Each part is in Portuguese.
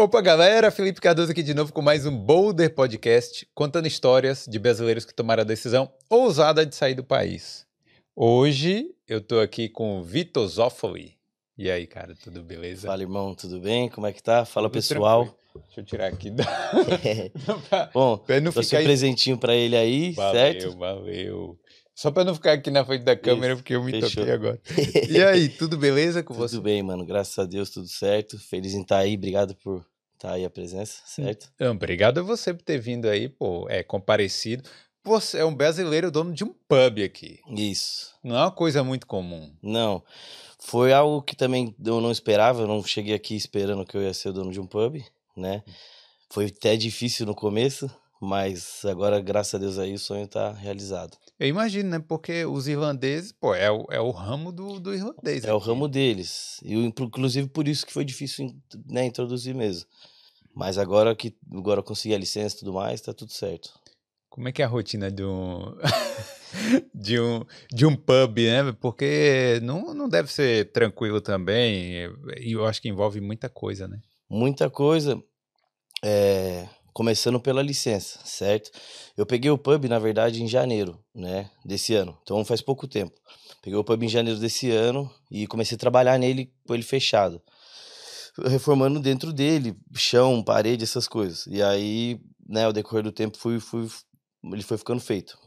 Opa, galera! Felipe Cardoso aqui de novo com mais um Boulder Podcast, contando histórias de brasileiros que tomaram a decisão ousada de sair do país. Hoje eu tô aqui com o Vitor Zoffoli. E aí, cara, tudo beleza? Fala, irmão, tudo bem? Como é que tá? Fala, tudo pessoal. Tranquilo. Deixa eu tirar aqui. Da... Bom, trouxe um presentinho pra ele aí, valeu, certo? Valeu, valeu. Só pra não ficar aqui na frente da câmera, Isso, porque eu me fechou. toquei agora. E aí, tudo beleza com tudo você? Tudo bem, mano. Graças a Deus, tudo certo. Feliz em estar aí. Obrigado por estar aí a presença, certo? Não, obrigado a você por ter vindo aí, pô, é comparecido. Você é um brasileiro dono de um pub aqui. Isso. Não é uma coisa muito comum. Não. Foi algo que também eu não esperava. Eu não cheguei aqui esperando que eu ia ser dono de um pub, né? Foi até difícil no começo, mas agora, graças a Deus aí, o sonho está realizado. Eu imagino, né? Porque os irlandeses, pô, é o, é o ramo do, do irlandês. É aqui. o ramo deles. E inclusive por isso que foi difícil né, introduzir mesmo. Mas agora que agora eu consegui a licença e tudo mais, tá tudo certo. Como é que é a rotina de um, de um, de um pub, né? Porque não, não deve ser tranquilo também. E eu acho que envolve muita coisa, né? Muita coisa. É, começando pela licença, certo? Eu peguei o pub, na verdade, em janeiro, né, desse ano. Então faz pouco tempo. Peguei o pub em janeiro desse ano e comecei a trabalhar nele com ele fechado. Reformando dentro dele, chão, parede, essas coisas. E aí, né, ao decorrer do tempo, fui, fui, ele foi ficando feito.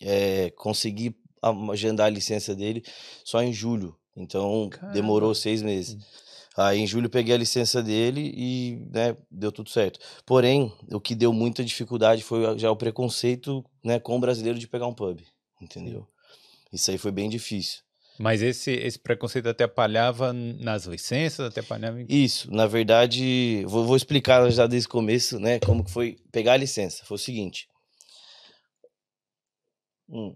É, consegui agendar a licença dele só em julho. Então Caramba. demorou seis meses. Aí em julho peguei a licença dele e né, deu tudo certo. Porém, o que deu muita dificuldade foi já o preconceito né, com o brasileiro de pegar um pub, entendeu? Isso aí foi bem difícil. Mas esse, esse preconceito atrapalhava nas licenças, atrapalhava em... Isso, na verdade, vou, vou explicar já desde o começo, né, como que foi pegar a licença. Foi o seguinte. Hum,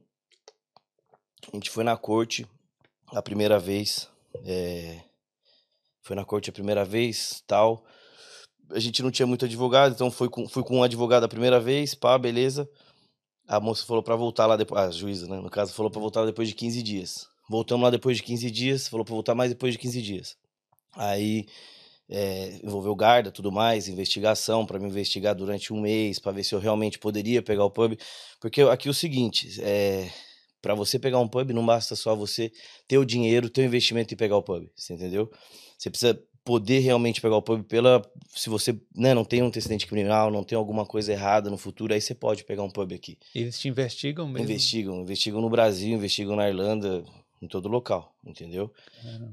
a gente foi na corte a primeira vez, é, foi na corte a primeira vez, tal. A gente não tinha muito advogado, então fui com, fui com um advogado a primeira vez, pá, beleza. A moça falou para voltar lá depois, a juíza, né, no caso, falou para voltar depois de 15 dias. Voltamos lá depois de 15 dias, falou para voltar mais depois de 15 dias. Aí é, envolveu guarda, tudo mais, investigação para me investigar durante um mês, para ver se eu realmente poderia pegar o pub. Porque aqui é o seguinte, é, para você pegar um pub não basta só você ter o dinheiro, ter o investimento e pegar o pub, você entendeu? Você precisa poder realmente pegar o pub pela. Se você né, não tem um antecedente criminal, não tem alguma coisa errada no futuro, aí você pode pegar um pub aqui. Eles te investigam mesmo? Investigam. Investigam no Brasil, investigam na Irlanda, em todo local, entendeu?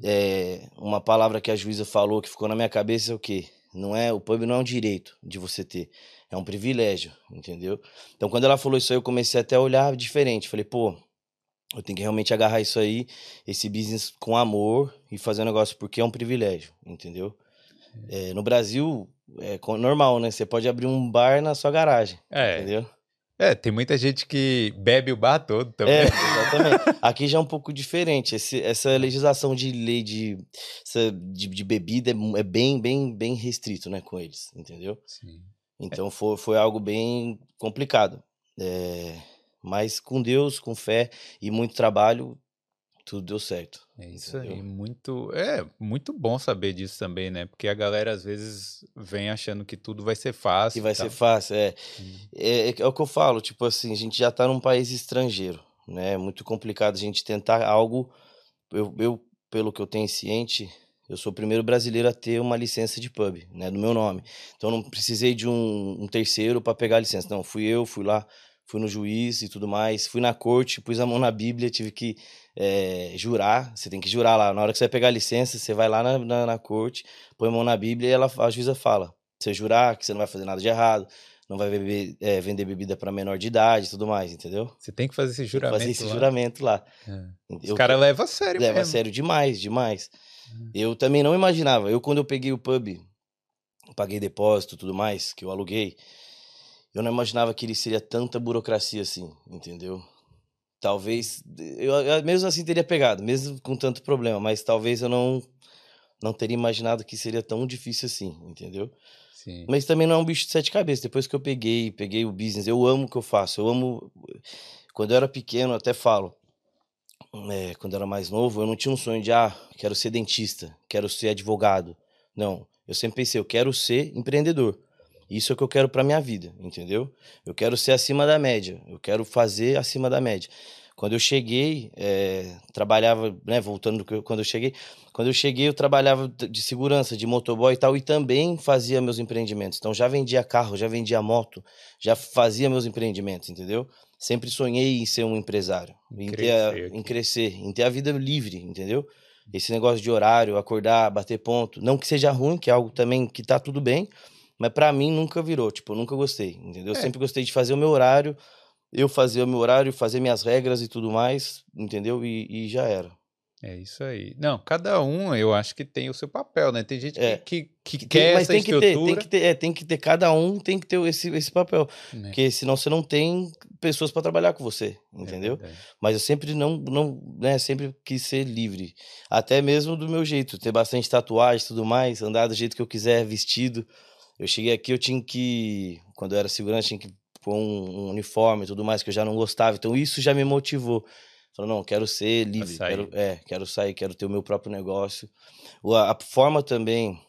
É, uma palavra que a juíza falou que ficou na minha cabeça é o quê? Não é, o pub não é um direito de você ter, é um privilégio, entendeu? Então quando ela falou isso aí, eu comecei até a olhar diferente. Falei, pô, eu tenho que realmente agarrar isso aí, esse business com amor e fazer um negócio porque é um privilégio, entendeu? É, no Brasil, é normal, né? Você pode abrir um bar na sua garagem, é. entendeu? É, tem muita gente que bebe o bar todo também. É, exatamente. Aqui já é um pouco diferente. Esse, essa legislação de lei de, de, de, bebida é, é bem, bem, bem restrito, né, com eles, entendeu? Sim. Então foi, foi algo bem complicado. É, mas com Deus, com fé e muito trabalho, tudo deu certo. É isso entendeu? aí, muito, é muito bom saber disso também, né? Porque a galera às vezes vem achando que tudo vai ser fácil. Que vai ser fácil, é. Hum. é. é. É o que eu falo, tipo assim, a gente já tá num país estrangeiro, né? É muito complicado a gente tentar algo. Eu, eu, pelo que eu tenho ciente, eu sou o primeiro brasileiro a ter uma licença de pub, né, do meu nome. Então não precisei de um, um terceiro para pegar a licença. Não, fui eu, fui lá, fui no juiz e tudo mais, fui na corte, pus a mão na Bíblia, tive que é, jurar, você tem que jurar lá, na hora que você vai pegar a licença, você vai lá na, na, na corte, põe a mão na Bíblia e ela, a juíza fala, você jurar que você não vai fazer nada de errado, não vai beber, é, vender bebida para menor de idade e tudo mais, entendeu? Você tem que fazer esse juramento fazer esse lá. juramento lá. É. Os caras levam a sério Leva a sério demais, demais. É. Eu também não imaginava, eu quando eu peguei o pub, paguei depósito e tudo mais, que eu aluguei, eu não imaginava que ele seria tanta burocracia assim, entendeu? Talvez eu, eu mesmo assim teria pegado, mesmo com tanto problema, mas talvez eu não não teria imaginado que seria tão difícil assim, entendeu? Sim. Mas também não é um bicho de sete cabeças. Depois que eu peguei, peguei o business, eu amo o que eu faço. Eu amo. Quando eu era pequeno, eu até falo. É, quando eu era mais novo, eu não tinha um sonho de, ah, quero ser dentista, quero ser advogado. Não. Eu sempre pensei, eu quero ser empreendedor. Isso é o que eu quero para minha vida, entendeu? Eu quero ser acima da média. Eu quero fazer acima da média. Quando eu cheguei, é, trabalhava, né, voltando do quando eu cheguei, quando eu cheguei eu trabalhava de segurança, de motoboy e tal, e também fazia meus empreendimentos. Então já vendia carro, já vendia moto, já fazia meus empreendimentos, entendeu? Sempre sonhei em ser um empresário, em, em crescer, a, em, crescer em ter a vida livre, entendeu? Esse negócio de horário, acordar, bater ponto, não que seja ruim, que é algo também que tá tudo bem, mas para mim nunca virou, tipo, eu nunca gostei, entendeu? Eu é. sempre gostei de fazer o meu horário, eu fazer o meu horário, fazer minhas regras e tudo mais, entendeu? E, e já era. É isso aí. Não, cada um eu acho que tem o seu papel, né? Tem gente é. que, que, que quer Mas essa tem que ter, tem que ter, é, tem que ter, cada um tem que ter esse, esse papel. É. Porque senão você não tem pessoas para trabalhar com você, é entendeu? Mas eu sempre não, não, né, sempre quis ser livre. Até mesmo do meu jeito, ter bastante tatuagem e tudo mais, andar do jeito que eu quiser, vestido. Eu cheguei aqui, eu tinha que. Quando eu era segurança, tinha que pôr um, um uniforme e tudo mais, que eu já não gostava. Então isso já me motivou. Falei, não, quero ser livre, quero, é, quero sair, quero ter o meu próprio negócio. A, a forma também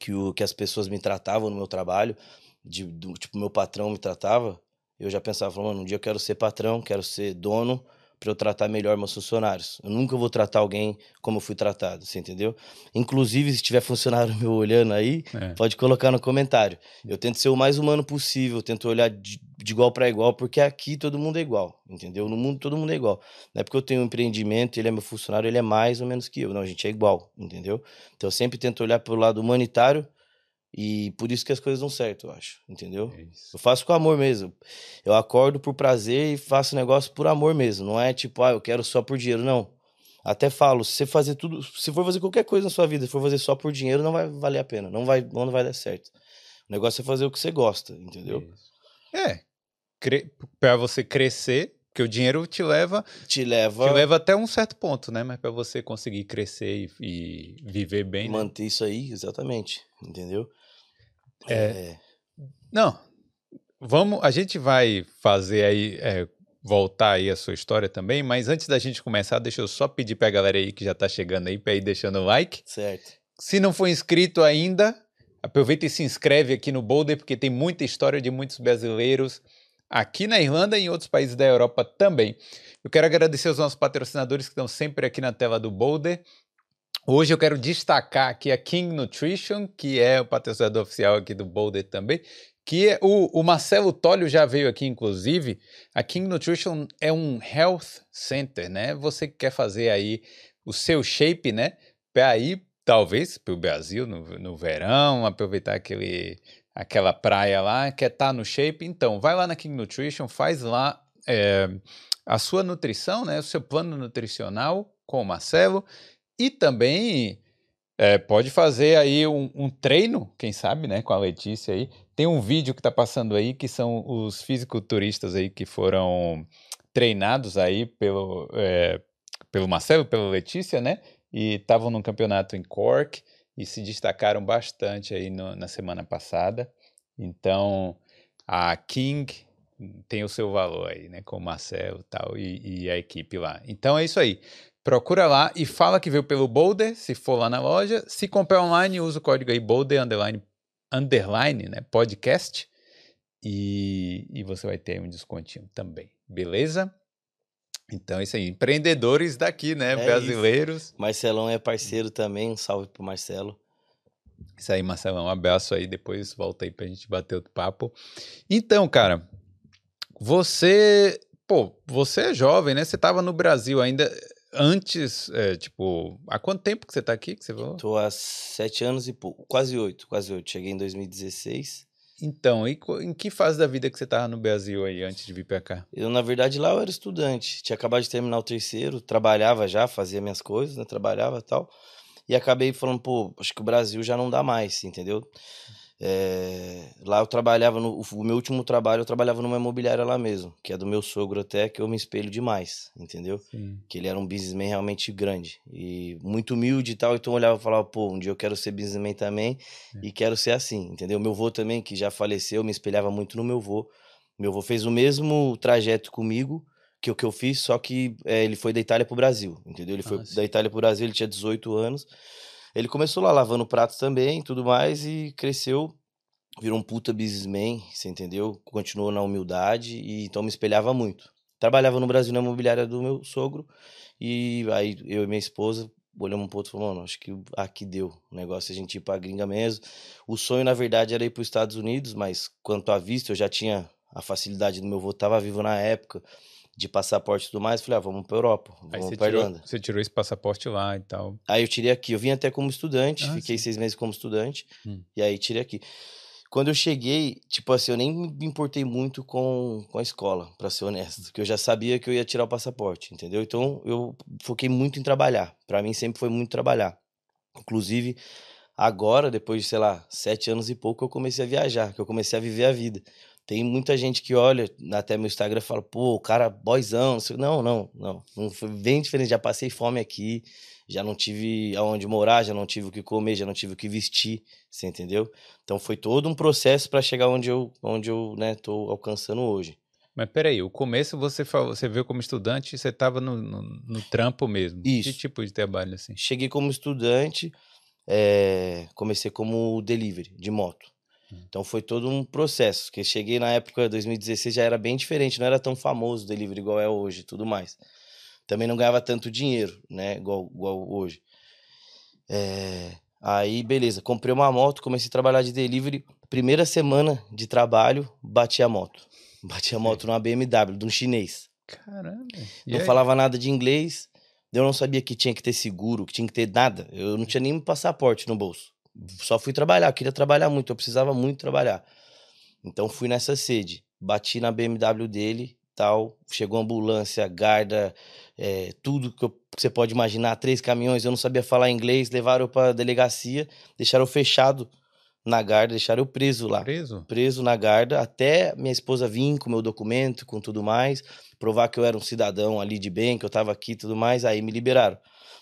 que, o, que as pessoas me tratavam no meu trabalho, de, do, tipo, meu patrão me tratava, eu já pensava, falando, mano, um dia eu quero ser patrão, quero ser dono, para eu tratar melhor meus funcionários. Eu nunca vou tratar alguém como eu fui tratado, você entendeu? Inclusive, se tiver funcionário meu olhando aí, é. pode colocar no comentário. Eu tento ser o mais humano possível, tento olhar de, de igual para igual, porque aqui todo mundo é igual, entendeu? No mundo todo mundo é igual. Não é porque eu tenho um empreendimento, ele é meu funcionário, ele é mais ou menos que eu. Não, a gente é igual, entendeu? Então eu sempre tento olhar pelo lado humanitário e por isso que as coisas dão certo, eu acho, entendeu? É eu faço com amor mesmo. Eu acordo por prazer e faço negócio por amor mesmo. Não é tipo, ah, eu quero só por dinheiro, não. Até falo, se você fazer tudo, se for fazer qualquer coisa na sua vida, se for fazer só por dinheiro, não vai valer a pena, não vai, não vai dar certo. O negócio é fazer o que você gosta, entendeu? É. Para você crescer, porque o dinheiro te leva. Te leva. Te leva até um certo ponto, né? Mas para você conseguir crescer e, e viver bem. Né? Manter né? isso aí, exatamente. Entendeu? É, é... Não. Vamos. A gente vai fazer aí. É, voltar aí a sua história também, mas antes da gente começar, deixa eu só pedir pra galera aí que já tá chegando aí pra ir deixando o like. Certo. Se não for inscrito ainda, aproveita e se inscreve aqui no Boulder, porque tem muita história de muitos brasileiros aqui na Irlanda e em outros países da Europa também. Eu quero agradecer aos nossos patrocinadores que estão sempre aqui na tela do Boulder. Hoje eu quero destacar aqui a King Nutrition, que é o patrocinador oficial aqui do Boulder também, que é o, o Marcelo Tólio já veio aqui, inclusive. A King Nutrition é um health center, né? Você que quer fazer aí o seu shape, né? Para ir, talvez, para o Brasil no, no verão, aproveitar aquele aquela praia lá, quer estar tá no shape, então vai lá na King Nutrition, faz lá é, a sua nutrição, né, o seu plano nutricional com o Marcelo e também é, pode fazer aí um, um, treino, quem sabe, né, com a Letícia aí. Tem um vídeo que está passando aí que são os fisiculturistas aí que foram treinados aí pelo, é, pelo Marcelo, pela Letícia, né, e estavam num campeonato em Cork e se destacaram bastante aí no, na semana passada. Então, a King tem o seu valor aí, né? Com o Marcelo tal, e, e a equipe lá. Então é isso aí. Procura lá e fala que veio pelo Boulder, se for lá na loja. Se comprar online, usa o código aí Boulder underline, underline né? Podcast. E, e você vai ter um descontinho também. Beleza? Então, é isso aí. Empreendedores daqui, né? É Brasileiros. Isso. Marcelão é parceiro também. Um salve pro Marcelo. Isso aí, Marcelão. Um abraço aí. Depois volta aí pra gente bater outro papo. Então, cara, você. Pô, você é jovem, né? Você tava no Brasil ainda. Antes, é, tipo, há quanto tempo que você tá aqui? Que você falou? Tô há sete anos e pouco, quase oito, quase oito. Cheguei em 2016. Então, e em que fase da vida que você estava no Brasil aí antes de vir para cá? Eu, na verdade, lá eu era estudante. Tinha acabado de terminar o terceiro, trabalhava já, fazia minhas coisas, né? Trabalhava e tal. E acabei falando, pô, acho que o Brasil já não dá mais, entendeu? É, lá eu trabalhava, no, o meu último trabalho eu trabalhava numa imobiliária lá mesmo, que é do meu sogro até, que eu me espelho demais, entendeu? Sim. Que ele era um businessman realmente grande e muito humilde e tal, então eu olhava e falava, pô, um dia eu quero ser businessman também é. e quero ser assim, entendeu? Meu avô também, que já faleceu, me espelhava muito no meu avô. Meu avô fez o mesmo trajeto comigo que o que eu fiz, só que é, ele foi da Itália pro Brasil, entendeu? Ele foi ah, da Itália pro Brasil, ele tinha 18 anos Ele começou lá lavando pratos também, tudo mais, e cresceu, virou um puta businessman, você entendeu? Continuou na humildade, e então me espelhava muito. Trabalhava no Brasil na imobiliária do meu sogro, e aí eu e minha esposa olhamos um pouco e falamos, mano, acho que aqui deu o negócio, a gente ir pra gringa mesmo. O sonho, na verdade, era ir para os Estados Unidos, mas quanto à vista, eu já tinha a facilidade do meu avô, tava vivo na época, de passaporte e tudo mais, falei, ah, vamos pra Europa, vamos pra tirou, Irlanda. você tirou esse passaporte lá e tal. Aí eu tirei aqui, eu vim até como estudante, Ah, fiquei sim. seis meses como estudante, Hum. e aí tirei aqui. Quando eu cheguei, tipo assim, eu nem me importei muito com, com a escola, pra ser honesto, porque eu já sabia que eu ia tirar o passaporte, entendeu? Então eu foquei muito em trabalhar. Pra mim sempre foi muito trabalhar. Inclusive, agora, depois de, sei lá, sete anos e pouco, eu comecei a viajar, que eu comecei a viver a vida. Tem muita gente que olha até meu Instagram e fala, pô, o cara boizão, não. Não, não, não. Foi bem diferente. Já passei fome aqui, já não tive aonde morar, já não tive o que comer, já não tive o que vestir, você entendeu? Então foi todo um processo para chegar onde eu, onde eu, né, tô alcançando hoje. Mas peraí, o começo você falou, você veio como estudante e você estava no, no, no trampo mesmo. Que Isso. tipo de trabalho assim? Cheguei como estudante, eh, comecei como delivery de moto. Hum. Então foi todo um processo, porque cheguei na época de 2016 já era bem diferente, não era tão famoso o delivery igual é hoje, e tudo mais. Também não ganhava tanto dinheiro, né, igual, igual hoje. Eh, aí, beleza, comprei uma moto, comecei a trabalhar de delivery. Primeira semana de trabalho, bati a moto. Bati a moto numa BMW, de um chinês. Caramba. E não aí? falava nada de inglês. Eu não sabia que tinha que ter seguro, que tinha que ter nada. Eu não tinha nem passaporte no bolso. Só fui trabalhar, queria trabalhar muito, eu precisava muito trabalhar. Então fui nessa sede, bati na BMW dele, tal, chegou ambulância, guarda, eh, tudo que, eu- que você pode imaginar, três caminhões, eu não sabia falar inglês, levaram eu pra delegacia, deixaram eu fechado na guarda, deixaram eu preso lá Preso? preso na guarda até minha esposa vir com meu documento, com tudo mais, provar que eu era um cidadão ali de bem, que eu tava aqui e tudo mais, aí me liberaram.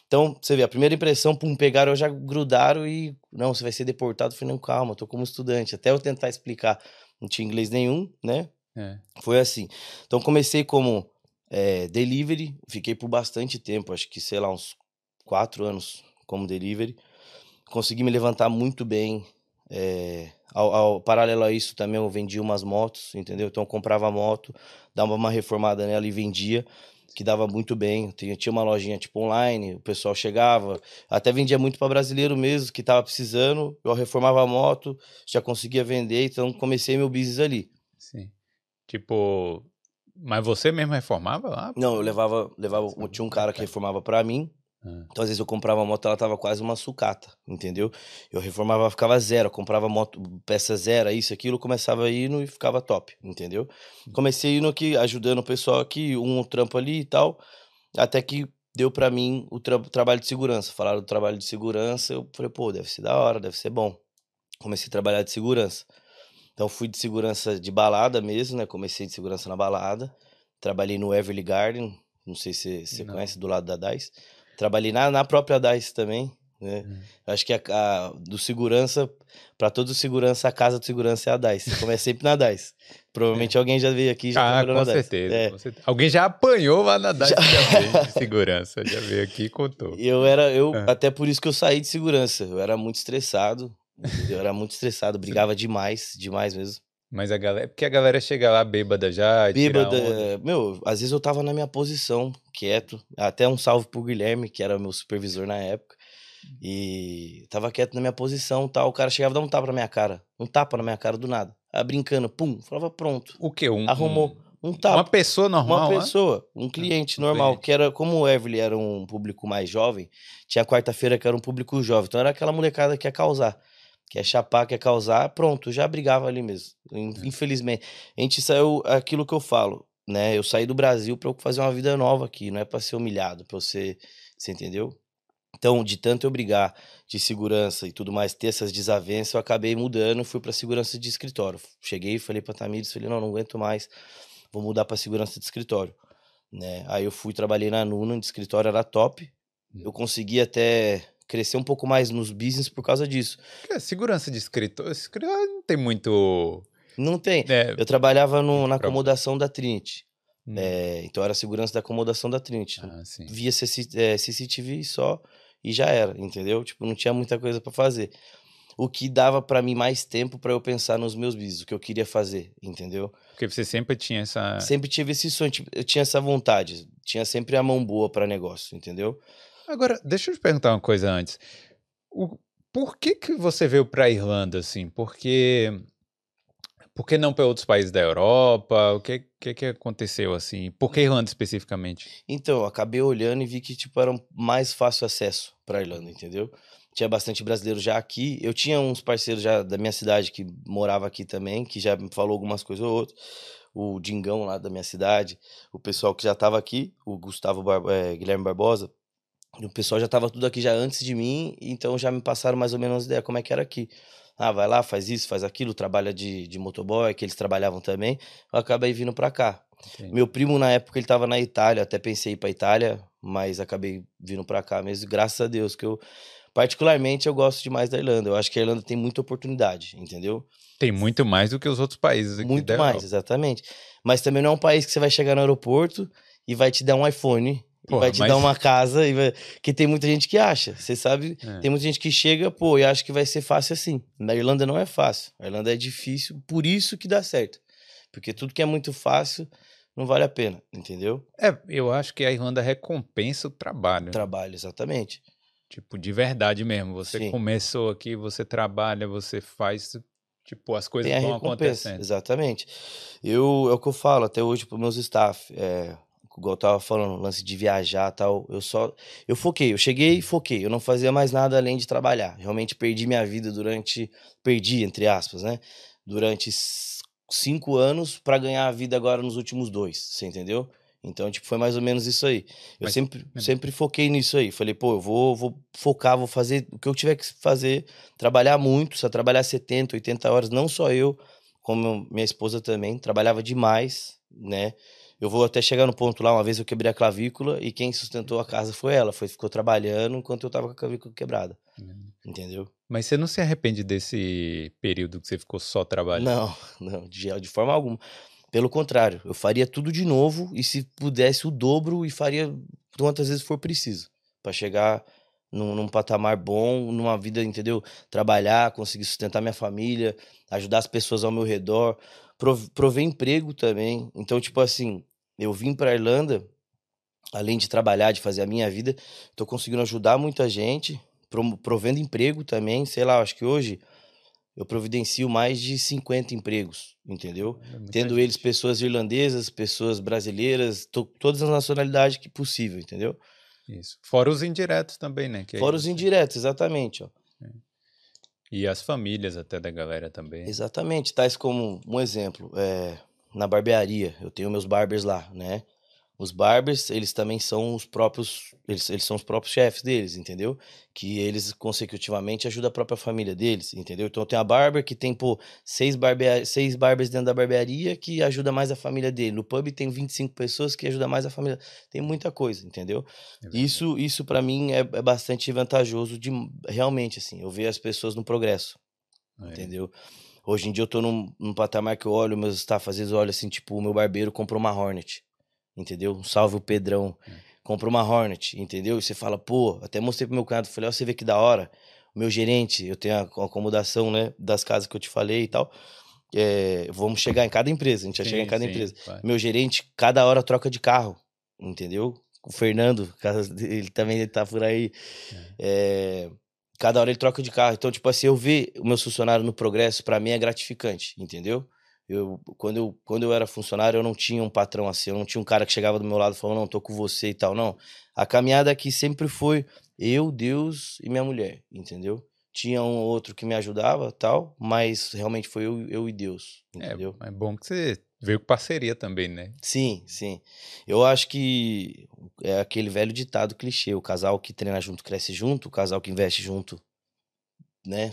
Então, você vê, a primeira impressão, pum, pegaram, já grudaram e, não, você vai ser deportado. Eu falei, não, calma, tô como estudante. Até eu tentar explicar, não tinha inglês nenhum, né? É. Foi assim. Então, comecei como eh, delivery, fiquei por bastante tempo, acho que, sei lá, uns quatro anos como delivery. Consegui me levantar muito bem. eh, ao, ao- paralelo a isso, também eu vendia umas motos, entendeu? Então, eu comprava a moto, dava uma reformada nela e vendia, que dava muito bem. Tinha, tinha uma lojinha tipo online, o pessoal chegava, até vendia muito para brasileiro mesmo, que tava precisando. Eu reformava a moto, já conseguia vender, então comecei meu business ali. Sim. Tipo, mas você mesmo reformava lá? Não, eu levava, levava, tinha um cara que reformava pra mim. Ah, Então, às vezes eu comprava a moto, ela tava quase uma sucata, entendeu? Eu reformava, ficava zero, eu comprava moto, peça zero, isso, aquilo, começava indo e ficava top, entendeu? Comecei indo aqui, ajudando o pessoal aqui, um trampo ali e tal, até que deu pra mim o tra- trabalho de segurança. Falaram do trabalho de segurança, eu falei, pô, deve ser da hora, deve ser bom. Comecei a trabalhar de segurança. Então, fui de segurança de balada mesmo, né? Comecei de segurança na balada. Trabalhei no Everly Garden, não sei se você conhece, do lado da DICE. Trabalhei na, na própria DICE também, né? Hum. Acho que a, a- do segurança, para todo segurança, a casa do segurança é a DICE. Começa sempre na DICE. Provavelmente alguém já veio aqui e já Ah, com na DICE. certeza, É. com certeza. Alguém já apanhou lá na DICE já veio de segurança. Já veio aqui e contou. E eu era, eu, É. até por isso que eu saí de segurança. Eu era muito estressado. Eu era muito estressado, brigava demais, demais mesmo. Mas a galera. Porque a galera chega lá bêbada já. Bêbada, é, meu, às vezes eu tava na minha posição, quieto. Até um salve pro Guilherme, que era meu supervisor na época. E tava quieto na minha posição tal. O cara chegava e dava um tapa na minha cara. Um tapa na minha cara do nada. Ah, brincando, pum, falava pronto. O quê? Um, Arrumou. Um um- tapa. uma pessoa normal. Uma lá? pessoa, um cliente um normal, cliente. que era como o Everly era um público mais jovem, tinha quarta-feira que era um público jovem, então era aquela molecada que ia causar, quer chapar, quer causar, pronto, já brigava ali mesmo. É. Infelizmente, a gente saiu aquilo que eu falo, né? Eu saí do Brasil para fazer uma vida nova aqui, não é para ser humilhado, para você, você entendeu? Então, de tanto eu brigar de segurança e tudo mais, ter essas desavenças, eu acabei mudando, fui para segurança de escritório. Cheguei, falei para Tamires, falei: "Não, não aguento mais, vou mudar para segurança de escritório", né? Aí eu fui, trabalhei na Nuna, de escritório era top. Eu consegui até crescer um pouco mais nos business por causa disso. Porque segurança de escritor. Escritório não tem muito. Não tem. É, Eu trabalhava no- na acomodação da Trinity. hum, É, então era segurança da acomodação da Trinity. ah. Via CC, é, CCTV só e já era, entendeu? Tipo, não tinha muita coisa para fazer. O que dava para mim mais tempo para eu pensar nos meus business, o que eu queria fazer, entendeu? Porque você sempre tinha essa. Sempre tive esse sonho, tipo, eu tinha essa vontade, tinha sempre a mão boa para negócio, entendeu? Agora, deixa eu te perguntar uma coisa antes. O, por que, que você veio para a Irlanda assim? Porque por que não para outros países da Europa? O que, que, que aconteceu assim? Por que Irlanda especificamente? Então, acabei olhando e vi que tipo era um mais fácil acesso para Irlanda, entendeu? Tinha bastante brasileiro já aqui. Eu tinha uns parceiros já da minha cidade que morava aqui também, que já me falou algumas coisas ou outras. O Dingão lá da minha cidade, o pessoal que já estava aqui, o Gustavo Bar é, Guilherme Barbosa, o pessoal já estava tudo aqui já antes de mim, então já me passaram mais ou menos ideia como é que era aqui. Ah, vai lá, faz isso, faz aquilo, trabalha de, de motoboy, que eles trabalhavam também. Eu acabei vindo para cá. Entendi. Meu primo, na época, ele estava na Itália, até pensei em ir pra Itália, mas acabei vindo para cá mesmo, graças a Deus, que eu, particularmente, eu gosto demais da Irlanda. Eu acho que a Irlanda tem muita oportunidade, entendeu? Tem muito mais do que os outros países aqui Muito mais, exatamente. Mas também não é um país que você vai chegar no aeroporto e vai te dar um iPhone Porra, vai te mas... dar uma casa e vai... que tem muita gente que acha. Você sabe, é. tem muita gente que chega, pô, e acha que vai ser fácil assim. Na Irlanda não é fácil. A Irlanda é difícil, por isso que dá certo. Porque tudo que é muito fácil não vale a pena, entendeu? É, eu acho que a Irlanda recompensa o trabalho. O trabalho, exatamente. Tipo, de verdade mesmo. Você Sim. começou aqui, você trabalha, você faz Tipo, as coisas vão acontecendo. Exatamente. Eu, é o que eu falo até hoje para meus staff. É, igual eu tava falando, lance de viajar tal, eu só. Eu foquei, eu cheguei e foquei. Eu não fazia mais nada além de trabalhar. Realmente perdi minha vida durante. Perdi, entre aspas, né? Durante cinco anos para ganhar a vida agora nos últimos dois. Você entendeu? Então, tipo, foi mais ou menos isso aí. Eu Mas, sempre, é. sempre foquei nisso aí. Falei, pô, eu vou, vou focar, vou fazer o que eu tiver que fazer, trabalhar muito, só trabalhar 70, 80 horas, não só eu, como minha esposa também, trabalhava demais, né? Eu vou até chegar no ponto lá, uma vez eu quebrei a clavícula e quem sustentou a casa foi ela. Foi, ficou trabalhando enquanto eu tava com a clavícula quebrada. Uhum. Entendeu? Mas você não se arrepende desse período que você ficou só trabalhando? Não, não, de, de forma alguma. Pelo contrário, eu faria tudo de novo e se pudesse o dobro e faria quantas vezes for preciso para chegar num, num, patamar bom, numa vida, entendeu? Trabalhar, conseguir sustentar minha família, ajudar as pessoas ao meu redor prover emprego também. Então, tipo assim, eu vim para Irlanda, além de trabalhar, de fazer a minha vida, tô conseguindo ajudar muita gente, provendo emprego também. Sei lá, acho que hoje eu providencio mais de 50 empregos, entendeu? É Tendo gente. eles pessoas irlandesas, pessoas brasileiras, todas as nacionalidades que possível, entendeu? Isso. Fora os indiretos também, né? Que Fora os indiretos, exatamente. Ó. É. E as famílias até da galera também. Exatamente, tais como um exemplo, é, na barbearia, eu tenho meus barbers lá, né? Os barbers, eles também são os próprios, eles, eles são os próprios chefes deles, entendeu? Que eles consecutivamente ajudam a própria família deles, entendeu? Então tem a barber que tem, pô, seis, barbear, seis barbers dentro da barbearia que ajuda mais a família dele. No pub tem 25 pessoas que ajuda mais a família. Tem muita coisa, entendeu? É isso, isso para mim é, é, bastante vantajoso de realmente, assim, eu ver as pessoas no progresso, é. entendeu? Hoje em dia eu tô num, num patamar que eu olho meus staff, às vezes eu olho assim, tipo, o meu barbeiro comprou uma Hornet entendeu? Salve o Pedrão. É. Comprou uma Hornet, entendeu? E você fala, pô, até mostrei pro meu cunhado, falei, ó, você vê que da hora. O meu gerente, eu tenho a acomodação, né, das casas que eu te falei e tal. É, vamos chegar em cada empresa, a gente vai chegar em cada sim, empresa. Vai. Meu gerente, cada hora troca de carro, entendeu? O Fernando, ele também tá por aí. É. É, cada hora ele troca de carro. Então, tipo assim, eu ver o meu funcionário no progresso, para mim é gratificante, entendeu? Eu, quando, eu, quando eu era funcionário, eu não tinha um patrão assim, eu não tinha um cara que chegava do meu lado e falava, não, tô com você e tal, não. A caminhada aqui sempre foi eu, Deus e minha mulher, entendeu? Tinha um outro que me ajudava tal, mas realmente foi eu, eu e Deus, é, entendeu? É, é bom que você veio com parceria também, né? Sim, sim. Eu acho que é aquele velho ditado clichê, o casal que treina junto cresce junto, o casal que investe junto, né,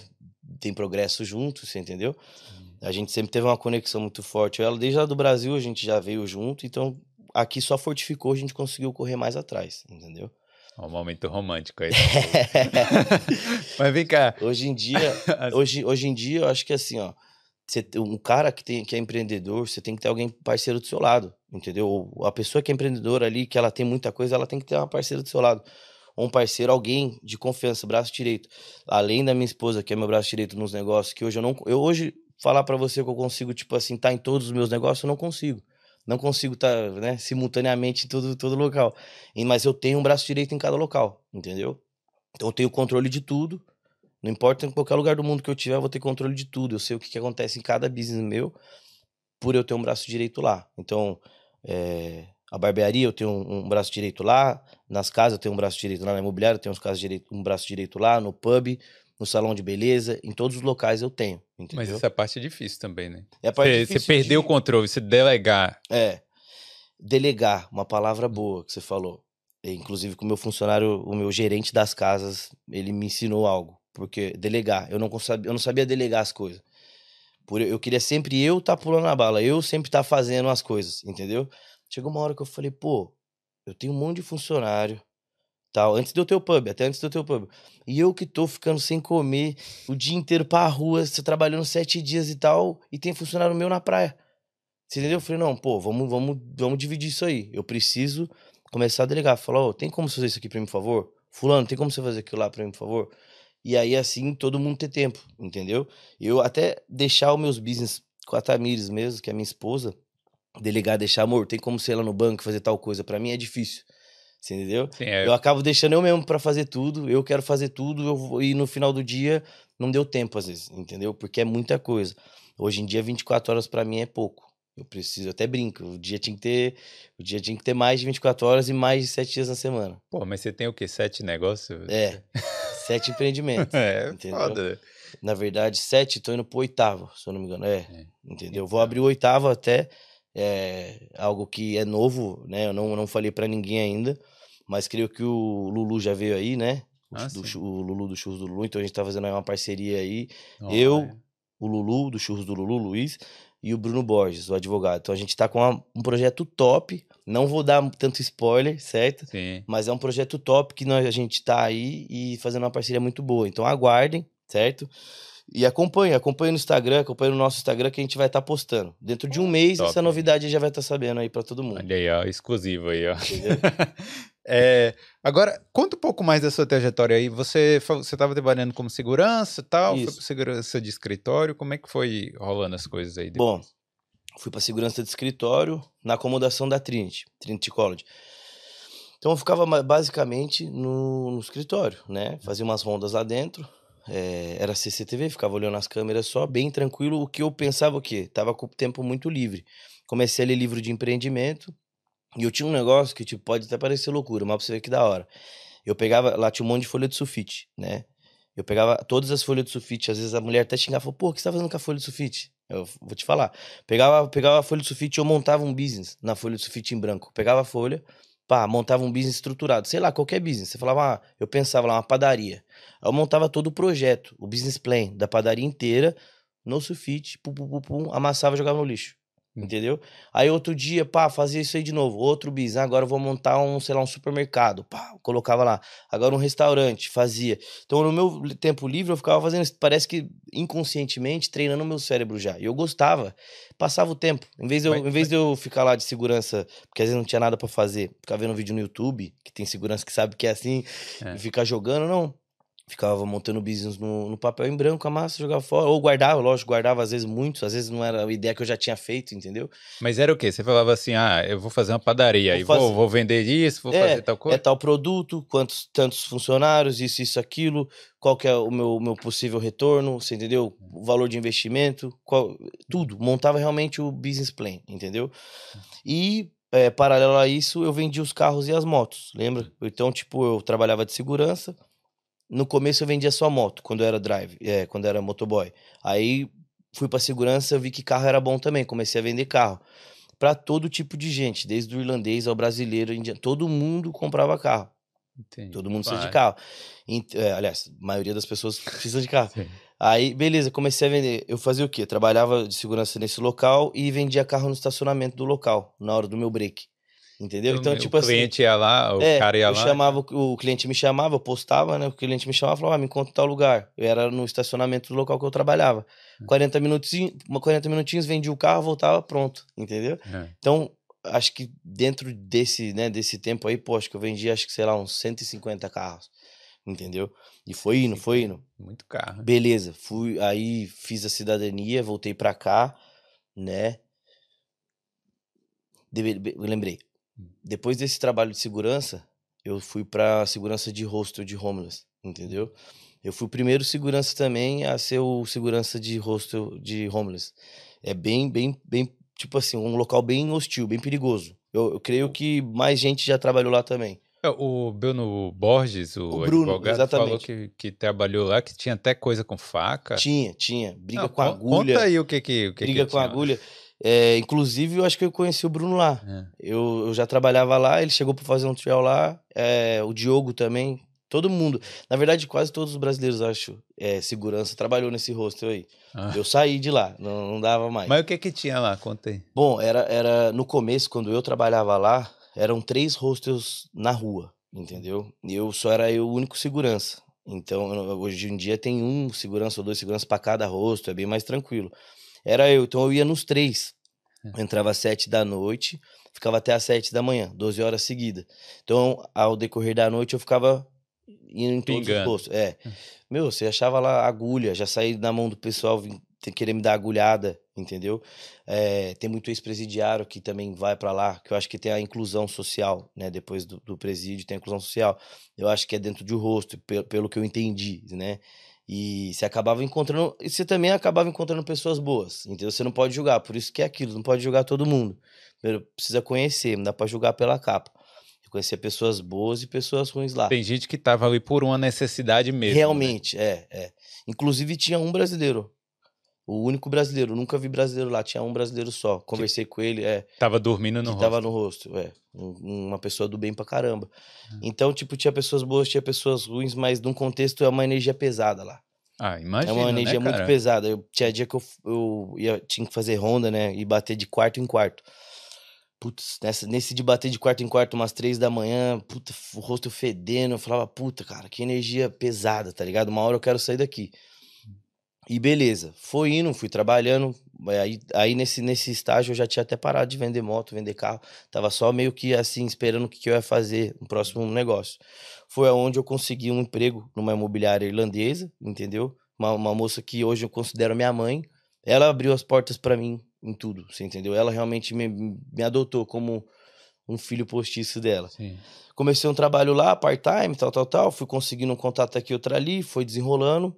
tem progresso junto, você entendeu? Sim. A gente sempre teve uma conexão muito forte. Ela, desde lá do Brasil, a gente já veio junto, então aqui só fortificou, a gente conseguiu correr mais atrás, entendeu? Um momento romântico aí. Mas vem cá. Hoje em dia, hoje, hoje em dia, eu acho que assim, ó, você, um cara que, tem, que é empreendedor, você tem que ter alguém parceiro do seu lado, entendeu? A pessoa que é empreendedora ali, que ela tem muita coisa, ela tem que ter uma parceira do seu lado. ou um parceiro, alguém de confiança, braço direito, além da minha esposa, que é meu braço direito nos negócios, que hoje eu não. Eu hoje, falar para você que eu consigo, tipo assim, estar tá em todos os meus negócios, eu não consigo. Não consigo estar, tá, né, simultaneamente em todo, todo local. Mas eu tenho um braço direito em cada local, entendeu? Então eu tenho controle de tudo. Não importa em qualquer lugar do mundo que eu tiver, eu vou ter controle de tudo. Eu sei o que, que acontece em cada business meu, por eu ter um braço direito lá. Então, é, a barbearia eu tenho um, um, braço direito lá, nas casas eu tenho um braço direito lá, na imobiliária eu tenho um, direito, um braço direito lá, no pub, no salão de beleza, em todos os locais eu tenho. Entendeu? Mas essa parte é difícil também, né? É a parte você, difícil você perder de... o controle, você delegar. É. Delegar, uma palavra boa que você falou. Inclusive, com o meu funcionário, o meu gerente das casas, ele me ensinou algo. Porque delegar, eu não, sabia, eu não sabia delegar as coisas. Por, eu queria sempre eu estar tá pulando a bala, eu sempre estar tá fazendo as coisas, entendeu? Chegou uma hora que eu falei, pô, eu tenho um monte de funcionário, tal, antes de eu ter o pub, até antes de eu ter o pub. E eu que tô ficando sem comer o dia inteiro pra rua, trabalhando sete dias e tal, e tem funcionário meu na praia. Você entendeu? Eu falei, não, pô, vamos, vamos, vamos dividir isso aí. Eu preciso começar a delegar. Falar, ó, oh, tem como você fazer isso aqui pra mim, por favor? Fulano, tem como você fazer aquilo lá pra mim, por favor? E aí, assim, todo mundo ter tempo, entendeu? Eu até deixar os meus business com a Tamires mesmo, que é minha esposa, delegar, deixar, amor, tem como ser lá no banco fazer tal coisa para mim é difícil. Você entendeu? Sim, é. Eu acabo deixando eu mesmo para fazer tudo, eu quero fazer tudo, eu vou, e no final do dia não deu tempo às vezes, entendeu? Porque é muita coisa. Hoje em dia 24 horas para mim é pouco. Eu preciso, eu até brinco, o dia tinha que ter, o dia tinha que ter mais de 24 horas e mais de 7 dias na semana. Pô, mas você tem o quê? Sete negócios? É. sete empreendimentos. É, entendeu? foda. Na verdade, sete, tô indo pro oitavo, se eu não me engano. É, é. entendeu? Vou abrir o oitavo até é algo que é novo, né? Eu não, não falei para ninguém ainda, mas creio que o Lulu já veio aí, né? O, ah, do, o Lulu do Churros do Lulu, então a gente tá fazendo aí uma parceria aí. Oh, eu, é. o Lulu do Churros do Lulu, Luiz, e o Bruno Borges, o advogado. Então a gente tá com uma, um projeto top. Não vou dar tanto spoiler, certo? Sim. Mas é um projeto top que nós, a gente tá aí e fazendo uma parceria muito boa. Então aguardem, certo? E acompanhe, acompanhe no Instagram, acompanhe no nosso Instagram que a gente vai estar tá postando. Dentro de um mês, Top. essa novidade já vai estar tá sabendo aí para todo mundo. Olha aí, ó, exclusivo aí, ó. é, agora, conta um pouco mais da sua trajetória aí. Você você estava trabalhando como segurança e tal, Isso. foi para segurança de escritório. Como é que foi rolando as coisas aí? Depois? Bom, fui para segurança de escritório na acomodação da Trinity, Trinity College. Então eu ficava basicamente no, no escritório, né? Fazia umas rondas lá dentro, é, era CCTV, ficava olhando as câmeras só, bem tranquilo. O que eu pensava o quê? Tava com o tempo muito livre. Comecei a ler livro de empreendimento e eu tinha um negócio que tipo, pode até parecer loucura, mas pra você ver que da hora. Eu pegava, lá tinha um monte de folha de sulfite, né? Eu pegava todas as folhas de sulfite, às vezes a mulher até xingava, falou, pô, o que você tá fazendo com a folha de sulfite? Eu vou te falar. Pegava, pegava a folha de sulfite eu montava um business na folha de sulfite em branco. Pegava a folha, pá, montava um business estruturado, sei lá, qualquer business. Você falava, ah, eu pensava lá, uma padaria. Eu montava todo o projeto, o business plan da padaria inteira, no sulfite, pum, pum, pum, pum, amassava e jogava no lixo. Hum. Entendeu? Aí outro dia, pá, fazia isso aí de novo. Outro bis, ah, agora eu vou montar um, sei lá, um supermercado. Pá, colocava lá. Agora um restaurante, fazia. Então no meu tempo livre eu ficava fazendo isso. Parece que inconscientemente treinando o meu cérebro já. E eu gostava. Passava o tempo. Em vez de eu, em vez de eu ficar lá de segurança, porque às vezes não tinha nada para fazer, ficar vendo vídeo no YouTube, que tem segurança que sabe que é assim, é. e ficar jogando, não. Ficava montando business no, no, papel em branco, a massa, jogava fora. Ou guardava, lógico, guardava às vezes muitos, às vezes não era a ideia que eu já tinha feito, entendeu? Mas era o quê? Você falava assim, ah, eu vou fazer uma padaria, vou, fazer... vou, vou vender isso, vou é, fazer tal coisa? É tal produto, quantos, tantos funcionários, isso, isso, aquilo, qual que é o meu, meu possível retorno, você entendeu? O valor de investimento, qual, tudo. Montava realmente o business plan, entendeu? E é, paralelo a isso, eu vendia os carros e as motos, lembra? Então, tipo, eu trabalhava de segurança, no começo eu vendia só moto, quando eu era drive, é, quando eu era motoboy. Aí fui para segurança, vi que carro era bom também, comecei a vender carro. Para todo tipo de gente, desde o irlandês ao brasileiro, todo mundo comprava carro. Entendi. Todo mundo precisa de carro. É, aliás, a maioria das pessoas precisa de carro. Sim. Aí, beleza, comecei a vender. Eu fazia o quê? Trabalhava de segurança nesse local e vendia carro no estacionamento do local, na hora do meu break. Entendeu? Então, tipo assim. O cliente ia lá, o é, cara ia eu lá. Chamava, o cliente me chamava, eu postava, né? O cliente me chamava e falava, ah, me conta tal lugar. Eu era no estacionamento do local que eu trabalhava. 40 minutinhos, 40 minutinhos, vendia o carro, voltava, pronto. Entendeu? É. Então, acho que dentro desse, né, desse tempo aí, pô, acho que eu vendi, acho que, sei lá, uns 150 carros. Entendeu? E foi indo, foi indo. Muito carro. Beleza, fui, aí fiz a cidadania, voltei pra cá, né? Deve- lembrei. Depois desse trabalho de segurança, eu fui pra segurança de hostel de homeless, entendeu? Eu fui o primeiro segurança também a ser o segurança de hostel de homeless. É bem, bem, bem, tipo assim, um local bem hostil, bem perigoso. Eu, eu creio que mais gente já trabalhou lá também. É, O Bruno Borges, o, O Bruno, advogado, falou exatamente. que, que trabalhou lá, que tinha até coisa com faca. Tinha, tinha. Briga Não, com agulha. Conta aí o que que, o que briga que com agulha. É, inclusive, eu acho que eu conheci o Bruno lá. É. Eu, eu já trabalhava lá, ele chegou para fazer um trial lá. é, o Diogo também. Todo mundo. Na verdade, quase todos os brasileiros, acho, é, segurança, trabalhou nesse hostel aí. Ah. Eu saí de lá, não, não dava mais. Mas o que que tinha lá? Conta aí. Bom, era, era no começo, quando eu trabalhava lá, eram três hostels na rua, entendeu? E eu só era eu o único segurança. Então, hoje em dia tem um segurança ou dois seguranças para cada rosto, é bem mais tranquilo. Era eu, então eu ia nos três. Eu entrava às sete da noite, ficava até às sete da manhã, 12 horas seguidas. Então, ao decorrer da noite, eu ficava indo em todos Pingando. os postos. É. Meu, você achava lá agulha, já saí na mão do pessoal vim querer me dar agulhada, entendeu? É, tem muito ex-presidiário que também vai pra lá, que eu acho que tem a inclusão social, né? Depois do, do presídio tem a inclusão social. Eu acho que é dentro de um rosto, pelo, pelo que eu entendi, né? E você acabava encontrando. E você também acabava encontrando pessoas boas, entendeu? Você não pode julgar, por isso que é aquilo, não pode julgar todo mundo. Primeiro, precisa conhecer, não dá pra julgar pela capa. Conhecer pessoas boas e pessoas ruins lá. Tem gente que tava ali por uma necessidade mesmo. né? Realmente, é, é. Inclusive tinha um brasileiro. O único brasileiro. Nunca vi brasileiro lá. Tinha um brasileiro só. Conversei com ele, é. Tava dormindo no que rosto. tava no rosto, é. Um- uma pessoa do bem pra caramba. Hum. Então, tipo, tinha pessoas boas, tinha pessoas ruins, mas num contexto é uma energia pesada lá. Ah, imagina, é uma energia né, muito pesada. Eu, tinha dia que eu, eu ia, tinha que fazer ronda, né? E bater de quarto em quarto. Putz, nessa, nesse de bater de quarto em quarto, umas três da manhã, puta, o rosto fedendo. Eu falava, puta, cara, que energia pesada, tá ligado? Uma hora eu quero sair daqui. E beleza, foi indo, fui trabalhando. Aí, aí nesse, nesse estágio eu já tinha até parado de vender moto, vender carro. Tava só meio que assim, esperando o que, que eu ia fazer no próximo negócio. Foi aonde eu consegui um emprego numa imobiliária irlandesa, entendeu? Uma, uma moça que hoje eu considero minha mãe. Ela abriu as portas pra mim em tudo, você entendeu? Ela realmente me, me adotou como um filho postiço dela. Sim. Comecei um trabalho lá, part-time, tal, tal, tal. Fui conseguindo um contato aqui, outro ali, foi desenrolando.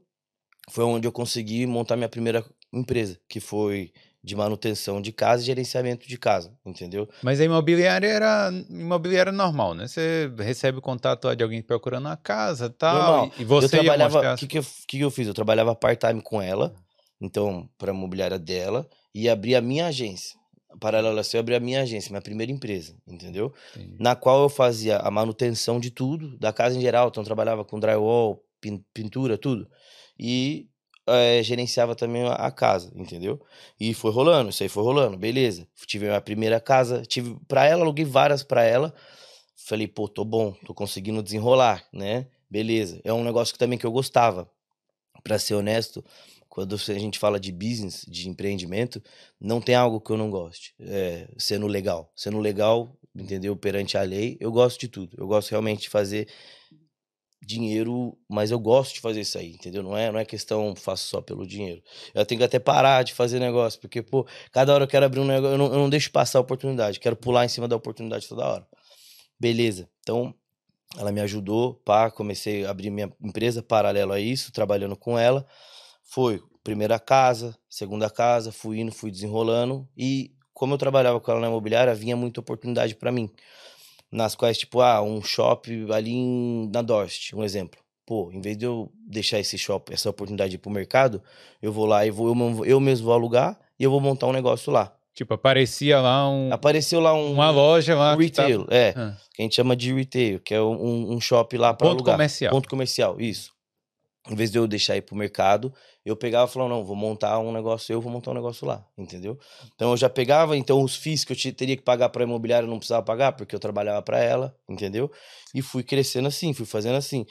Foi onde eu consegui montar minha primeira empresa, que foi de manutenção de casa e gerenciamento de casa, entendeu? Mas a imobiliária era imobiliária normal, né? Você recebe o contato de alguém procurando uma casa tal, Normal. e, você eu trabalhava. mostrar... O que, que, eu, que eu fiz? Eu trabalhava part-time com ela, então, para a imobiliária dela, e abri a minha agência. Paralelo a isso, eu abri a minha agência, minha primeira empresa, entendeu? Entendi. na qual eu fazia a manutenção de tudo, da casa em geral. Então, eu trabalhava com drywall, pin- pintura, tudo. E eh, gerenciava também a- casa, entendeu? E foi rolando, isso aí foi rolando, beleza. Tive a primeira casa, tive para ela, aluguei várias para ela. Falei, pô, tô bom, tô conseguindo desenrolar, né? Beleza. É um negócio que também que eu gostava. Pra ser honesto, quando a gente fala de business, de empreendimento, não tem algo que eu não goste. É, sendo legal. Sendo legal, entendeu? Perante a lei, eu gosto de tudo. Eu gosto realmente de fazer dinheiro, mas eu gosto de fazer isso aí, entendeu? Não é, não é questão faço só pelo dinheiro. Eu tenho que até parar de fazer negócio, porque, pô, cada hora eu quero abrir um negócio, eu não, eu não deixo passar a oportunidade, quero pular em cima da oportunidade toda hora. Beleza. Então, ela me ajudou, pá, comecei a abrir minha empresa paralelo a isso, trabalhando com ela. Foi primeira casa, segunda casa, fui indo, fui desenrolando e como eu trabalhava com ela na imobiliária, vinha muita oportunidade para mim. Nas quais, tipo, ah, um shopping ali em, na Dorset, um exemplo. Pô, em vez de eu deixar esse shopping, essa oportunidade pro mercado, eu vou lá e vou, eu, mesmo- eu mesmo vou alugar e eu vou montar um negócio lá. Tipo, aparecia lá um, Apareceu lá um, uma loja lá um que tava- retail, é, Ah, que a gente chama de retail, que é um, um shopping lá para ponto alugar. comercial. Ponto comercial, isso. Em vez de eu deixar ir pro mercado, eu pegava e falava, não, vou montar um negócio, eu vou montar um negócio lá, entendeu? Então eu já pegava, então os FIIs que eu te- teria que pagar pra imobiliária eu não precisava pagar, porque eu trabalhava para ela, entendeu? E fui crescendo assim, fui fazendo assim.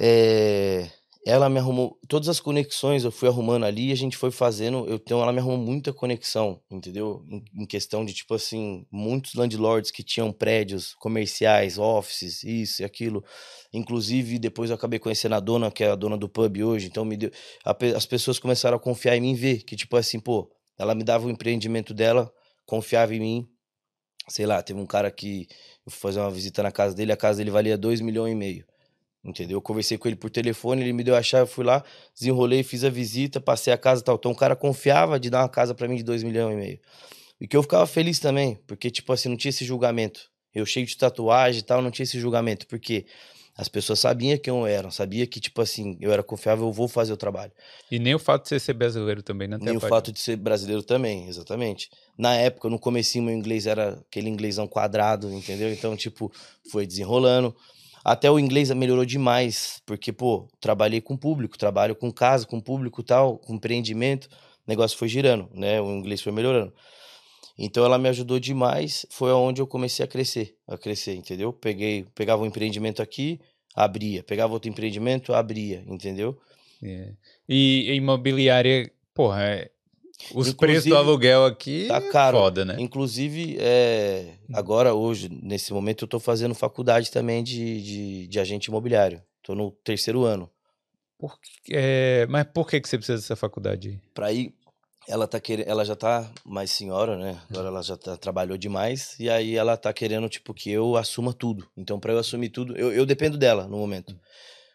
É, ela me arrumou todas as conexões, eu fui arrumando ali, a gente foi fazendo, eu então ela me arrumou muita conexão, entendeu? Em, em, questão de tipo assim, muitos landlords que tinham prédios comerciais, offices, isso e aquilo. Inclusive, depois eu acabei conhecendo a dona, que é a dona do pub hoje, então me deu a, as pessoas começaram a confiar em mim, ver que tipo assim, pô, ela me dava o empreendimento dela, confiava em mim. Sei lá, teve um cara que eu fui fazer uma visita na casa dele, a casa dele valia 2 milhões e meio. Entendeu? Eu conversei com ele por telefone, ele me deu a chave, eu fui lá, desenrolei, fiz a visita, passei a casa e tal. Então o cara confiava de dar uma casa para mim de 2 milhões e meio. E que eu ficava feliz também, porque, tipo assim, não tinha esse julgamento. Eu cheio de tatuagem e tal, não tinha esse julgamento, porque as pessoas sabiam quem eu era, sabia que, tipo assim, eu era confiável, eu vou fazer o trabalho. E nem o fato de você ser brasileiro também, né? Nem o fato de ser brasileiro também, exatamente. Na época, no comecinho, meu inglês era aquele inglêsão quadrado, entendeu? Então, tipo, foi desenrolando. Até o inglês melhorou demais, porque, pô, trabalhei com público, trabalho com casa, com público tal, com empreendimento, o negócio foi girando, né? O inglês foi melhorando. Então ela me ajudou demais, foi onde eu comecei a crescer, a crescer, entendeu? Peguei, pegava um empreendimento aqui, abria, pegava outro empreendimento, abria, entendeu? É. E imobiliária, porra, é, os Inclusive, preços do aluguel aqui tá caro. foda, né? Inclusive, é, agora, hoje, nesse momento, eu tô fazendo faculdade também de, de, de agente imobiliário. Tô no terceiro ano. Por, é, mas por que, que você precisa dessa faculdade? Para ir, ela tá querendo, ela já tá mais senhora, né? Agora ela já tá, trabalhou demais e aí ela tá querendo tipo que eu assuma tudo. Então para eu assumir tudo, eu, eu dependo dela no momento.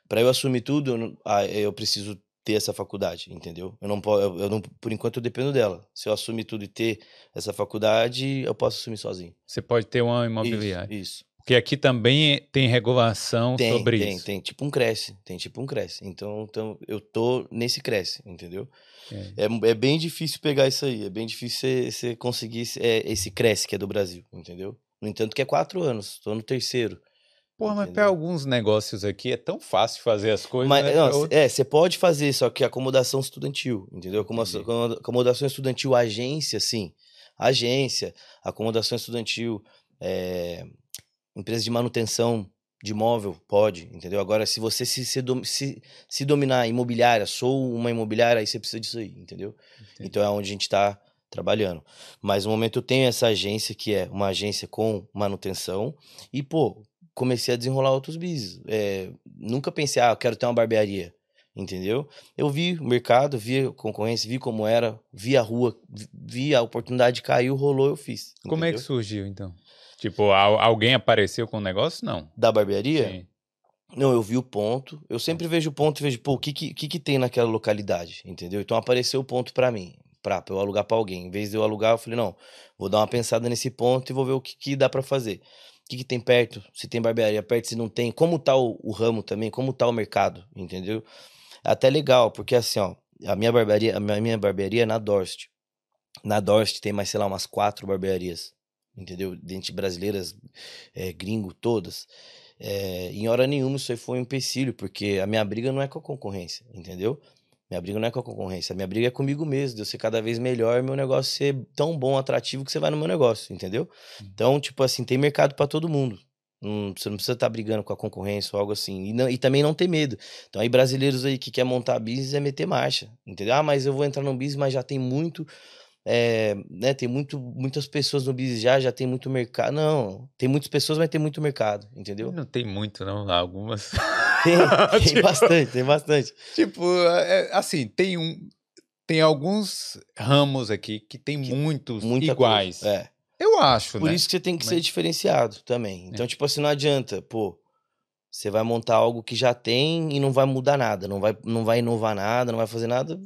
Para eu assumir tudo, eu, ah, eu preciso ter essa faculdade, entendeu? Eu não eu, eu não, por enquanto eu dependo dela. Se eu assumir tudo e ter essa faculdade, eu posso assumir sozinho. Você pode ter uma imobiliária. Isso. isso. Porque aqui também tem regulação tem, sobre tem, isso. Tem, tem. Tipo um cresce. Tem tipo um cresce. Então, então eu tô nesse cresce, entendeu? É. é, é bem difícil pegar isso aí. É bem difícil você conseguir esse, é, esse cresce que é do Brasil, entendeu? No entanto, que é quatro anos. Tô no terceiro. Porra, mas para alguns negócios aqui é tão fácil fazer as coisas. Mas, né? não, é, você pode fazer, só que acomodação estudantil, entendeu? Acomodação, acomodação estudantil, agência, sim. Agência, acomodação estudantil, é, empresa de manutenção de imóvel, pode, entendeu? Agora, se você se, se, se, se dominar imobiliária, sou uma imobiliária, aí você precisa disso aí, entendeu? Entendi. Então é onde a gente está trabalhando. Mas no momento eu tenho essa agência que é uma agência com manutenção e, pô, comecei a desenrolar outros business. É, nunca pensei, ah, eu quero ter uma barbearia, entendeu? Eu vi o mercado, vi a concorrência, vi como era, vi a rua, vi a oportunidade caiu, rolou, eu fiz. Entendeu? Como é que surgiu, então? Tipo, alguém apareceu com o negócio? Não. Da barbearia? Sim. Não, eu vi o ponto. Eu sempre vejo o ponto e vejo, pô, o que, que, que, tem naquela localidade, entendeu? Então apareceu o ponto para mim, pra, pra eu alugar pra alguém. Em vez de eu alugar, eu falei, não, vou dar uma pensada nesse ponto e vou ver o que, que dá para fazer o que, que, tem perto, se tem barbearia perto, se não tem, como tá o, o, ramo também, como tá o mercado, entendeu? É até legal, porque assim, ó, a minha barbearia, a minha barbearia é na Dorst. Na Dorst tem mais, sei lá, umas quatro barbearias, entendeu? Dente brasileiras, é, gringo, todas. É, em hora nenhuma isso aí foi um empecilho, porque a minha briga não é com a concorrência, entendeu? Minha briga não é com a concorrência, minha briga é comigo mesmo, de eu ser cada vez melhor, meu negócio ser tão bom, atrativo que você vai no meu negócio, entendeu? Hum. Então, tipo assim, tem mercado para todo mundo. Hum, você não precisa estar tá brigando com a concorrência ou algo assim. E, não, e, também não ter medo. Então, aí, brasileiros aí que quer montar business é meter marcha, entendeu? Ah, mas eu vou entrar no business, mas já tem muito. É, né, tem muito, muitas pessoas no business já, já tem muito mercado. Não, tem muitas pessoas, mas tem muito mercado, entendeu? Não tem muito, não, algumas. Tem, tem tipo, bastante, tem bastante. Tipo, é, assim, tem um. Tem alguns ramos aqui que tem que, muitos iguais. Coisa, é. Eu acho, Por né? isso que você tem que Mas... ser diferenciado também. Então, é. tipo assim, não adianta, pô, você vai montar algo que já tem e não vai mudar nada, não vai, não vai inovar nada, não vai fazer nada,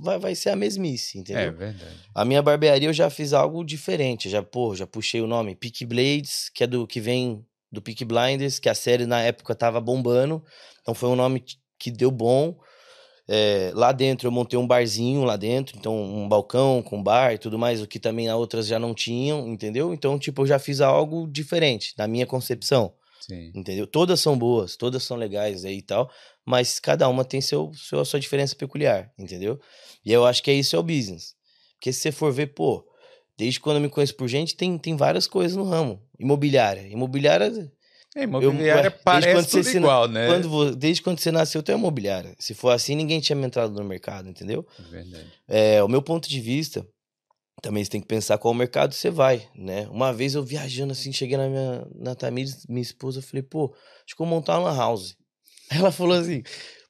vai, vai ser a mesmice, entendeu? É verdade. A minha barbearia eu já fiz algo diferente, já, pô, já puxei o nome Peak Blades, que é do que vem do Peak Blinders, que a série na época tava bombando. Então foi um nome que deu bom. É, lá dentro eu montei um barzinho lá dentro, então um balcão com bar e tudo mais, o que também as outras já não tinham, entendeu? Então, tipo, eu já fiz algo diferente, na minha concepção. Sim. Entendeu? Todas são boas, todas são legais aí e tal, mas cada uma tem seu, seu, sua diferença peculiar, entendeu? E eu acho que é isso é o business. Porque se você for ver, pô, desde quando eu me conheço por gente, tem, tem várias coisas no ramo. Imobiliária. Imobiliária É, imobiliária ué, parece quando tudo você igual, né? Quando desde quando você nasceu, tu é imobiliária. Se for assim, ninguém tinha entrado no mercado, entendeu? Verdade. É, o meu ponto de vista, também você tem que pensar qual mercado você vai, né? Uma vez eu viajando assim, cheguei na minha na Tamires, minha esposa, eu falei, pô, acho que eu vou montar uma lan house. Ela falou assim,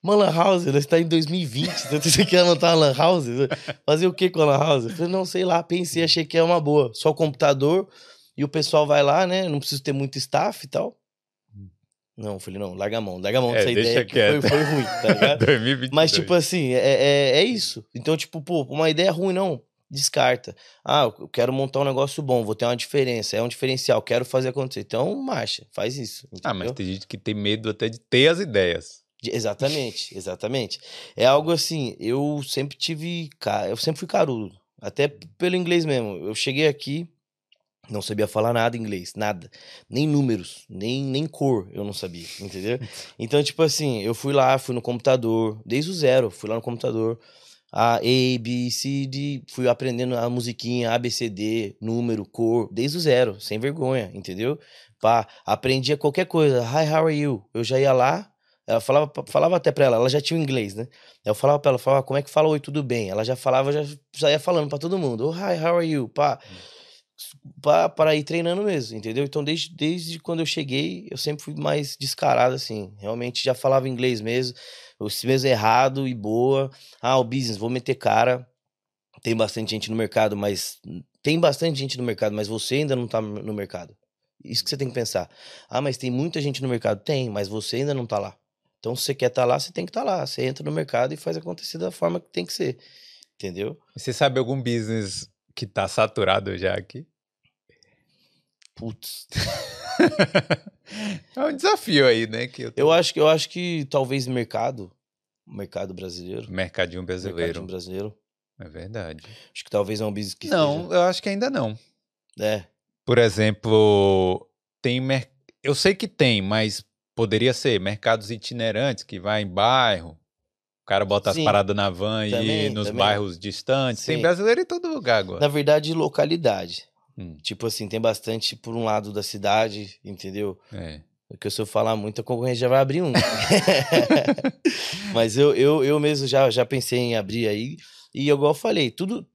uma lan house, nós está em 2020, então você quer montar uma lan house? Fazer o que com a lan house? Eu falei, não, sei lá, pensei, achei que é uma boa. Só computador e o pessoal vai lá, né? Não preciso ter muito staff e tal. Não, eu falei, não, larga a mão, larga a mão É, dessa ideia que foi, foi ruim, tá ligado? 2022. Mas, tipo assim, é, é, é isso. Então, tipo, pô, uma ideia ruim, não. Descarta. Ah, eu quero montar um negócio bom, vou ter uma diferença, é um diferencial, quero fazer acontecer. Então, marcha, faz isso. Ah, mas entendeu? tem gente que tem medo até de ter as ideias. De- Exatamente, exatamente. É algo assim, eu sempre tive. Eu sempre fui carudo. Até pelo inglês mesmo. Eu cheguei aqui, não sabia falar nada inglês, nada. Nem números, nem, nem cor eu não sabia, entendeu? Então, tipo assim, eu fui lá, fui no computador, desde o zero, fui lá no computador. A, A, B, C, D, fui aprendendo a musiquinha, A, B, C, D, número, cor, desde o zero, sem vergonha, entendeu? Pá, aprendia qualquer coisa. Hi, how are you? Eu já ia lá, ela falava, falava até pra ela, ela já tinha o inglês, né? Eu falava pra ela, falava, como é que fala oi, tudo bem? Ela já falava, já, já ia falando pra todo mundo. Oh, hi, how are you? Pá, pá, para ir treinando mesmo, entendeu? Então, desde, desde quando eu cheguei, eu sempre fui mais descarado, assim. Realmente já falava inglês mesmo, os mesmo errado e boa. Ah, o business, vou meter cara. Tem bastante gente no mercado, mas. Tem bastante gente no mercado, mas você ainda não tá no mercado. Isso que você tem que pensar. Ah, mas tem muita gente no mercado? Tem, mas você ainda não tá lá. Então, se você quer estar lá, você tem que estar lá. Você entra no mercado e faz acontecer da forma que tem que ser. Entendeu? Você sabe algum business que tá saturado já aqui? Putz. é um desafio aí, né? Que eu tô... Eu acho que eu acho que talvez mercado, mercado brasileiro, Mercadinho brasileiro. mercadinho brasileiro, É verdade. acho que talvez é um business que Não, eu acho que ainda não. esteja- é, Por exemplo, tem mer... eu sei que tem, mas poderia ser mercados itinerantes que vai em bairro. O cara bota as Sim. paradas na van e Também, ir nos também. bairros distantes. Tem Sim. brasileiro em todo lugar agora. na verdade localidade. Hum, Tipo assim, tem bastante por um lado da cidade, entendeu? é. Porque se eu falar muito, a concorrência já vai abrir um. Mas eu, eu, eu mesmo já, já pensei em abrir aí. E igual eu falei, tudo.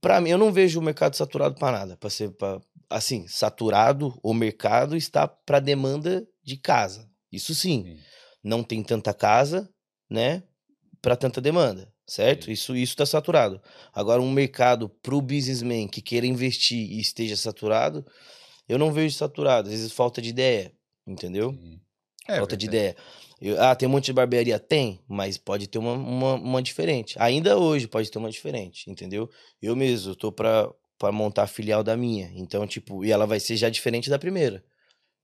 Pra mim, eu não vejo o mercado saturado pra nada. Pra ser, pra, assim, saturado, o mercado está pra demanda de casa. Isso sim. Sim. Não tem tanta casa, né? Pra tanta demanda, certo? Isso isso tá saturado. Agora, um mercado pro businessman que queira investir e esteja saturado, eu não vejo saturado. Às vezes falta de ideia, entendeu? É falta de verdade. ideia. Eu- ah, tem um monte de barbearia? Tem, mas pode ter uma, uma, uma diferente. Ainda hoje pode ter uma diferente, entendeu? Eu mesmo, tô pra, pra montar a filial da minha. Então, tipo, e ela vai ser já diferente da primeira.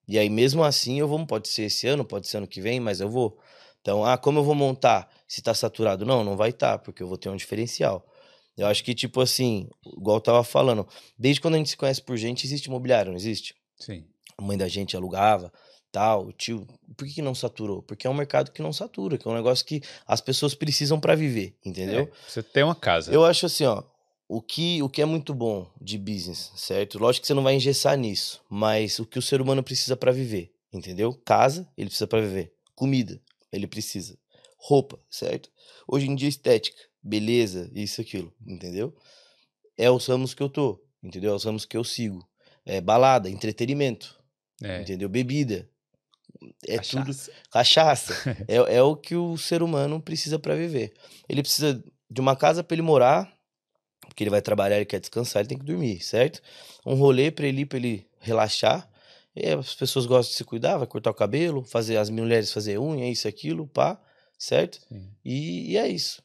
E aí, mesmo assim, eu vou, pode ser esse ano, pode ser ano que vem, mas eu vou. Então, ah, como eu vou montar? Se tá saturado? Não, não vai estar, porque eu vou ter um diferencial. Eu acho que, tipo assim, igual eu tava falando, desde quando a gente se conhece por gente, existe imobiliário, não existe? Sim. a mãe da gente alugava, tal, o tio. Por que, que não saturou? Porque é um mercado que não satura, que é um negócio que as pessoas precisam pra viver, entendeu? É, você tem uma casa. Eu acho assim, ó, o que, o que é muito bom de business, certo? Lógico que você não vai engessar nisso, mas o que o ser humano precisa pra viver, entendeu? Casa, ele precisa pra viver. Comida, ele precisa. Roupa, certo? Hoje em dia, estética, beleza, isso, aquilo, entendeu? É os ramos que eu tô, entendeu? É os ramos que eu sigo. É balada, entretenimento, É. entendeu? Bebida. É tudo. Cachaça. Cachaça. é, é o que o ser humano precisa pra viver. Ele precisa de uma casa pra ele morar, porque ele vai trabalhar, ele quer descansar, ele tem que dormir, certo? Um rolê pra ele ir, pra ele relaxar. E as pessoas gostam de se cuidar, vai cortar o cabelo, fazer as mulheres fazer unha, isso, aquilo, pá, certo? E, e é isso.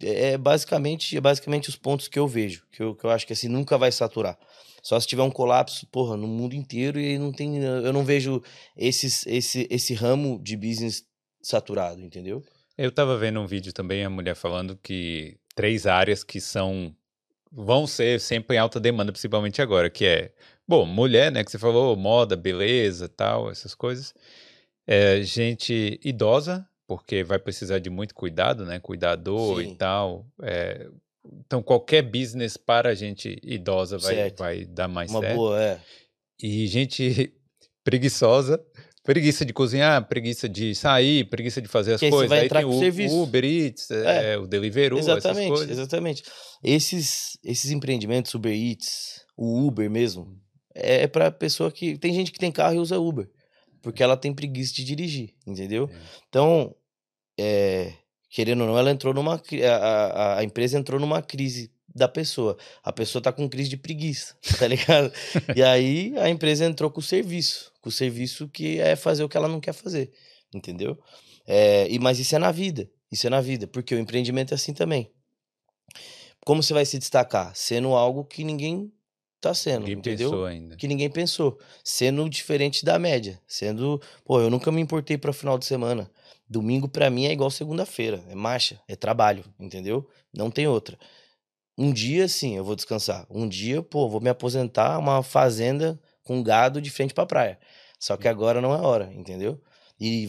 É basicamente, é basicamente os pontos que eu vejo, que eu, que eu acho que assim nunca vai saturar. Só se tiver um colapso, porra, no mundo inteiro e não tem, eu não vejo esses, esse, esse ramo de business saturado, entendeu? Eu tava vendo um vídeo também, a mulher falando que três áreas que são vão ser sempre em alta demanda, principalmente agora, que é, bom, mulher, né, que você falou, moda, beleza, tal, essas coisas. É, gente idosa, porque vai precisar de muito cuidado, né, cuidador Sim. e tal. É, então qualquer business para gente idosa vai, Certo. vai dar mais Uma certo. boa, é. E gente preguiçosa, Preguiça de cozinhar, preguiça de sair, preguiça de fazer as Que aí você coisas. vai Aí entrar tem o serviço. Uber Eats, é, o Deliveroo, essas Exatamente, coisas. exatamente. Esses, esses empreendimentos, Uber Eats, o Uber mesmo, é para pessoa que. Tem gente que tem carro e usa Uber. Porque ela tem preguiça de dirigir, entendeu? É. Então, é, querendo ou não, ela entrou numa. a, a empresa entrou numa crise da pessoa. A pessoa tá com crise de preguiça, tá ligado? e aí a empresa entrou com o serviço. Com o serviço que é fazer o que ela não quer fazer, entendeu? É, e, mas isso é na vida. Isso é na vida. Porque o empreendimento é assim também. Como você vai se destacar? Sendo algo que ninguém tá sendo, Ninguém entendeu? pensou ainda. que ninguém pensou. Sendo diferente da média. Sendo, pô, eu nunca me importei para final de semana. Domingo pra mim é igual segunda-feira, é marcha, é trabalho, entendeu? Não tem outra. Um dia sim, eu vou descansar. Um dia, pô, vou me aposentar uma fazenda com gado de frente pra praia. Só que agora não é hora, entendeu? E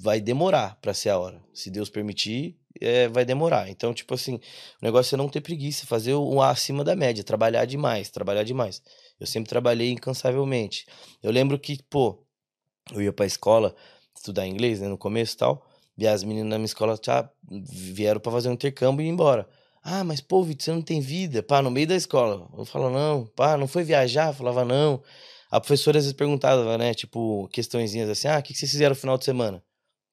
vai demorar pra ser a hora. Se Deus permitir, é, vai demorar. Então, tipo assim, o negócio é não ter preguiça, fazer o acima da média, trabalhar demais, trabalhar demais. Eu sempre trabalhei incansavelmente. Eu lembro que, pô, eu ia pra escola estudar inglês, né, no começo e tal, e as meninas na minha escola já vieram pra fazer um intercâmbio e ir embora. Ah, mas pô, Vitor, você não tem vida? Pá, no meio da escola. Eu falava, não, pá, não foi viajar? Eu falava, não. A professora às vezes perguntava, né, tipo, questõezinhas assim, ah, o que vocês fizeram no final de semana?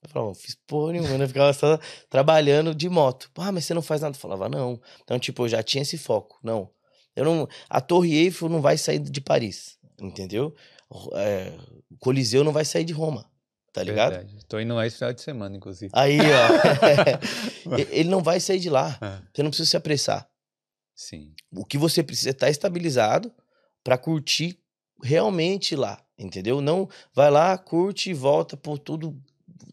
Eu falava, fiz porra nenhuma, né? Eu ficava só trabalhando de moto. Ah, mas você não faz nada? Eu falava, não. Então, tipo, eu já tinha esse foco. Não. Eu não. A Torre Eiffel não vai sair de Paris, entendeu? É, o Coliseu não vai sair de Roma, tá ligado? Verdade. Tô indo lá esse final de semana, inclusive. Aí, ó. Ele não vai sair de lá. Ah, Você não precisa se apressar. sim. O que você precisa é estar estabilizado pra curtir realmente lá, entendeu? Não vai lá, curte e volta por tudo,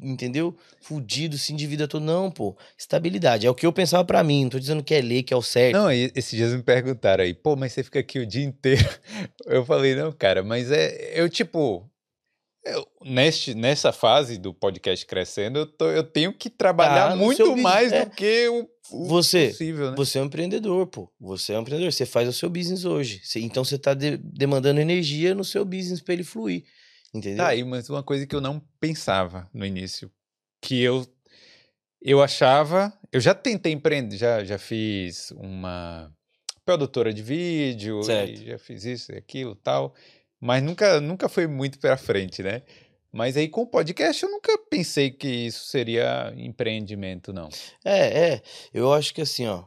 entendeu? Fudido, se endivida todo. Não, pô. Estabilidade. É o que eu pensava pra mim. Não tô dizendo que é lei, que é o certo. Não, esses dias me perguntaram aí, pô, mas você fica aqui o dia inteiro. Eu falei, não, cara, mas é. Eu, tipo. Eu- neste, nessa fase do podcast crescendo, eu, tô- eu tenho que trabalhar Ah, muito mais é. do que o, o Você- possível, né? Você é um empreendedor, pô. Você é um empreendedor. Você faz o seu business hoje. Você- então você tá de- demandando energia no seu business pra ele fluir. Entendeu? Tá aí, mas uma coisa que eu não pensava no início, que eu eu achava, eu já tentei empreender, já, já fiz uma produtora de vídeo, e já fiz isso e aquilo, tal, mas nunca nunca foi muito pra frente, né? Mas aí com o podcast eu nunca pensei que isso seria empreendimento, não. É, é. Eu acho que assim, ó.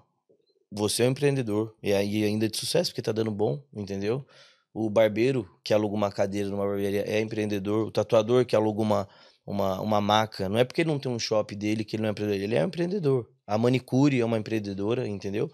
Você é um empreendedor. E aí ainda de sucesso, porque tá dando bom, entendeu? O barbeiro que aluga uma cadeira numa barbearia é empreendedor. O tatuador que aluga uma, uma, uma maca. Não é porque ele não tem um shopping dele que ele não é empreendedor. Ele é um empreendedor. A manicure é uma empreendedora, entendeu?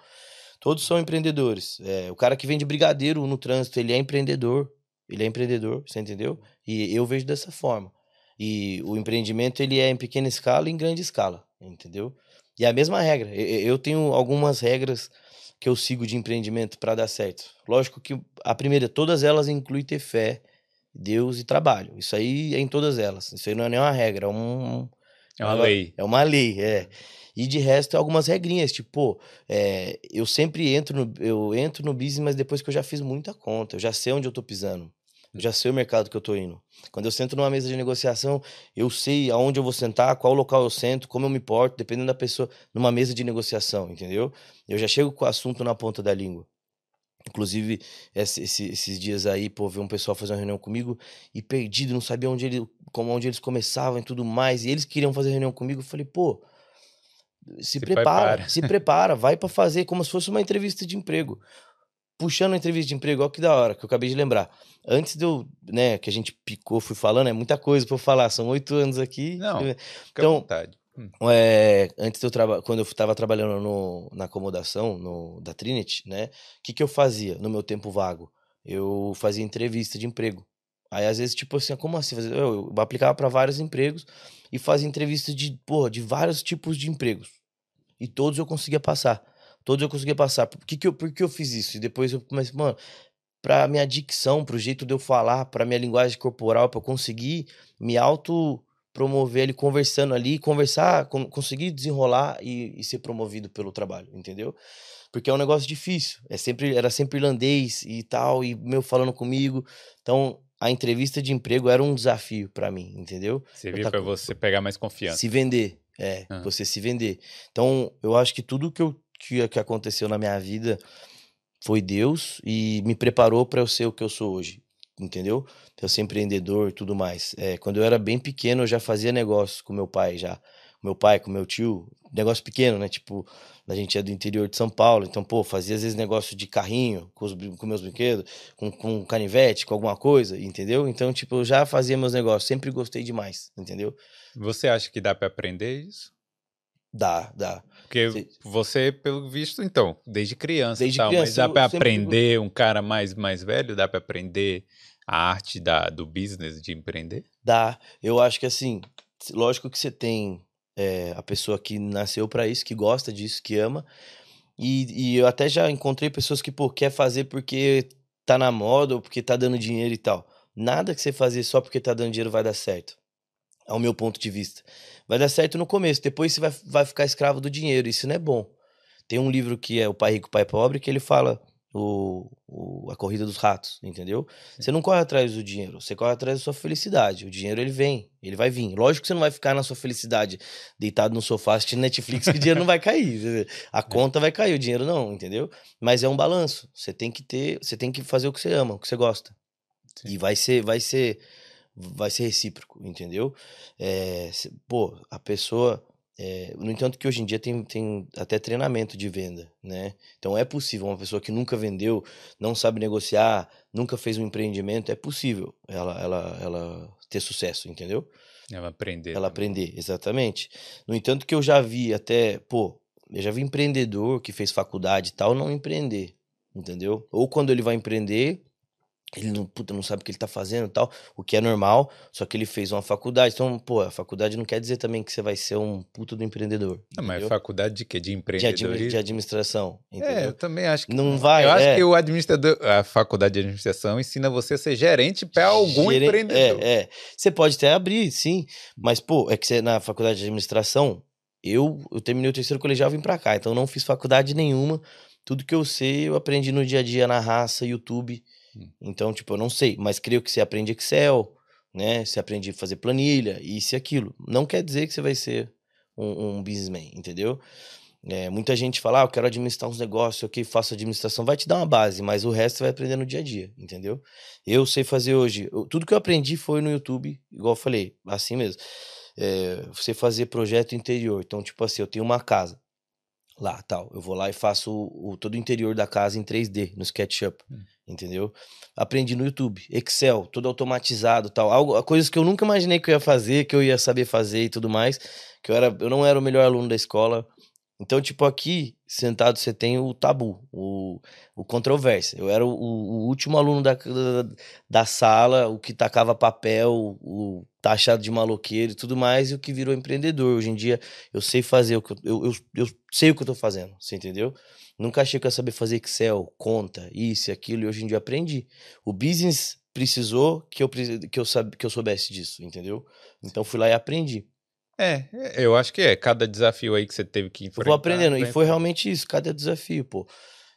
Todos são empreendedores. É, o cara que vende brigadeiro no trânsito, ele é empreendedor. Ele é empreendedor, você entendeu? E eu vejo dessa forma. E o empreendimento, ele é em pequena escala e em grande escala, entendeu? E é a mesma regra. Eu tenho algumas regras que eu sigo de empreendimento para dar certo. Lógico que a primeira, todas elas incluem ter fé, Deus e trabalho. Isso aí é em todas elas. Isso aí não é nenhuma regra, é um, É uma Ela- lei. é uma lei, é. E de resto, algumas regrinhas, tipo, pô, é, eu sempre entro no, eu entro no business, mas depois que eu já fiz muita conta, eu já sei onde eu tô pisando, já sei o mercado que eu tô indo. Quando eu sento numa mesa de negociação, eu sei aonde eu vou sentar, qual local eu sento, como eu me porto, dependendo da pessoa, numa mesa de negociação, entendeu? Eu já chego com o assunto na ponta da língua. Inclusive, esse- esse- esses dias aí, pô, vi um pessoal fazer uma reunião comigo e perdido, não sabia onde, ele, como, onde eles começavam e tudo mais. E eles queriam fazer reunião comigo. Eu falei, pô, se, Se prepara, prepara. se prepara, vai pra fazer como se fosse uma entrevista de emprego. Puxando a entrevista de emprego, olha que da hora, que eu acabei de lembrar. Antes de eu, né, que a gente picou, fui falando, é muita coisa pra eu falar, são oito anos aqui. Não. Então, à vontade. Hum. é, antes de eu trabalhar, quando eu estava trabalhando no- na acomodação no, da Trinity, né? O que, que eu fazia no meu tempo vago? Eu fazia entrevista de emprego. Aí, às vezes, tipo assim, como assim? Eu, eu aplicava para vários empregos e fazia entrevista de, porra, de vários tipos de empregos. E todos eu conseguia passar. Todos eu conseguia passar. Por que, que, eu, por que eu fiz isso? E depois eu comecei, mano, pra minha dicção, pro jeito de eu falar, pra minha linguagem corporal, pra eu conseguir me auto promover ali, conversando ali, conversar, con- conseguir desenrolar e, e ser promovido pelo trabalho, entendeu? Porque é um negócio difícil. É sempre, era sempre irlandês e tal, e meu falando comigo. Então, a entrevista de emprego era um desafio para mim, entendeu? Viu tá pra com- você pegar mais confiança. Se vender. É, Ah. você se vender. Então, eu acho que tudo que, eu, que, que aconteceu na minha vida foi Deus e me preparou para eu ser o que eu sou hoje. Entendeu? Eu ser empreendedor e tudo mais. É, quando eu era bem pequeno, eu já fazia negócios com meu pai já. Meu pai, com meu tio, negócio pequeno, né? Tipo, a gente é do interior de São Paulo, então, pô, fazia às vezes negócio de carrinho com, os, com meus brinquedos, com, com canivete, com alguma coisa, entendeu? Então, tipo, eu já fazia meus negócios, sempre gostei demais, entendeu? Você acha que dá pra aprender isso? Dá, dá. Porque você, pelo visto, então, desde criança Desde tal, criança, mas dá eu pra sempre aprender um cara mais, mais velho, dá pra aprender a arte da, do business de empreender? Dá. Eu acho que assim, lógico que você tem é, a pessoa que nasceu pra isso, que gosta disso, que ama. E, e eu até já encontrei pessoas que, pô, quer fazer porque tá na moda ou porque tá dando dinheiro e tal. Nada que você fazer só porque tá dando dinheiro vai dar certo. É o meu ponto de vista. Vai dar certo no começo, depois você vai, vai ficar escravo do dinheiro. Isso não é bom. Tem um livro que é O Pai Rico, Pai Pobre, que ele fala o, o- a corrida dos ratos, entendeu? Você não corre atrás do dinheiro, você corre atrás da sua felicidade. O dinheiro ele vem, ele vai vir. Lógico que você não vai ficar na sua felicidade deitado no sofá assistindo Netflix, que o dinheiro não vai cair. A conta vai cair, o dinheiro não, entendeu? Mas é um balanço. Você tem que ter, você tem que fazer o que você ama, o que você gosta. Sim. E vai ser, vai ser, vai ser recíproco, entendeu? É, pô, a pessoa. é, no entanto, que hoje em dia tem, tem até treinamento de venda, né? Então é possível, uma pessoa que nunca vendeu, não sabe negociar, nunca fez um empreendimento, é possível ela, ela, ela ter sucesso, entendeu? Ela aprender. Ela também. aprender, exatamente. No entanto, que eu já vi até, pô, eu já vi empreendedor que fez faculdade e tal não empreender, entendeu? Ou quando ele vai empreender, ele não, puta, não sabe o que ele tá fazendo e tal, o que é normal, só que ele fez uma faculdade. Então, pô, a faculdade não quer dizer também que você vai ser um puta do empreendedor. Não, mas faculdade de quê? De de, empreendedorismo? de administração, É, entendeu? eu também acho que Não vai, Eu acho é. que o administrador, a faculdade de administração ensina você a ser gerente para algum Geren- empreendedor. É, é. Você pode até abrir, sim. Mas, pô, é que você na faculdade de administração, eu, eu terminei o terceiro colegial e vim pra cá. Então, não fiz faculdade nenhuma. Tudo que eu sei, eu aprendi no dia a dia, na raça, YouTube. Então, tipo, eu não sei. Mas creio que você aprende Excel, né? Você aprende a fazer planilha, isso e aquilo. Não quer dizer que você vai ser um, um businessman, entendeu? É, muita gente fala, ah, eu quero administrar uns negócios, ok, faço administração, vai te dar uma base, mas o resto você vai aprender no dia a dia, entendeu? Eu sei fazer hoje, eu- tudo que eu aprendi foi no YouTube, igual eu falei, assim mesmo. É, você fazer projeto interior, então, tipo assim, eu tenho uma casa lá, tal, eu vou lá e faço o, o- todo o interior da casa em 3D, no SketchUp, Hum. Entendeu? Aprendi no YouTube, Excel, tudo automatizado, tal, algo, coisas que eu nunca imaginei que eu ia fazer, que eu ia saber fazer e tudo mais, que eu, era, eu não era o melhor aluno da escola, então, tipo, aqui, sentado, você tem o tabu, o, o controvérsia. Eu era o, o último aluno da, da, da sala, o que tacava papel, o taxado de maloqueiro e tudo mais, e o que virou empreendedor. Hoje em dia, eu sei fazer o que eu, eu, eu, eu sei o que eu tô fazendo, você entendeu? Nunca achei que eu ia saber fazer Excel, conta, isso e aquilo, e hoje em dia aprendi. O business precisou que eu, que eu, que eu soubesse disso, entendeu? Então, fui lá e aprendi. É, é, eu acho que é. Cada desafio aí que você teve que Eu enfrentar. vou aprendendo. E vai- foi realmente isso, cada desafio, pô.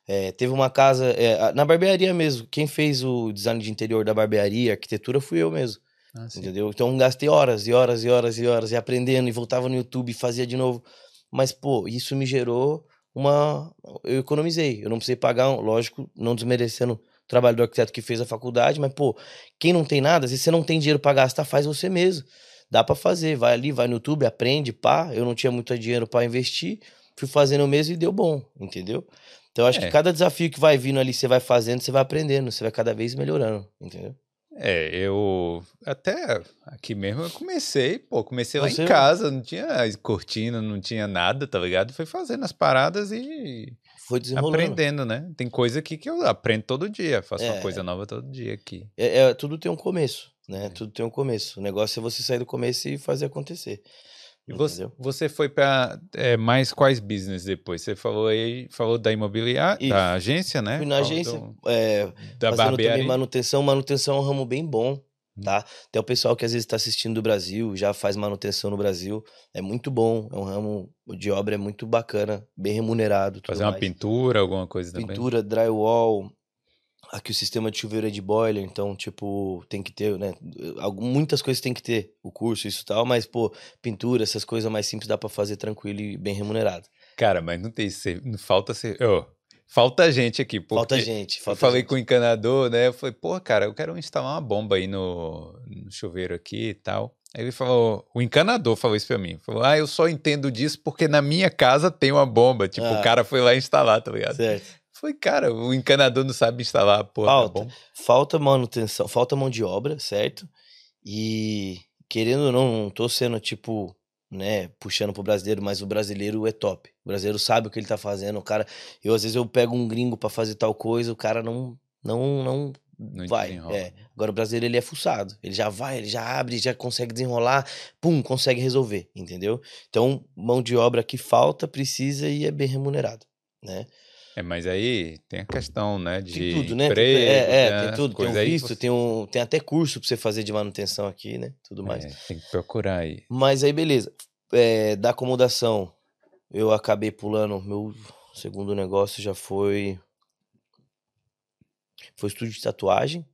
É, teve uma casa, é, na barbearia mesmo, quem fez o design de interior da barbearia, arquitetura, fui eu mesmo, Ah, entendeu? Então gastei horas e horas e horas e horas e aprendendo e voltava no YouTube e fazia de novo. Mas, pô, isso me gerou uma... Eu economizei, eu não precisei pagar, um- lógico, não desmerecendo o trabalho do arquiteto que fez a faculdade, mas, pô, quem não tem nada, se você não tem dinheiro pra gastar, faz você mesmo. Dá pra fazer, vai ali, vai no YouTube, aprende, pá. Eu não tinha muito dinheiro pra investir, fui fazendo mesmo e deu bom, entendeu? Então eu acho É. que cada desafio que vai vindo ali, você vai fazendo, você vai aprendendo, você vai cada vez melhorando, entendeu? É, eu até aqui mesmo eu comecei, pô, comecei lá Você- em casa, não tinha cortina, não tinha nada, tá ligado? Foi fazendo as paradas e Foi desenrolando. aprendendo, né? Tem coisa aqui que eu aprendo todo dia, faço uma É. coisa nova todo dia aqui. É, é- tudo tem um começo, né? É. Tudo tem um começo. O negócio é você sair do começo e fazer acontecer. E você, você foi para mais quais business depois? Você falou aí, falou da imobiliária, Isso. da agência, né? Fui na agência, do- é, da barbearia. manutenção. Manutenção é um ramo bem bom, tá? Tem o pessoal que às vezes está assistindo do Brasil, já faz manutenção no Brasil. É muito bom, é um ramo de obra é muito bacana, bem remunerado. Fazer uma mais. pintura, alguma coisa também. Pintura, drywall, Aqui o sistema de chuveiro é de boiler, então, tipo, tem que ter, né? Muitas coisas tem que ter, o curso, isso e tal, mas, pô, pintura, essas coisas mais simples dá pra fazer tranquilo e bem remunerado. Cara, mas não tem não falta ser. Oh, falta gente aqui. Falta gente. Falta eu falei gente. com o encanador, né? Eu falei, pô, cara, eu quero instalar uma bomba aí no, no chuveiro aqui e tal. Aí ele falou, o encanador falou isso pra mim. Falou, ah, eu só entendo disso porque na minha casa tem uma bomba. Tipo, Ah. o cara foi lá instalar, tá ligado? Certo. Foi, cara, o encanador não sabe instalar a porra da Falta. bomba. Falta manutenção, falta mão de obra, certo? E querendo ou não, não tô sendo tipo, né, puxando pro brasileiro, mas o brasileiro é top. O brasileiro sabe o que ele tá fazendo. O cara, eu às vezes eu pego um gringo pra fazer tal coisa, o cara não não não Não vai. desenrola. É. Agora o brasileiro ele é fuçado. Ele já vai, ele já abre, já consegue desenrolar, pum, consegue resolver, entendeu? Então, mão de obra que falta, precisa e é bem remunerado, né? É, mas aí tem a questão, né, de Tem tudo, né? Tem- emprego, é, é, né, tem tudo. Tem um visto, tem, um, tem até curso pra você fazer de manutenção aqui, né? Tudo mais. É, tem que procurar aí. Mas aí, beleza. É, da acomodação, eu acabei pulando. Meu segundo negócio já foi. Foi estúdio de tatuagem.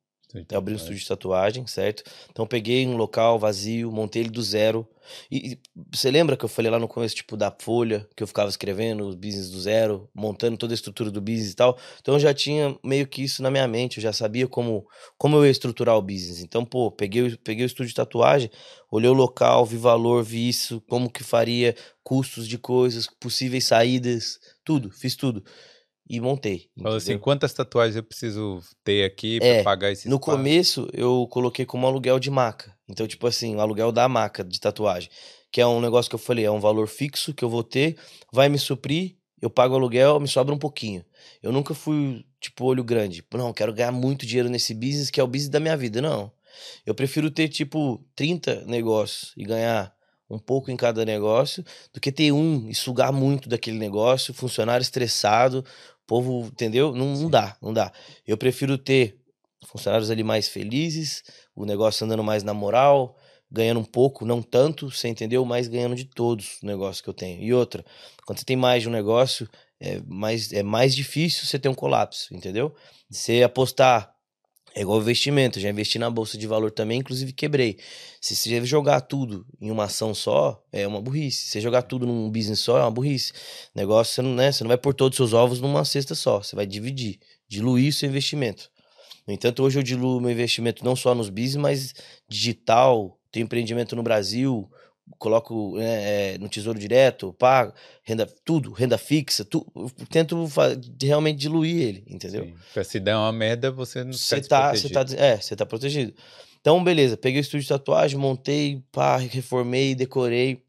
Eu abri um estúdio de tatuagem, certo? Então peguei um local vazio, montei ele do zero. E, você lembra que eu falei lá no começo, tipo, da folha, que eu ficava escrevendo os business do zero, montando toda a estrutura do business e tal. Então eu já tinha meio que isso na minha mente, eu já sabia como, como eu ia estruturar o business. Então, pô, peguei, o- peguei o estúdio de tatuagem, olhei o local, vi valor, vi isso, como que faria, custos de coisas, possíveis saídas, tudo, fiz tudo. E montei. Fala assim, quantas tatuagens eu preciso ter aqui pra É, pagar esse No espaço? começo, eu coloquei como aluguel de maca. Então, tipo assim, o aluguel da maca de tatuagem. Que é um negócio que eu falei, é um valor fixo que eu vou ter, vai me suprir, eu pago o aluguel, me sobra um pouquinho. Eu nunca fui, tipo, olho grande. Não, quero ganhar muito dinheiro nesse business, que é o business da minha vida. Não. Eu prefiro ter, tipo, 30 negócios e ganhar um pouco em cada negócio, do que ter um e sugar muito daquele negócio, funcionário estressado, povo, entendeu? Não, não dá, não dá. Eu prefiro ter funcionários ali mais felizes, o negócio andando mais na moral, ganhando um pouco, não tanto, você entendeu? Mas ganhando de todos o negócio que eu tenho. E outra, quando você tem mais de um negócio, é mais, é mais difícil você ter um colapso, entendeu? Você apostar. É igual investimento, já investi na bolsa de valor também, inclusive quebrei. Se você jogar tudo em uma ação só, é uma burrice. Se você jogar tudo num business só, é uma burrice. Negócio, você não, né, você não vai pôr todos os seus ovos numa cesta só, você vai dividir, diluir seu investimento. No entanto, hoje eu diluo meu investimento não só nos business, mas digital, tenho empreendimento no Brasil, coloco né, é, no Tesouro Direto, pago, renda, tudo, renda fixa, tu, tento realmente diluir ele, entendeu? Sim. Se der uma merda, você não fica tá, você tá, é, você tá protegido. Então, beleza, peguei o estúdio de tatuagem, montei, pá, reformei, decorei.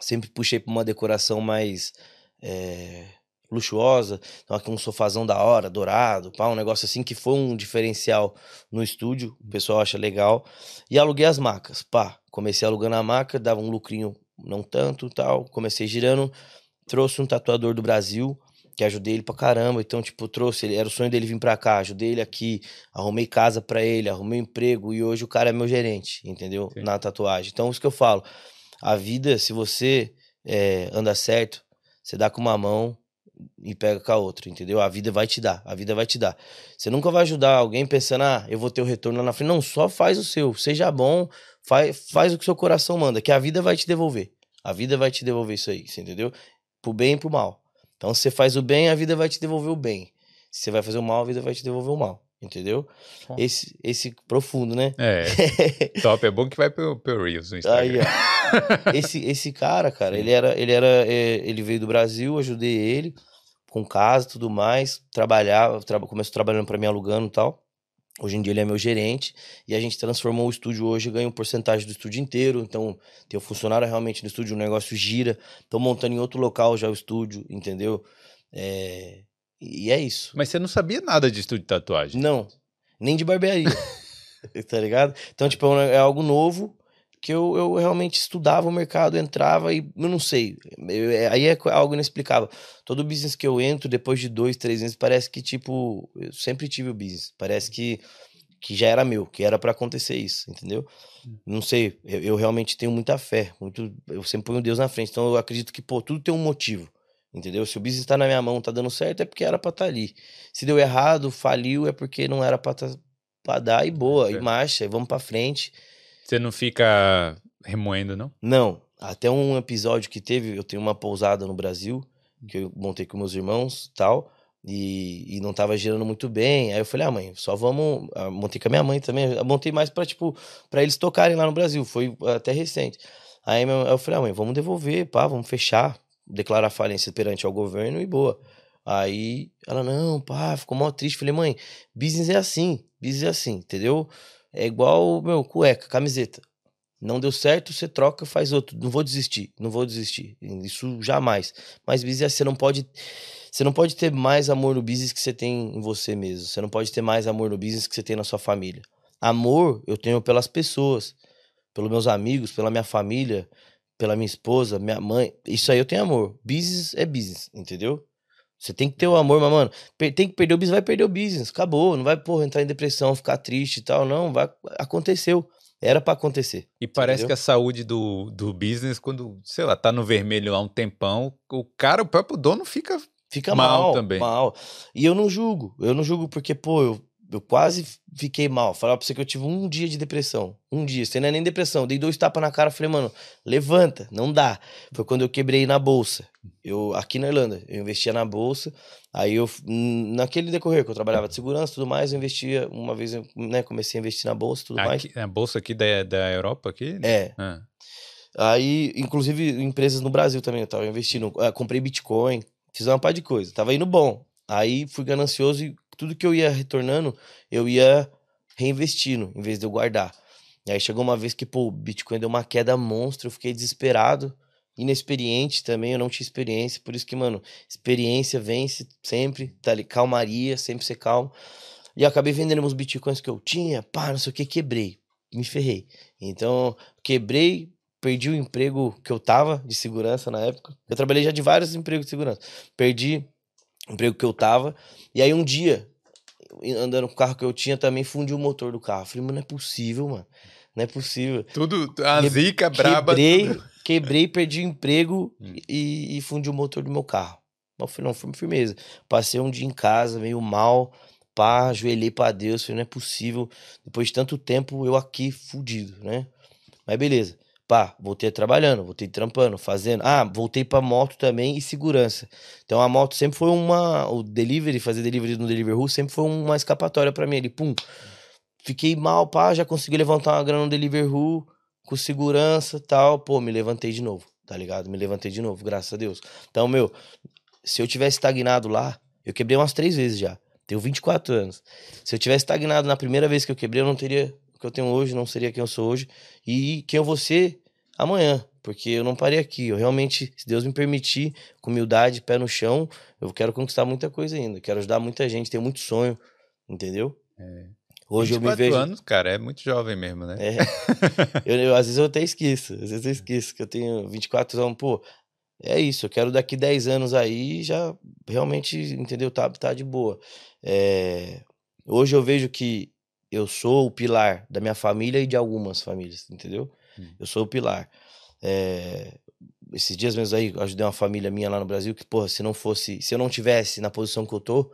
Sempre puxei pra uma decoração mais é, luxuosa. Então, aqui um sofazão da hora, dourado, pá, um negócio assim que foi um diferencial no estúdio, o pessoal acha legal. E aluguei as macas, pá. Comecei alugando a maca, dava um lucrinho não tanto, tal. Comecei girando, trouxe um tatuador do Brasil, que ajudei ele pra caramba. Então, tipo, trouxe ele, era o sonho dele vir pra cá, ajudei ele aqui, arrumei casa pra ele, arrumei emprego e hoje o cara é meu gerente, entendeu? Sim. Na tatuagem. Então, isso que eu falo. A vida, se você é, anda certo, você dá com uma mão e pega com a outra, entendeu? A vida vai te dar, a vida vai te dar. Você nunca vai ajudar alguém pensando, ah, eu vou ter o retorno lá na frente. Não, só faz o seu, seja bom, faz, faz o que seu coração manda, que a vida vai te devolver. A vida vai te devolver isso aí, você entendeu? Pro bem e pro mal. Então, se você faz o bem, a vida vai te devolver o bem. Se você vai fazer o mal, a vida vai te devolver o mal, entendeu? Bom. Esse, esse profundo, né? É, top. É bom que vai pro, pro Reels no Aí, Instagram. ó. esse, esse cara, cara, ele era, ele era, é, ele veio do Brasil, ajudei ele com casa, e tudo mais, trabalhava, tra começou trabalhando para mim alugando e tal. Hoje em dia ele é meu gerente e a gente transformou o estúdio hoje, ganha um porcentagem do estúdio inteiro. Então, tem o funcionário realmente no estúdio, o negócio gira. Tô montando em outro local já o estúdio, entendeu? É, E é isso. Mas você não sabia nada de estúdio de tatuagem. Não, nem de barbearia. tá ligado? Então, tipo, é é algo novo que eu, eu realmente estudava o mercado, entrava e eu não sei. Eu- é- aí é algo inexplicável. Todo business que eu entro, depois de dois, três meses, parece que, tipo, eu sempre tive o business. Parece que, que já era meu, que era pra acontecer isso, entendeu? Não sei, eu, eu realmente tenho muita fé. Muito, eu sempre ponho Deus na frente. Então eu acredito que, pô, tudo tem um motivo. Entendeu? Se o business tá na minha mão, tá dando certo, é porque era pra estar tá ali. Se deu errado, faliu, é porque não era pra, tá, pra dar e boa, é. e marcha, e vamos pra frente. Você não fica remoendo, não? Não. Até um episódio que teve, eu tenho uma pousada no Brasil, que eu montei com meus irmãos tal, e, e não tava girando muito bem. Aí eu falei, ah, mãe, só vamos. Ah, montei com a minha mãe também. Eu montei mais pra, tipo, pra eles tocarem lá no Brasil. Foi até recente. Aí eu falei, ah, mãe, vamos devolver, pá, vamos fechar declarar falência perante ao governo e boa. Aí ela, não, pá, ficou mó triste. Falei, mãe, business é assim, business é assim, entendeu? É igual, meu, cueca, camiseta. Não deu certo, você troca, faz outro. Não vou desistir, não vou desistir. Isso jamais. Mas business é, você não pode. Você não pode ter mais amor no business que você tem em você mesmo. Você não pode ter mais amor no business que você tem na sua família. Amor eu tenho pelas pessoas, pelos meus amigos, pela minha família, pela minha esposa, minha mãe. Isso aí eu tenho amor. Business é business, entendeu? Você tem que ter o amor, mas, mano, tem que perder o business, vai perder o business. Acabou. Não vai, porra, entrar em depressão, ficar triste e tal. Não, vai. Aconteceu. Era para acontecer. E parece entendeu? que a saúde do, do business, quando, sei lá, tá no vermelho há um tempão, o cara, o próprio dono fica. Fica mal, mal também. Mal. E eu não julgo. Eu não julgo porque, pô, eu eu quase fiquei mal. Falar pra você que eu tive um dia de depressão. Um dia. Você não é nem depressão. Dei dois tapas na cara. Falei, mano, levanta. Não dá. Foi quando eu quebrei na bolsa. Eu, aqui na Irlanda, eu investia na bolsa. Aí eu, naquele decorrer que eu trabalhava de segurança e tudo mais, eu investia. Uma vez, eu, né, comecei a investir na bolsa e tudo aqui, mais. A bolsa aqui da, da Europa? Aqui? É. Ah. Aí, inclusive, empresas no Brasil também. Eu tava investindo. Eu ah, comprei Bitcoin. Fiz uma par de coisa. Tava indo bom. Aí fui ganancioso e tudo que eu ia retornando, eu ia reinvestindo, em vez de eu guardar. E aí chegou uma vez que, pô, o Bitcoin deu uma queda monstro, eu fiquei desesperado, inexperiente também, eu não tinha experiência, por isso que, mano, experiência vence sempre, tá ali, calmaria, sempre ser calmo. E acabei vendendo os bitcoins que eu tinha, pá, não sei o que, quebrei, me ferrei. Então, quebrei, perdi o emprego que eu tava de segurança na época. Eu trabalhei já de vários empregos de segurança. Perdi emprego que eu tava. E aí um dia, andando com o carro que eu tinha, também fundiu o motor do carro. Falei, mano, não é possível, mano. Não é possível. Tudo, a zica braba. Quebrei, quebrei, perdi o emprego hum. e, e fundi o motor do meu carro. Eu falei, não, foi firmeza. Passei um dia em casa, meio mal, pá, ajoelhei pra Deus. Falei, não é possível. Depois de tanto tempo, eu aqui fudido, né? Mas beleza. Pá, voltei trabalhando, voltei trampando, fazendo. Ah, voltei pra moto também e segurança. Então a moto sempre foi uma. O delivery, fazer delivery no Deliveroo sempre foi uma escapatória para mim ali. Pum. Fiquei mal, pá, já consegui levantar uma grana no Deliveroo com segurança tal. Pô, me levantei de novo, tá ligado? Me levantei de novo, graças a Deus. Então, meu, se eu tivesse estagnado lá, eu quebrei umas três vezes já. Tenho 24 anos. Se eu tivesse estagnado na primeira vez que eu quebrei, eu não teria que eu tenho hoje não seria quem eu sou hoje e quem eu vou ser amanhã, porque eu não parei aqui. Eu realmente, se Deus me permitir, com humildade, pé no chão, eu quero conquistar muita coisa ainda. Quero ajudar muita gente, tenho muito sonho, entendeu? É. Hoje eu me vejo. anos, cara, é muito jovem mesmo, né? É. eu, eu, às vezes eu até esqueço, às vezes eu esqueço que eu tenho 24 anos, pô. É isso, eu quero daqui 10 anos aí já realmente, entendeu? Tá, tá de boa. É... Hoje eu vejo que eu sou o pilar da minha família e de algumas famílias, entendeu? Hum. Eu sou o pilar. É, esses dias mesmo aí, eu ajudei uma família minha lá no Brasil que, porra, se não fosse, se eu não tivesse na posição que eu tô,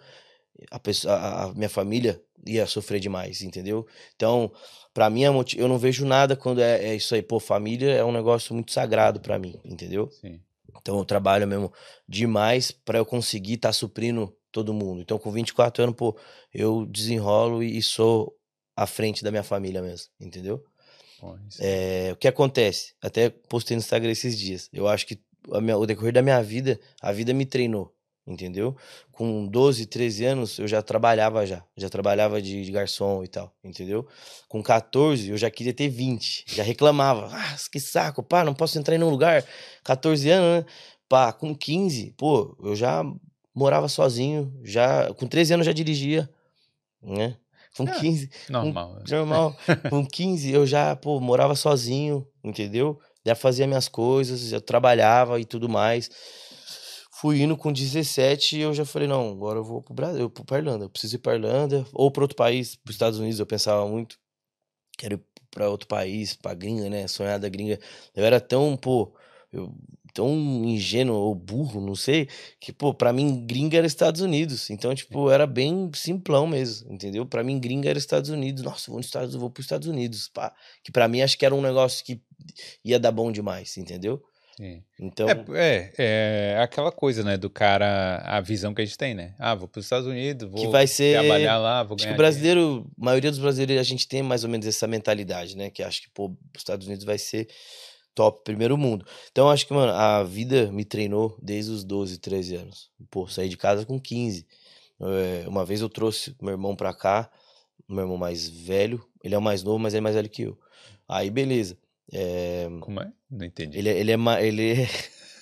a, pessoa, a, a minha família ia sofrer demais, entendeu? Então, para mim, eu não vejo nada quando é, é, isso aí. Pô, família é um negócio muito sagrado para mim, entendeu? Sim. Então, eu trabalho mesmo demais para eu conseguir estar tá suprindo todo mundo. Então, com 24 anos, pô, eu desenrolo e sou à frente da minha família mesmo, entendeu? É, o que acontece? Até postei no Instagram esses dias. Eu acho que minha, o decorrer da minha vida, a vida me treinou, entendeu? Com 12, 13 anos, eu já trabalhava já. Já trabalhava de, de, garçom e tal, entendeu? Com 14, eu já queria ter 20. Já reclamava. Ah, que saco, pá, não posso entrar em nenhum lugar. 14 anos, né? Pá, com 15, pô, eu já morava sozinho. já Com 13 anos, eu já dirigia, né? Com é, 15. Normal. Com, normal. com 15 eu já, pô, morava sozinho, entendeu? Já fazia minhas coisas, já trabalhava e tudo mais. Fui indo com 17 e eu já falei, não, agora eu vou pro Brasil, eu pro Irlanda, eu preciso ir pra Irlanda, ou pra outro país, pros Estados Unidos, eu pensava muito. Quero ir pra outro país, pra gringa, né? Sonhar da gringa. Eu era tão, pô, eu tão ingênuo ou burro, não sei, que, pô, pra mim, gringa era Estados Unidos. Então, tipo, era bem simplão mesmo, entendeu? Pra mim, gringa era Estados Unidos. Nossa, vou, nos Estados, vou pros Estados Unidos, pá. Que pra mim, acho que era um negócio que ia dar bom demais, entendeu? Sim. Então, É, é, é aquela coisa, né, do cara, a visão que a gente tem, né? Ah, vou para os Estados Unidos, vou que vai ser... trabalhar lá, vou Acho que ganhar o brasileiro, a maioria dos brasileiros, a gente tem mais ou menos essa mentalidade, né? Que acho que, pô, os Estados Unidos vai ser top, primeiro mundo. Então, acho que, mano, a vida me treinou desde os 12, 13 anos. Pô, saí de casa com 15. É, uma vez eu trouxe meu irmão pra cá, meu irmão mais velho, ele é o mais novo, mas ele é mais velho que eu. Aí, beleza. É. Como é? Não entendi. ele, é- ele, é, ele, é-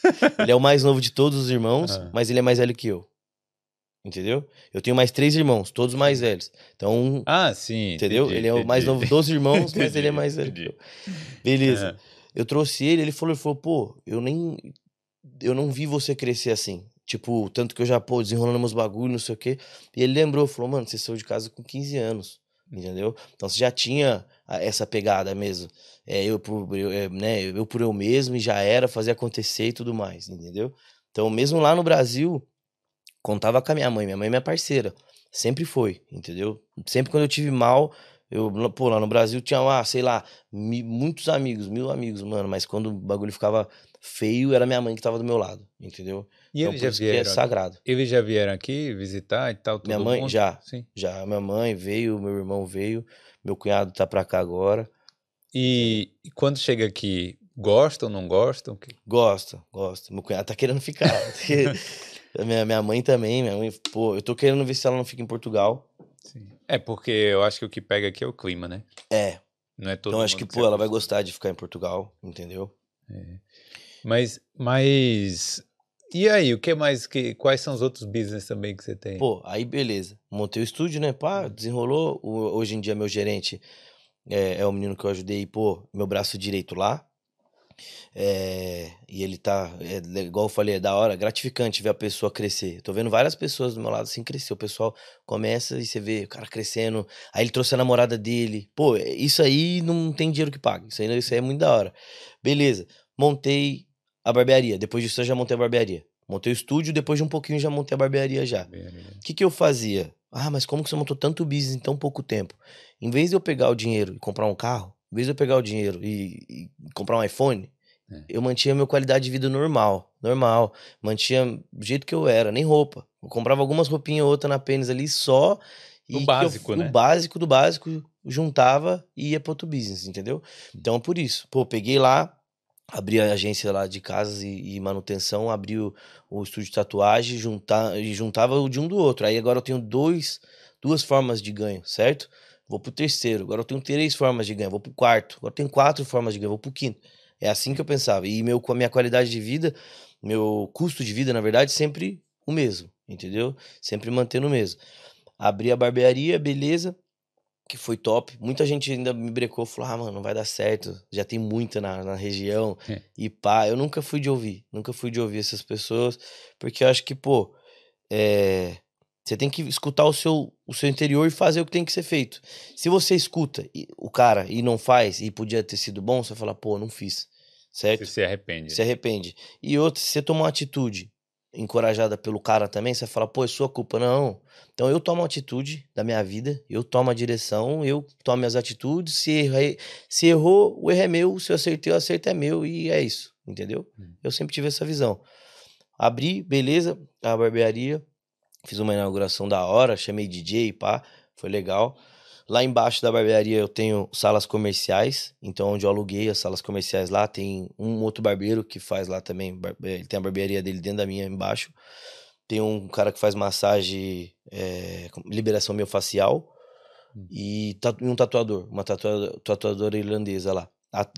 ele é o mais novo de todos os irmãos, Ah. mas ele é mais velho que eu. Entendeu? Eu tenho mais três irmãos, todos mais velhos. Então, Ah, sim. entendeu? entendi, ele é o mais entendi. novo dos irmãos, mas ele é mais velho que entendi. eu. Beleza. Eu trouxe ele, ele falou, ele falou, pô, eu nem. Eu não vi você crescer assim. Tipo, tanto que eu já, pô, desenrolando meus bagulhos, não sei o quê. E ele lembrou, falou, mano, você saiu de casa com 15 anos. Entendeu? Então você já tinha a- essa pegada mesmo. É, eu, por, eu, é, né, eu por eu mesmo e já era fazer acontecer e tudo mais, entendeu? Então, mesmo lá no Brasil, contava com a minha mãe. Minha mãe é minha parceira. Sempre foi, entendeu? Sempre quando eu tive mal, eu, pô, lá no Brasil tinha, ah, sei lá, mi- muitos amigos, mil amigos, mano. Mas quando o bagulho ficava feio, era minha mãe que tava do meu lado, entendeu? E então, eles já é vieram aqui? sagrado. Eles já vieram aqui visitar e tal, Minha mãe, mundo? já. Sim. Já, minha mãe veio, meu irmão veio, meu cunhado tá pra cá agora. E, e quando chega aqui, gostam, não gostam? Gosta, gosta. Meu cunhado tá querendo ficar. minha, minha mãe também, minha mãe, pô, eu tô querendo ver se ela não fica em Portugal. Sim. É porque eu acho que o que pega aqui é o clima, né? É, Não é todo então acho que, mundo pô, ela vai gostar de ficar em Portugal, entendeu? Mas, mas e aí, o que mais que quais são os outros business também que você tem? Pô, aí beleza. Montei o estúdio, né? Pá, desenrolou. O- hoje em dia, meu gerente é, é o menino que eu ajudei, pô, meu braço direito lá. É, e ele tá, é, igual eu falei, é da hora, gratificante ver a pessoa crescer. Tô vendo várias pessoas do meu lado assim crescer. O pessoal começa e você vê o cara crescendo. Aí ele trouxe a namorada dele. Pô, é- isso aí não tem dinheiro que pague. Isso aí, isso aí é muito da hora. Beleza. Montei a barbearia. Depois disso eu já montei a barbearia. Montei o estúdio, depois de um pouquinho já montei a barbearia já. O que, que eu fazia? Ah, mas como que você montou tanto business em tão pouco tempo? Em vez de eu pegar o dinheiro e comprar um carro, em vez de eu pegar o dinheiro e, e comprar um iPhone, É. eu mantinha minha qualidade de vida normal, normal. Mantinha do jeito que eu era, nem roupa. Eu comprava algumas roupinhas ou outra na pênis ali só. O que eu- básico, né? O básico do básico, juntava e ia para outro business, entendeu? Então, por isso. Pô, peguei lá, abri a agência lá de casas e, e manutenção, abri o, o estúdio de tatuagem juntar, e juntava o de um do outro. Aí agora eu tenho dois, duas formas de ganho, certo? Vou pro terceiro, agora eu tenho três formas de ganho, vou pro quarto, agora eu tenho quatro formas de ganho, vou pro quinto. É assim que eu pensava. E meu, com a minha qualidade de vida, meu custo de vida, na verdade, sempre o mesmo, entendeu? Sempre mantendo o mesmo. Abri a barbearia, beleza, que foi top. Muita gente ainda me brecou, falou: ah, mano, não vai dar certo, já tem muita na, na região. É. E pá, eu nunca fui de ouvir, nunca fui de ouvir essas pessoas, porque eu acho que, pô, é, você tem que escutar o seu, o seu interior e fazer o que tem que ser feito. Se você escuta e- o cara e não faz, e podia ter sido bom, você fala, pô, não fiz, certo? Você se arrepende. se arrepende. E outra, se você tomar uma atitude encorajada pelo cara também, você fala, pô, é sua culpa. Não. Então eu tomo a atitude da minha vida, eu tomo a direção, eu tomo minhas atitudes. Se, errei, se errou, o erro é meu. Se eu acertei, o acerto é meu. E é isso, entendeu? Hum. Eu sempre tive essa visão. Abri, beleza, a barbearia. Fiz uma inauguração da hora, chamei DJ, pá, foi legal. Lá embaixo da barbearia eu tenho salas comerciais, então onde eu aluguei as salas comerciais lá, tem um outro barbeiro que faz lá também, eh, ele tem a barbearia dele dentro da minha embaixo. Tem um cara que faz massagem, com- liberação miofascial Hum. e um tatuador, uma tatua- tatuadora irlandesa lá.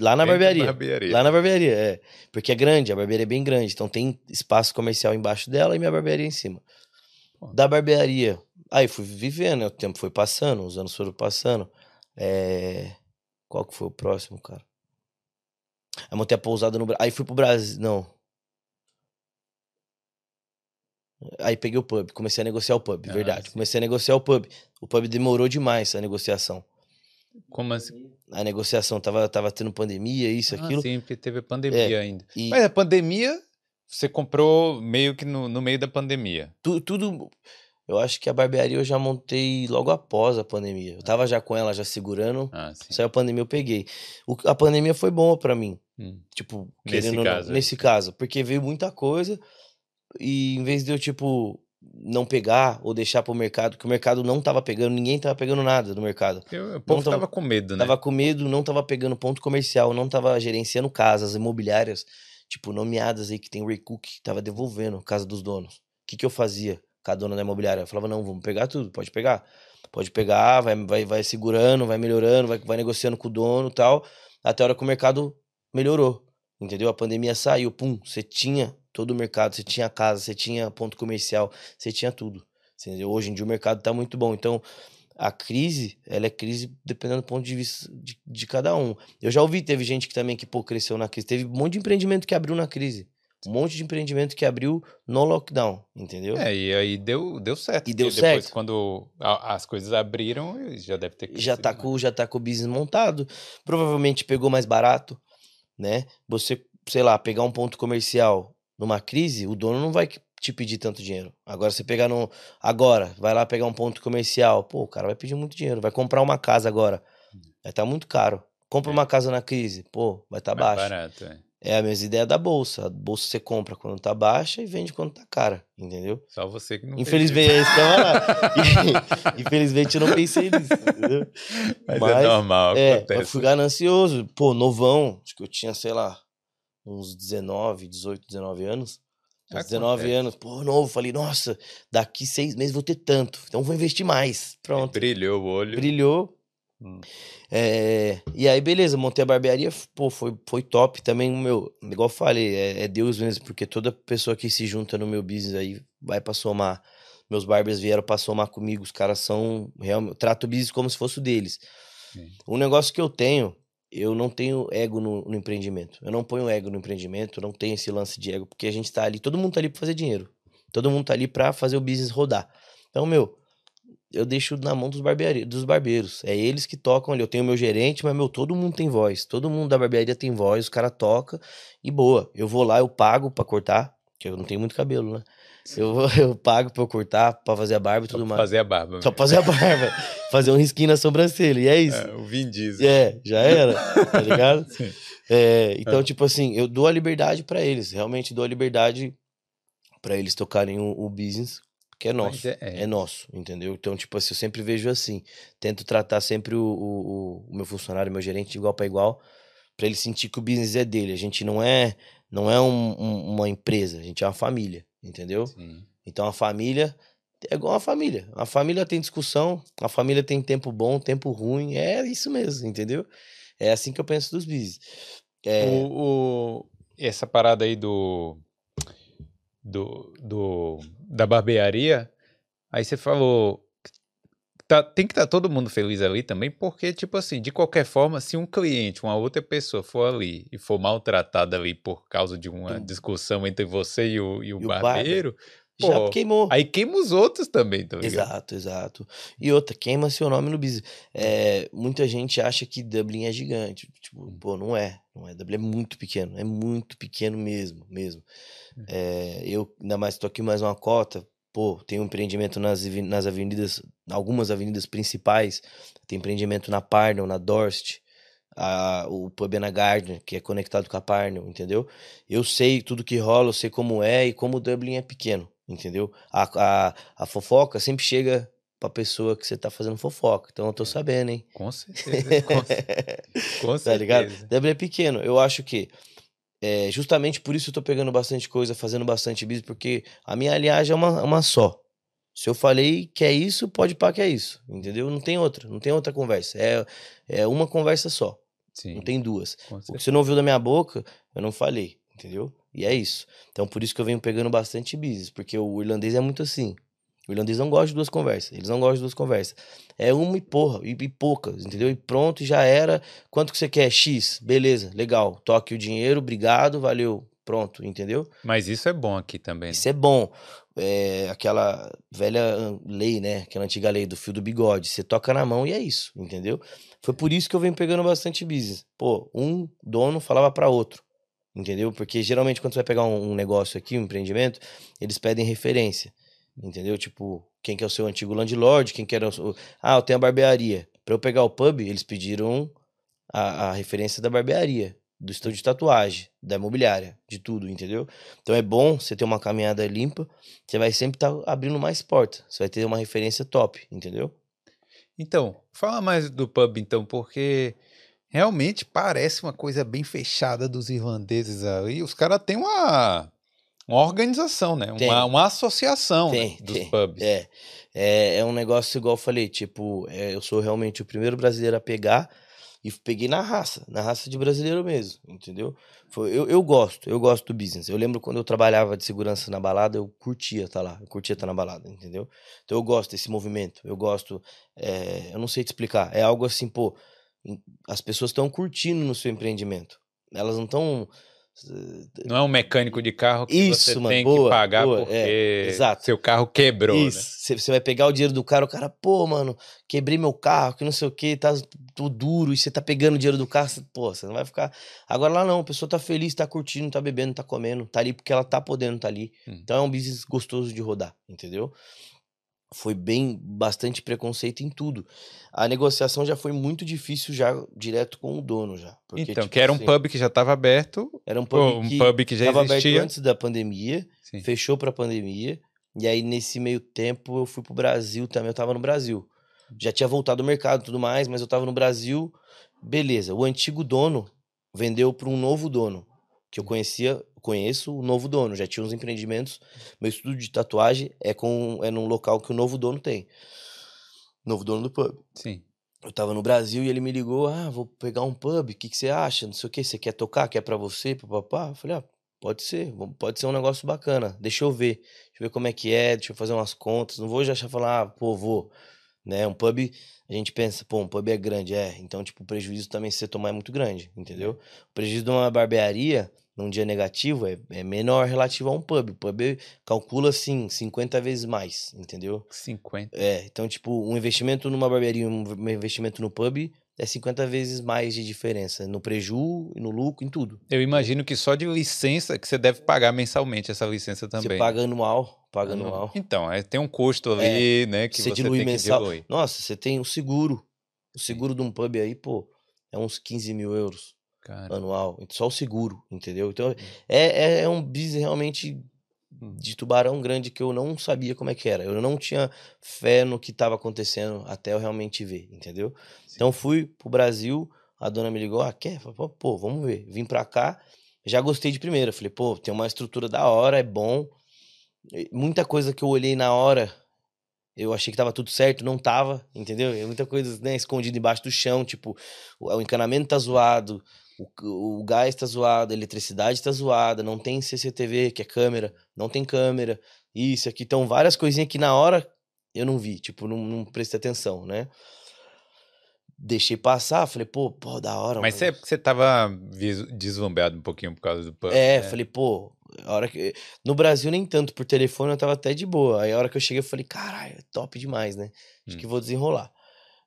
Lá na barbearia. barbearia. Lá na barbearia, é. Porque é grande, a barbearia é bem grande. Então tem espaço comercial embaixo dela e minha barbearia em cima. Da barbearia. Aí fui vivendo, né? O tempo foi passando, os anos foram passando. É... Qual que foi o próximo, cara? Aí montei a pousada no Brasil. Aí fui pro Brasil. Não. Aí peguei o pub, comecei a negociar o pub, Ah, verdade. sim. Comecei a negociar o pub. O pub demorou demais a negociação. Como assim? A negociação tava, tava tendo pandemia, isso, Ah, aquilo. sim, porque teve a pandemia ainda. E Mas a pandemia, você comprou meio que no, no meio da pandemia. tu- tudo. Eu acho que a barbearia eu já montei logo após a pandemia. Eu tava já com ela, já segurando. Ah. Saiu a pandemia, eu peguei. O- a pandemia foi boa pra mim. Hum. Tipo, Nesse querendo não, caso nesse caso, porque veio muita coisa e em vez de eu, tipo, não pegar ou deixar pro mercado, que o mercado não tava pegando, ninguém tava pegando nada no mercado. Porque o povo tava- tava com medo, né? Tava com medo, não tava pegando ponto comercial, não tava gerenciando casas imobiliárias, tipo, nomeadas aí que tem o Ray Cook, tava devolvendo casa dos donos. O que que eu fazia com a dona da imobiliária? Eu falava, não, vamos pegar tudo, pode pegar. Pode pegar, vai, vai, vai segurando, vai melhorando, vai, vai negociando com o dono tal, até a hora que o mercado melhorou, entendeu? A pandemia saiu, pum, você tinha todo o mercado, você tinha casa, você tinha ponto comercial, você tinha tudo, entendeu? Hoje em dia o mercado tá muito bom, então a crise, ela é crise dependendo do ponto de vista de, de cada um. Eu já ouvi, teve gente que também que, pô, cresceu na crise. Teve um monte de empreendimento que abriu na crise. Um monte de empreendimento que abriu no lockdown, entendeu? É, e aí deu, deu certo. E deu porque depois, certo. quando a- as coisas abriram, já deve ter já tá, crescido com, já tá com o business montado. Provavelmente pegou mais barato, né? Você, sei lá, pegar um ponto comercial numa crise, o dono não vai te pedir tanto dinheiro. Agora, você pegar no. Agora, vai lá pegar um ponto comercial, pô, o cara vai pedir muito dinheiro. Vai comprar uma casa agora, vai estar muito caro. Compra É. uma casa na crise, pô, vai estar mais baixo. barato. É. É a mesma ideia da bolsa. A bolsa você compra quando tá baixa e vende quando tá cara, entendeu? Só você que não Infelizmente, isso. é falar. Infelizmente eu não pensei nisso, entendeu? Mas, é mas, normal, É, acontece. eu fui ganancioso. Pô, novão. Acho que eu tinha, sei lá, uns 19, 18, 19 anos. Uns 19 Acontece. anos. Pô, novo. Falei, nossa, daqui seis meses vou ter tanto. Então vou investir mais. Pronto. Brilhou o olho. Brilhou. Hum. É, e aí, beleza, montei a barbearia, pô, foi, foi top também, meu, igual eu falei, é, é Deus mesmo, porque toda pessoa que se junta no meu business aí vai pra somar. Meus barbers vieram pra somar comigo, os caras são, realmente, eu trato o business como se fosse o deles. Sim. Um negócio que eu tenho, eu não tenho ego no, no empreendimento, eu não ponho ego no empreendimento, não tenho esse lance de ego, porque a gente tá ali, todo mundo tá ali pra fazer dinheiro, todo mundo tá ali pra fazer o business rodar. Então, meu, eu deixo na mão dos, dos barbeiros. É eles que tocam ali. Eu tenho meu gerente, mas, meu, todo mundo tem voz. Todo mundo da barbearia tem voz, os caras tocam e boa. Eu vou lá, eu pago pra cortar, que eu não tenho muito cabelo, né? Eu, eu pago pra eu cortar, pra fazer a barba e tudo mais. fazer a barba. Só mesmo. pra fazer a barba. fazer um risquinho na sobrancelha. E é isso. É, o Vin Diesel. É, já era, tá ligado? É, então, É. tipo assim, eu dou a liberdade pra eles. Realmente dou a liberdade pra eles tocarem o, o business, que é nosso. é- é. É nosso, entendeu? Então, tipo assim, eu sempre vejo assim. Tento tratar sempre o, o, o- meu funcionário, meu gerente, de igual pra igual, pra ele sentir que o business é dele. A gente não é, não é um- um- uma empresa, a gente é uma família, entendeu? Sim. Então a família é igual uma família. A família tem discussão, a família tem tempo bom, tempo ruim. É isso mesmo, entendeu? É assim que eu penso dos business. É, O, o- essa parada aí do, do, do da barbearia, aí você falou tá, tem que estar todo mundo feliz ali também, porque tipo assim, de qualquer forma, se um cliente, uma outra pessoa for ali e for maltratada ali por causa de uma Hum. discussão entre você e o, e o E o barber, barbeiro, já pô, queimou. aí queima os outros também, tá ligado? Exato, exato. E outra, queima seu nome no business. É, muita gente acha que Dublin é gigante. Tipo, Hum. pô, não é. Não é. Dublin é muito pequeno. É muito pequeno mesmo, mesmo. Hum. É, eu, ainda mais, tô aqui mais uma cota. Pô, tem um empreendimento nas, nas avenidas, algumas avenidas principais. Tem empreendimento na Parnell, na Dorset. A, o pub na Gardner, que é conectado com a Parnell, entendeu? Eu sei tudo que rola, eu sei como é e como Dublin é pequeno, entendeu? A, a, a fofoca sempre chega pra pessoa que você tá fazendo fofoca. Então eu tô sabendo, hein? Com certeza, com, cer- com tá ligado? certeza. Dublin é pequeno. Eu acho que é, justamente por isso eu tô pegando bastante coisa, fazendo bastante business, porque a minha aliagem é uma, uma só. Se eu falei que é isso, pode pá que é isso, entendeu? Não tem outra, não tem outra conversa. É, é uma conversa só, Sim, não tem duas. O que você não ouviu da minha boca, eu não falei, entendeu? E é isso. Então por isso que eu venho pegando bastante business, porque o irlandês é muito assim. O irlandês não gosta de duas conversas. Eles não gostam de duas conversas. É uma e porra, e, e poucas, entendeu? E pronto, já era. Quanto que você quer? X, beleza, legal. Toque o dinheiro, obrigado, valeu. Pronto, entendeu? Mas isso é bom aqui também. né? Isso é bom. é, aquela velha lei, né? Aquela antiga lei do fio do bigode. Você toca na mão e é isso, entendeu? Foi por isso que eu venho pegando bastante business. Pô, um dono falava para outro, entendeu? Porque geralmente quando você vai pegar um, um, negócio aqui, um empreendimento, eles pedem referência, entendeu? Tipo, quem que é o seu antigo landlord, quem que era o... Ah, eu tenho a barbearia. Para eu pegar o pub, eles pediram a, a referência da barbearia do estúdio de tatuagem, da imobiliária, de tudo, entendeu? Então é bom você ter uma caminhada limpa, você vai sempre estar tá abrindo mais portas, você vai ter uma referência top, entendeu? Então, fala mais do pub então, porque realmente parece uma coisa bem fechada dos irlandeses aí. Os caras têm uma, uma organização, né? Uma, uma associação tem, né? dos tem. pubs. É, é, é um negócio igual eu falei, tipo, é, eu sou realmente o primeiro brasileiro a pegar e peguei na raça, na raça de brasileiro mesmo, entendeu? Foi, eu, eu gosto, eu gosto do business. Eu lembro quando eu trabalhava de segurança na balada, eu curtia estar tá lá, eu curtia estar tá na balada, entendeu? Então eu gosto desse movimento, eu gosto, é, eu não sei te explicar, é algo assim, pô, as pessoas estão curtindo no seu empreendimento. Elas não estão não é um mecânico de carro que Isso, você mano, tem boa, que pagar boa, porque é, seu carro quebrou. Né? Isso. Né? Você vai pegar o dinheiro do cara, o cara, pô, mano, quebrei meu carro, que não sei o que, tá tudo duro, e você tá pegando o dinheiro do carro, você, pô, você não vai ficar. Agora lá não, a pessoa tá feliz, tá curtindo, tá bebendo, tá comendo, tá ali porque ela tá podendo tá ali. Hum. Então é um business gostoso de rodar, entendeu? Foi bem bastante preconceito em tudo. A negociação já foi muito difícil já direto com o dono já. Porque, então, tipo, que era um assim, pub que já estava aberto. Era um pub, um que, pub que já existia. aberto antes da pandemia, Sim. fechou para a pandemia. E aí nesse meio tempo eu fui pro Brasil também, eu tava no Brasil. Já tinha voltado ao mercado e tudo mais, mas eu tava no Brasil. Beleza, o antigo dono vendeu para um novo dono que eu conhecia, conheço o novo dono, já tinha uns empreendimentos. Meu estudo de tatuagem é com é num local que o novo dono tem. Novo dono do pub. Sim. Eu tava no Brasil e ele me ligou: "Ah, vou pegar um pub, o que que você acha? Não sei o que, você quer tocar, quer para você, papá?" Eu falei: "Ah, pode ser, pode ser um negócio bacana. Deixa eu ver. Deixa eu ver como é que é, deixa eu fazer umas contas. Não vou já falar, ah, pô, vou, né? Um pub, a gente pensa, pô, um pub é grande, é. Então, tipo, o prejuízo também se você tomar é muito grande, entendeu? O prejuízo de uma barbearia num dia negativo é, é menor relativo a um pub. O pub calcula, assim, 50 vezes mais, entendeu? 50. É, então, tipo, um investimento numa barbearia um investimento no pub é 50 vezes mais de diferença no preju, no lucro, em tudo. Eu imagino que só de licença que você deve pagar mensalmente essa licença também. Você paga anual, paga anual. anual. Então, é, tem um custo ali, é, né, que você, você tem mensal. que diluir. Nossa, você tem o seguro. O seguro de um pub aí, pô, é uns 15 mil euros. Cara. anual. Só o seguro, entendeu? Então, hum. é, é, é, um business realmente hum. de tubarão grande que eu não sabia como é que era. Eu não tinha fé no que estava acontecendo até eu realmente ver, entendeu? Sim. Então, fui pro Brasil, a dona me ligou, ah, quer? Falei, pô, vamos ver. Vim pra cá, já gostei de primeira. Falei, pô, tem uma estrutura da hora, é bom. Muita coisa que eu olhei na hora eu achei que tava tudo certo, não tava, entendeu? Muita coisa, né, escondida embaixo do chão, tipo, o encanamento tá zoado, o, o gás tá zoado, a eletricidade tá zoada, não tem CCTV, que é câmera, não tem câmera, isso aqui. Então, várias coisinhas que na hora eu não vi, tipo, não, não prestei atenção, né? Deixei passar, falei, pô, pô, da hora. Mas você, você tava deslumbrado um pouquinho por causa do pub, É, né? falei, pô, a hora que... No Brasil nem tanto, por telefone eu tava até de boa. Aí a hora que eu cheguei eu falei, caralho, é top demais, né? Acho hum. que vou desenrolar.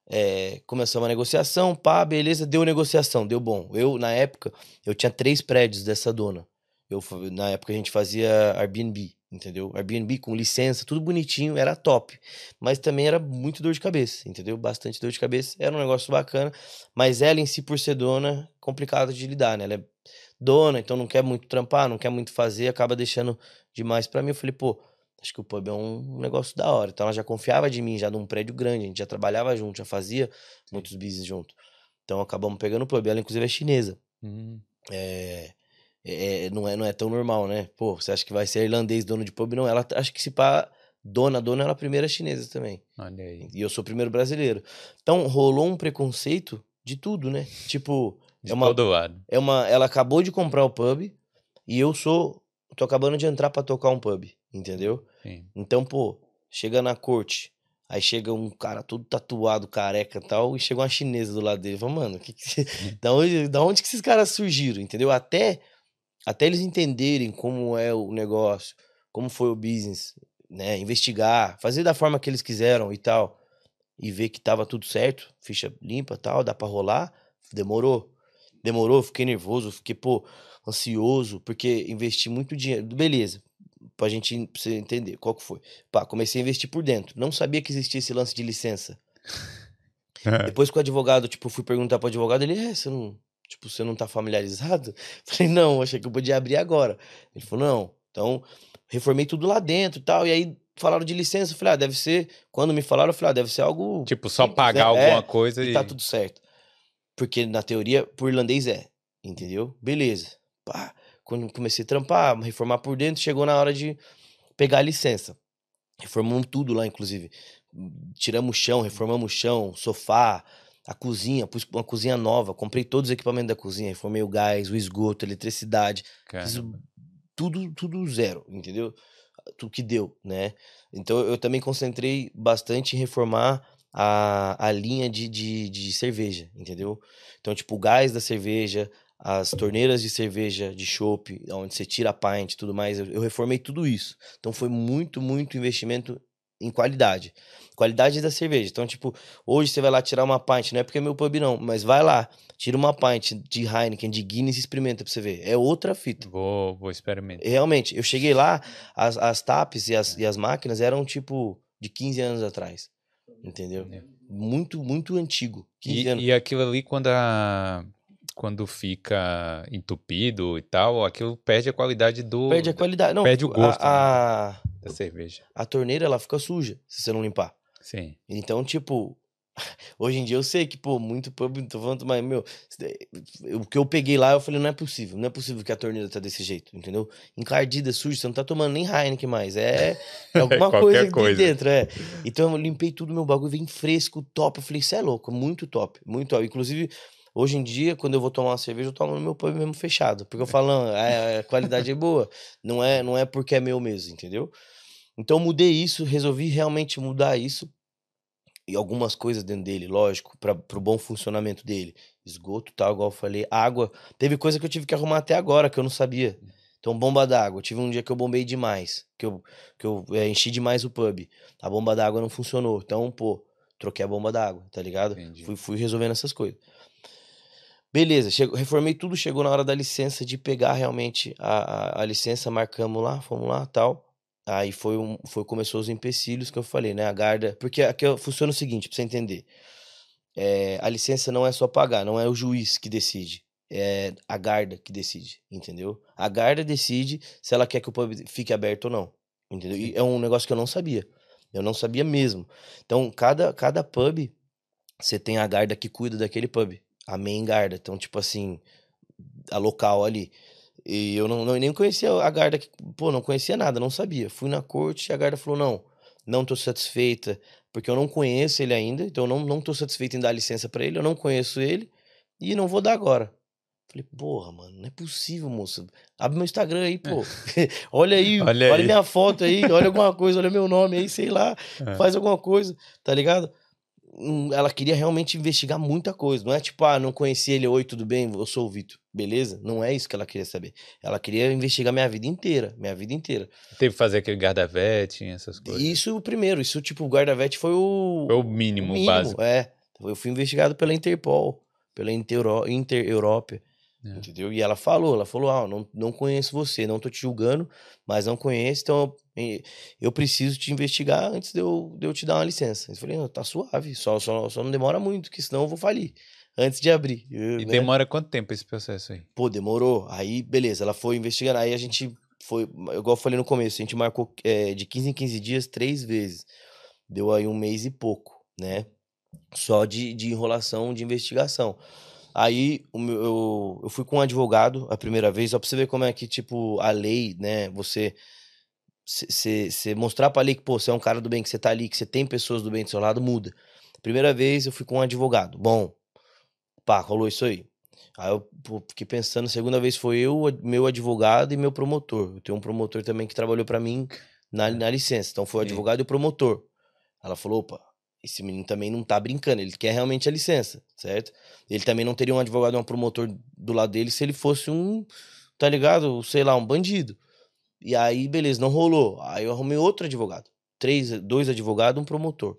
É, começou uma negociação, pá, beleza, deu negociação, deu bom. Eu, na época, eu tinha três prédios dessa dona. Eu, na época a gente fazia Airbnb, entendeu? Airbnb com licença, tudo bonitinho, era top. Mas também era muito dor de cabeça, entendeu? Bastante dor de cabeça. Era um negócio bacana, mas ela em si, por ser dona, complicado de lidar, né? Ela é dona, então não quer muito trampar, não quer muito fazer, acaba deixando demais para mim. Eu falei, pô, acho que o pub é um negócio da hora. Então ela já confiava de mim, já num prédio grande, a gente já trabalhava junto, já fazia muitos business junto. Então acabamos pegando o pub. Ela, inclusive, é chinesa. Uhum. É, é, não, é, não é tão normal, né? Pô, você acha que vai ser irlandês dono de pub? Não, ela acho que se pá, dona, dona, ela é a primeira chinesa também. Olha aí. E eu sou o primeiro brasileiro. Então rolou um preconceito de tudo, né? Tipo. De é uma, todo lado. É uma, ela acabou de comprar o pub e eu sou. tô acabando de entrar para tocar um pub, entendeu? Sim. Então, pô, chega na corte, aí chega um cara todo tatuado, careca e tal, e chega uma chinesa do lado dele. Fala, mano, que que... da, onde, da onde que esses caras surgiram, entendeu? Até, até eles entenderem como é o negócio, como foi o business. né, investigar, fazer da forma que eles quiseram e tal, e ver que tava tudo certo, ficha limpa tal, dá pra rolar, demorou. Demorou, fiquei nervoso, fiquei, pô, ansioso, porque investi muito dinheiro. Beleza, pra gente pra você entender qual que foi. Pá, comecei a investir por dentro. Não sabia que existia esse lance de licença. Depois que o advogado, tipo, fui perguntar pro advogado, ele, é, você não, tipo, você não tá familiarizado? Falei, não, achei que eu podia abrir agora. Ele falou, não. Então, reformei tudo lá dentro e tal. E aí falaram de licença. Eu falei, ah, deve ser. Quando me falaram, eu falei, ah, deve ser algo. Tipo, só pagar é, alguma coisa e. e tá tudo certo. Porque na teoria, por irlandês é. Entendeu? Beleza. Pá. Quando comecei a trampar, reformar por dentro, chegou na hora de pegar a licença. Reformamos tudo lá, inclusive. Tiramos o chão, reformamos o chão, sofá, a cozinha, pus uma cozinha nova, comprei todos os equipamentos da cozinha, reformei o gás, o esgoto, a eletricidade, fiz tudo, tudo zero, entendeu? Tudo que deu, né? Então eu também concentrei bastante em reformar a, a linha de, de, de cerveja, entendeu? Então, tipo, o gás da cerveja, as torneiras de cerveja de chopp, onde você tira a pint e tudo mais, eu, eu reformei tudo isso. Então foi muito, muito investimento em qualidade. Qualidade da cerveja. Então, tipo, hoje você vai lá tirar uma pint, não é porque é meu pub não, mas vai lá, tira uma pint de Heineken, de Guinness e experimenta pra você ver. É outra fita. Vou, vou experimentar. Realmente, eu cheguei lá, as, as taps e as, e as máquinas eram, tipo, de 15 anos atrás. Entendeu? É. Muito, muito antigo. E, e, aquilo ali, quando a, quando fica entupido e tal, aquilo perde a qualidade do. Perde a qualidade. Não, perde o gosto a, né, da cerveja. A torneira ela fica suja se você não limpar. Sim. Então, tipo, hoje em dia eu sei que, pô, muito pub, tô falando, mas, meu, o que eu peguei lá, eu falei, não é possível, não é possível que a torneira tá desse jeito, entendeu? Encardida, suja, você não tá tomando nem Heineken mais, é, é alguma coisa, coisa de dentro, é. Então eu limpei tudo, meu bagulho vem fresco, top, eu falei, isso é louco, muito top, muito top. Inclusive, Hoje em dia, quando eu vou tomar uma cerveja, eu tomo no meu pub mesmo fechado. Porque eu falo, não, a, a qualidade é boa. Não é, não é porque é meu mesmo, entendeu? Então mudei isso, resolvi realmente mudar isso. E algumas coisas dentro dele, lógico, para o bom funcionamento dele. Esgoto tal, igual eu falei. Água. Teve coisa que eu tive que arrumar até agora, que eu não sabia. Então, bomba d'água. Tive um dia que eu bombei demais. Que eu, que eu é, enchi demais o pub. A bomba d'água não funcionou. Então, pô, troquei a bomba d'água, tá ligado? Fui, fui resolvendo essas coisas. Beleza, chegou, reformei tudo, chegou na hora da licença, de pegar realmente a, a, a licença, marcamos lá, fomos lá tal. Aí foi, um, foi começou os empecilhos que eu falei, né? A guarda. Porque aqui funciona o seguinte, pra você entender. É, a licença não é só pagar, não é o juiz que decide. É a guarda que decide, entendeu? A guarda decide se ela quer que o pub fique aberto ou não. Entendeu? E é um negócio que eu não sabia. Eu não sabia mesmo. Então, cada, cada pub, você tem a guarda que cuida daquele pub a main guarda. Então, tipo assim, a local ali. E eu não, não nem conhecia a guarda, pô, não conhecia nada, não sabia. Fui na corte e a guarda falou: não, não tô satisfeita, porque eu não conheço ele ainda, então eu não, não tô satisfeita em dar licença para ele, eu não conheço ele e não vou dar agora. Falei, porra, mano, não é possível, moça. Abre meu Instagram aí, pô. olha aí, olha, olha aí. minha foto aí, olha alguma coisa, olha meu nome aí, sei lá, é. faz alguma coisa, tá ligado? Ela queria realmente investigar muita coisa. Não é tipo, ah, não conheci ele, oi, tudo bem, eu sou o Vitor. Beleza? Não é isso que ela queria saber. Ela queria investigar minha vida inteira, minha vida inteira. Teve que fazer aquele guarda-vete, essas coisas. Isso o primeiro, isso tipo, o guarda-vete foi o... Foi o mínimo, o mínimo básico. É, eu fui investigado pela Interpol, pela Inter-Europa. É. Entendeu? E ela falou, ela falou, ah, não, não conheço você, não tô te julgando, mas não conheço, então eu, eu preciso te investigar antes de eu, de eu te dar uma licença. Eu falei, tá suave, só, só, só não demora muito, que senão eu vou falir antes de abrir. Eu, e né? demora quanto tempo esse processo aí? Pô, demorou. Aí, beleza, ela foi investigando, aí a gente foi, igual eu falei no começo, a gente marcou é, de 15 em 15 dias três vezes. Deu aí um mês e pouco, né? Só de, de enrolação, de investigação. Aí meu, eu, eu fui com um advogado a primeira vez, só pra você ver como é que, tipo, a lei, né, você. Você mostrar pra lei que, pô, você é um cara do bem, que você tá ali, que você tem pessoas do bem do seu lado, muda. Primeira vez eu fui com um advogado. Bom, pá, rolou isso aí. Aí eu pô, fiquei pensando, segunda vez foi eu, meu advogado e meu promotor. Eu tenho um promotor também que trabalhou para mim na, na licença. Então foi o advogado e o promotor. Ela falou, opa, esse menino também não tá brincando, ele quer realmente a licença, certo? Ele também não teria um advogado, um promotor do lado dele se ele fosse um, tá ligado? Sei lá, um bandido. E aí, beleza, não rolou. Aí eu arrumei outro advogado. Três, dois advogados, um promotor.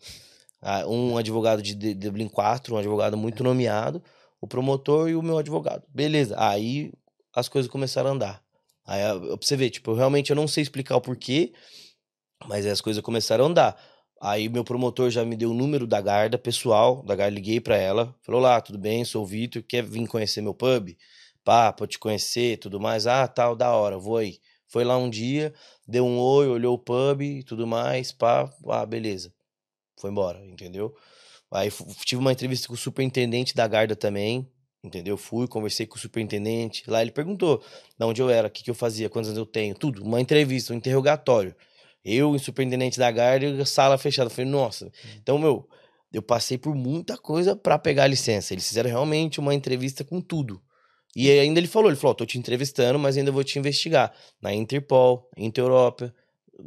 Ah, Um advogado de Dublin 4, um advogado muito nomeado, o promotor e o meu advogado. Beleza. Aí as coisas começaram a andar. Aí pra você ver, tipo, eu realmente eu não sei explicar o porquê, mas as coisas começaram a andar. Aí meu promotor já me deu o número da guarda pessoal, da guarda, liguei pra ela, falou: "Olá, tudo bem? Sou o Vitor, quer vir conhecer meu pub? Pá, pra te conhecer, tudo mais. Ah, tal, da hora, vou aí. Foi lá um dia, deu um oi, olhou o pub e tudo mais, pá, ah, beleza. Foi embora, entendeu? Aí tive uma entrevista com o superintendente da guarda também, entendeu? Fui, conversei com o superintendente. Lá ele perguntou de onde eu era, o que, que eu fazia, quantos anos eu tenho, tudo. Uma entrevista, um interrogatório. Eu, o superintendente da guarda, sala fechada. Eu Falei, nossa. Então, meu, eu passei por muita coisa pra pegar a licença. Eles fizeram realmente uma entrevista com tudo. E aí ainda ele falou, ele falou, ó, tô te entrevistando, mas ainda vou te investigar. Na Interpol, Inter-Europa,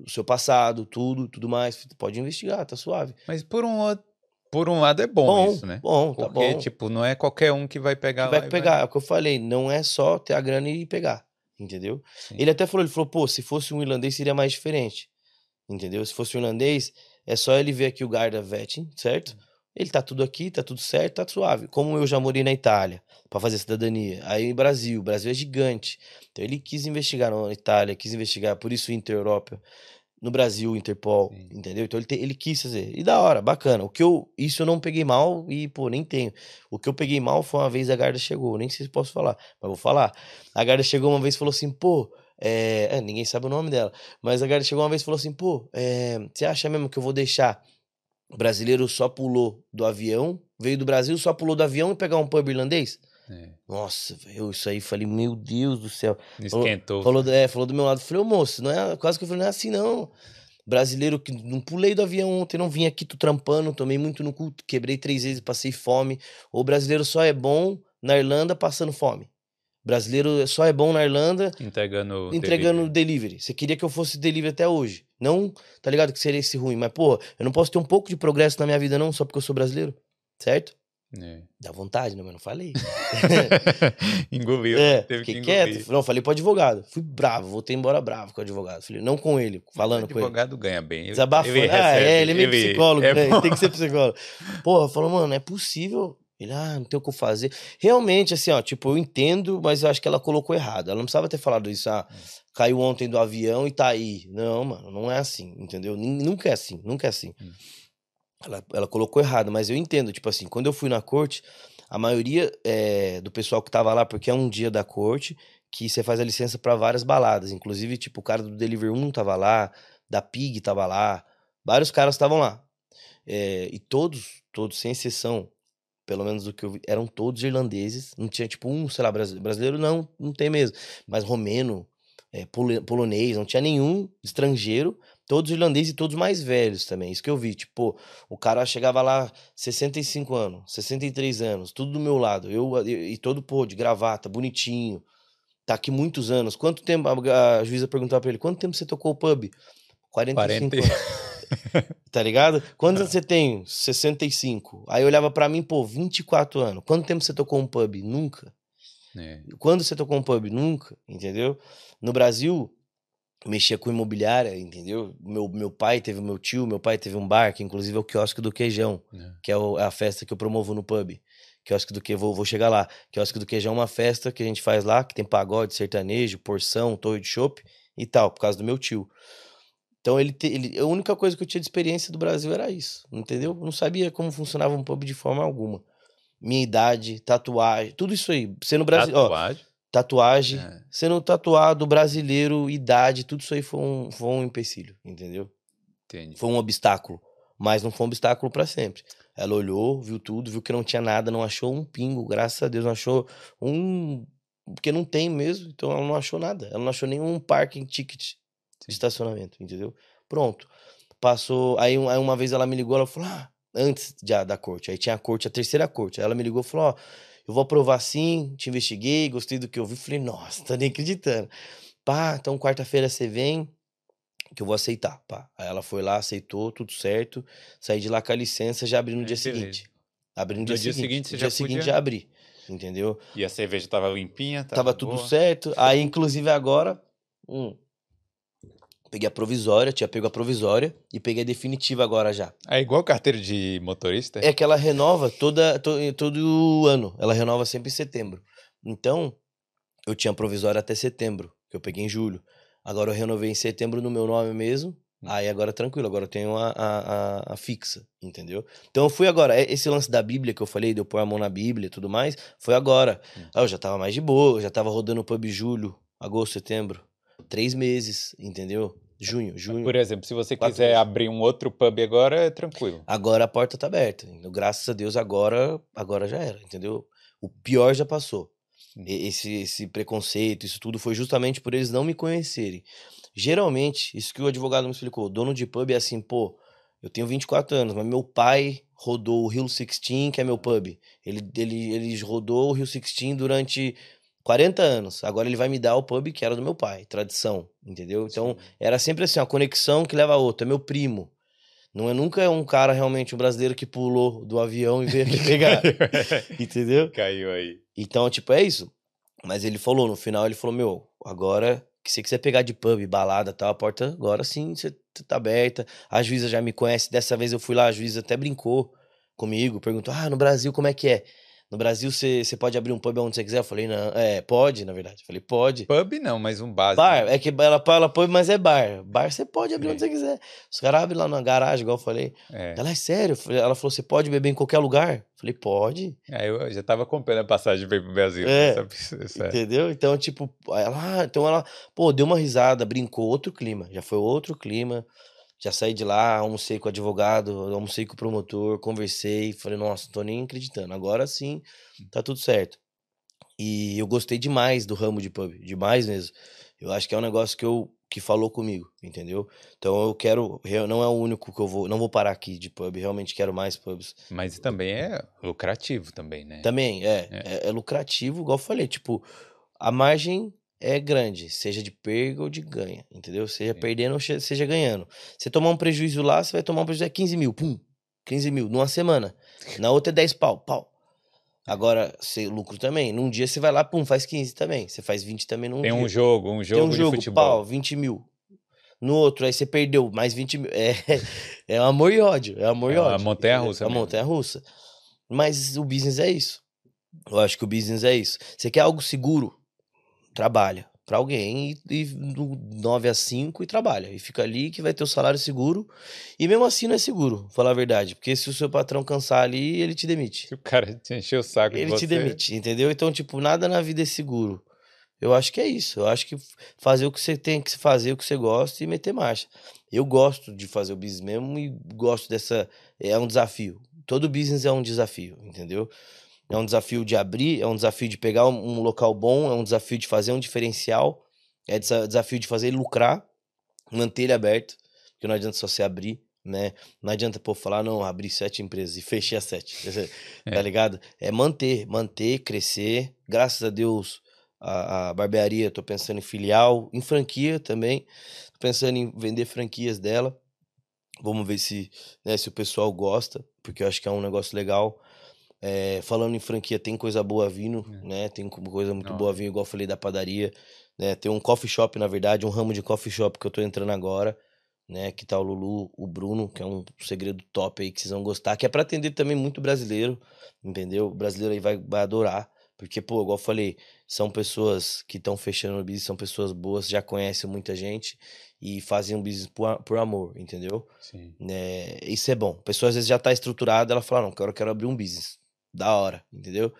o seu passado, tudo, tudo mais. Pode investigar, tá suave. Mas por um, outro- por um lado é bom, isso, né? Bom, tá Porque, bom. tipo, não é qualquer um que vai pegar que vai pegar, é o que eu falei, não é só ter a grana e pegar, entendeu? Sim. Ele até falou, ele falou, pô, se fosse um irlandês seria mais diferente, entendeu? Se fosse irlandês, é só ele ver aqui o Garda Vetting, certo? Ele tá tudo aqui, tá tudo certo, tá suave. Como eu já morei na Itália pra fazer cidadania, aí Brasil, o Brasil é gigante. Então ele quis investigar na Itália, quis investigar, por isso Inter-Europa, no Brasil, Interpol, Sim. entendeu? Então ele, te- ele quis fazer. E da hora, bacana. O que eu, isso eu não peguei mal e, pô, nem tenho. O que eu peguei mal foi uma vez a Garda chegou, nem sei se posso falar, mas vou falar. A Garda chegou uma vez e falou assim, pô, é, é, ninguém sabe o nome dela, mas a Garda chegou uma vez e falou assim, pô, é, você acha mesmo que eu vou deixar o brasileiro só pulou do avião, veio do Brasil, só pulou do avião e pegar um pub irlandês? É, Nossa, velho, isso aí, falei, meu Deus do céu. Falou- esquentou. Falou, do- é, falou do meu lado. Falei, ô moço, não é, quase que eu falei, não é assim não. Brasileiro que não pulei do avião ontem, não vim aqui, tô trampando, tomei muito no cu, quebrei três vezes, passei fome. O brasileiro só é bom na Irlanda passando fome. Brasileiro só é bom na Irlanda entregando. entregando delivery. delivery. Você queria que eu fosse delivery até hoje. Não, tá ligado que seria esse ruim, mas pô, eu não posso ter um pouco de progresso na minha vida não, só porque eu sou brasileiro, certo? É. Dá vontade, né, mas não falei. Engoliu. É, teve que quieto. Não, falei pro advogado. Fui bravo, voltei embora bravo com o advogado. Falei, não com ele, falando o com ele. advogado ganha bem. Ele- Desabafou. ele ah, recebe, é, ele é meio psicólogo, é né? Ele tem que ser psicólogo. Porra, falou, mano, é possível. Ele, ah, não tem o que fazer. Realmente, assim, ó, tipo, eu entendo, mas eu acho que ela colocou errado. Ela não precisava ter falado isso, ah, caiu ontem do avião e tá aí. Não, mano, não é assim, entendeu? Nunca é assim, nunca é assim. Hum. Ela, ela colocou errado, mas eu entendo, tipo assim, quando eu fui na corte, a maioria eh, do pessoal que tava lá, porque é um dia da corte, que você faz a licença pra várias baladas. Inclusive, tipo, o cara do Delivery 1 tava lá, da Pig tava lá, vários caras estavam lá. Eh, e todos, todos, sem exceção, pelo menos o que eu vi, eram todos irlandeses. Não tinha, tipo, um, sei lá, brasi- brasileiro, não, não tem mesmo. Mas romeno, pole- polonês, não tinha nenhum estrangeiro. Todos irlandeses e todos mais velhos também. Isso que eu vi. Tipo, o cara chegava lá, 65 anos, 63 anos, tudo do meu lado. Eu, eu- e todo, pô, de gravata, bonitinho. Tá aqui muitos anos. Quanto tempo? A, a juíza perguntava pra ele: quanto tempo você tocou o pub? 45 40. anos. Tá ligado? Quantos anos você tem? 65. Aí olhava pra mim, pô, 24 anos. Quanto tempo você tocou um pub? Nunca. É. Quando você tocou um pub? Nunca, entendeu? No Brasil, mexia com imobiliária, entendeu? Meu, meu pai teve, meu tio, meu pai teve um bar, que inclusive é o quiosque do Queijão, É. que é o- a festa que eu promovo no pub. Quiosque do que vou, vou chegar lá. Quiosque do Queijão é uma festa que a gente faz lá, que tem pagode, sertanejo, porção, torre de chopp e tal, por causa do meu tio. Então ele, te- ele a única coisa que eu tinha de experiência do Brasil era isso, entendeu? Eu não sabia como funcionava um pub de forma alguma. Minha idade, tatuagem, tudo isso aí. Sendo Brasil, ó, Tatuagem. tatuagem, É. sendo tatuado, brasileiro, idade, tudo isso aí foi um, foi um empecilho, entendeu? Entendi. Foi um obstáculo, mas não foi um obstáculo pra sempre. Ela olhou, viu tudo, viu que não tinha nada, não achou um pingo, graças a Deus, não achou um. Porque não tem mesmo, então ela não achou nada. Ela não achou nenhum parking ticket. De estacionamento, entendeu? Pronto. Passou. Aí, aí uma vez ela me ligou, ela falou: ah, antes de, da corte. Aí tinha a corte, a terceira corte. Aí ela me ligou e falou: ó, eu vou aprovar sim, te investiguei, gostei do que eu vi. Falei, nossa, tô nem acreditando. Pá, então quarta-feira você vem, que eu vou aceitar. Pá. Aí ela foi lá, aceitou, tudo certo. Saí de lá com a licença, já abri no Aí, dia beleza. seguinte. Abri no, No dia, dia seguinte. seguinte no já dia seguinte podia- já abri. Entendeu? E a cerveja tava limpinha? Tava, Tava tudo certo. Aí, inclusive, agora. Hum, Peguei a provisória, tinha pego a provisória e peguei a definitiva agora já. É igual carteira de motorista? É que ela renova toda, to, todo ano. Ela renova sempre em setembro. Então, eu tinha provisória até setembro, que eu peguei em julho. Agora eu renovei em setembro no meu nome mesmo. Hum. Aí agora tranquilo, agora eu tenho a, a, a, fixa, entendeu? Então eu fui agora. Esse lance da Bíblia que eu falei, de eu pôr a mão na Bíblia e tudo mais, foi agora. Hum. Aí eu já tava mais de boa, eu já tava rodando o pub julho, agosto, setembro três meses, entendeu? Junho, junho. Por exemplo, se você quiser meses. abrir um outro pub agora, é tranquilo. Agora a porta tá aberta. Graças a Deus, agora, agora já era, entendeu? O pior já passou. Esse, esse preconceito, isso tudo foi justamente por eles não me conhecerem. Geralmente, isso que o advogado me explicou, o dono de pub é assim, pô, eu tenho 24 anos, mas meu pai rodou o Rio 16, que é meu pub. Ele, ele, ele rodou o Rio 16 durante 40 anos. Agora ele vai me dar o pub que era do meu pai, tradição, entendeu? Então era sempre assim, uma conexão que leva a outra. É meu primo. Não é nunca um cara realmente um brasileiro que pulou do avião e veio aqui pegar. entendeu? Caiu aí. Então, tipo, é isso. Mas ele falou, no final, ele falou: Meu, agora que você quiser pegar de pub, balada tal, a porta agora sim você tá aberta. A juíza já me conhece. Dessa vez eu fui lá, a juíza até brincou comigo, perguntou: Ah, no Brasil como é que é? No Brasil, você pode abrir um pub onde você quiser? Eu falei, não. É, pode, na verdade. Eu falei, pode. Pub não, mas um bar. Bar, é que ela fala pub, mas é bar. Bar você pode abrir é. onde você quiser. Os caras abrem lá na garagem, igual eu falei. É. Ela é sério. Ela falou, você pode beber em qualquer lugar? Eu falei, pode. É, eu já tava comprando a passagem pra ir pro Brasil. É. Entendeu? Então, tipo, ela, então ela, pô, deu uma risada, brincou, outro clima. Já foi outro clima. Já saí de lá, almocei com o advogado, almocei com o promotor, conversei, falei, nossa, não tô nem acreditando. Agora sim, tá tudo certo. E eu gostei demais do ramo de pub, demais mesmo. Eu acho que é um negócio que eu que falou comigo, entendeu? Então eu quero, não é o único que eu vou, não vou parar aqui de pub, realmente quero mais pubs. Mas também é lucrativo também, né? Também, é, é, é, é lucrativo, igual eu falei, tipo, a margem é grande, seja de perda ou de ganha, entendeu? Seja Sim. perdendo ou seja ganhando. Você tomar um prejuízo lá, você vai tomar um prejuízo de 15 mil, pum, 15 mil, numa semana. Na outra é 10 pau, pau. Agora, você lucro também. Num dia você vai lá, pum, faz 15 também. Você faz 20 também num Tem dia. um jogo, um jogo Tem um jogo, de futebol. pau, 20 mil. No outro, aí você perdeu mais 20 mil. É, é amor e ódio. É amor é e ódio. A montanha-russa. É a montanha-russa. Mas o business é isso. Eu acho que o business é isso. Você quer algo seguro? Trabalha para alguém e, e do 9 a 5 e trabalha. E fica ali que vai ter o salário seguro. E mesmo assim não é seguro, falar a verdade. Porque se o seu patrão cansar ali, ele te demite. Se o cara te encher o saco Ele de te demite, entendeu? Então, tipo, nada na vida é seguro. Eu acho que é isso. Eu acho que fazer o que você tem que fazer, o que você gosta e meter marcha. Eu gosto de fazer o business mesmo e gosto dessa. É um desafio. Todo business é um desafio, entendeu? É um desafio de abrir, é um desafio de pegar um, local bom, é um desafio de fazer um diferencial, é desafio de fazer ele lucrar, manter ele aberto, porque não adianta só você abrir, né? Não adianta, pô, falar, não, abri sete empresas e fechei as sete, tá é. ligado? É manter, manter, crescer. Graças a Deus, a, a barbearia, tô pensando em filial, em franquia também, tô pensando em vender franquias dela. Vamos ver se, né, se o pessoal gosta, porque eu acho que é um negócio legal. É, falando em franquia, tem coisa boa vindo, é. né? Tem coisa muito Não. boa vindo, igual eu falei da padaria. Né? Tem um coffee shop, na verdade, um ramo de coffee shop que eu tô entrando agora, né? Que tá o Lulu, o Bruno, que é um segredo top aí que vocês vão gostar, que é para atender também muito brasileiro, entendeu? O brasileiro aí vai, vai adorar. Porque, pô, igual eu falei, são pessoas que estão fechando o business, são pessoas boas, já conhecem muita gente e fazem um business por, por amor, entendeu? Sim. É, isso é bom. A pessoa às vezes já tá estruturada, ela fala, não, eu quero abrir um business da hora, entendeu?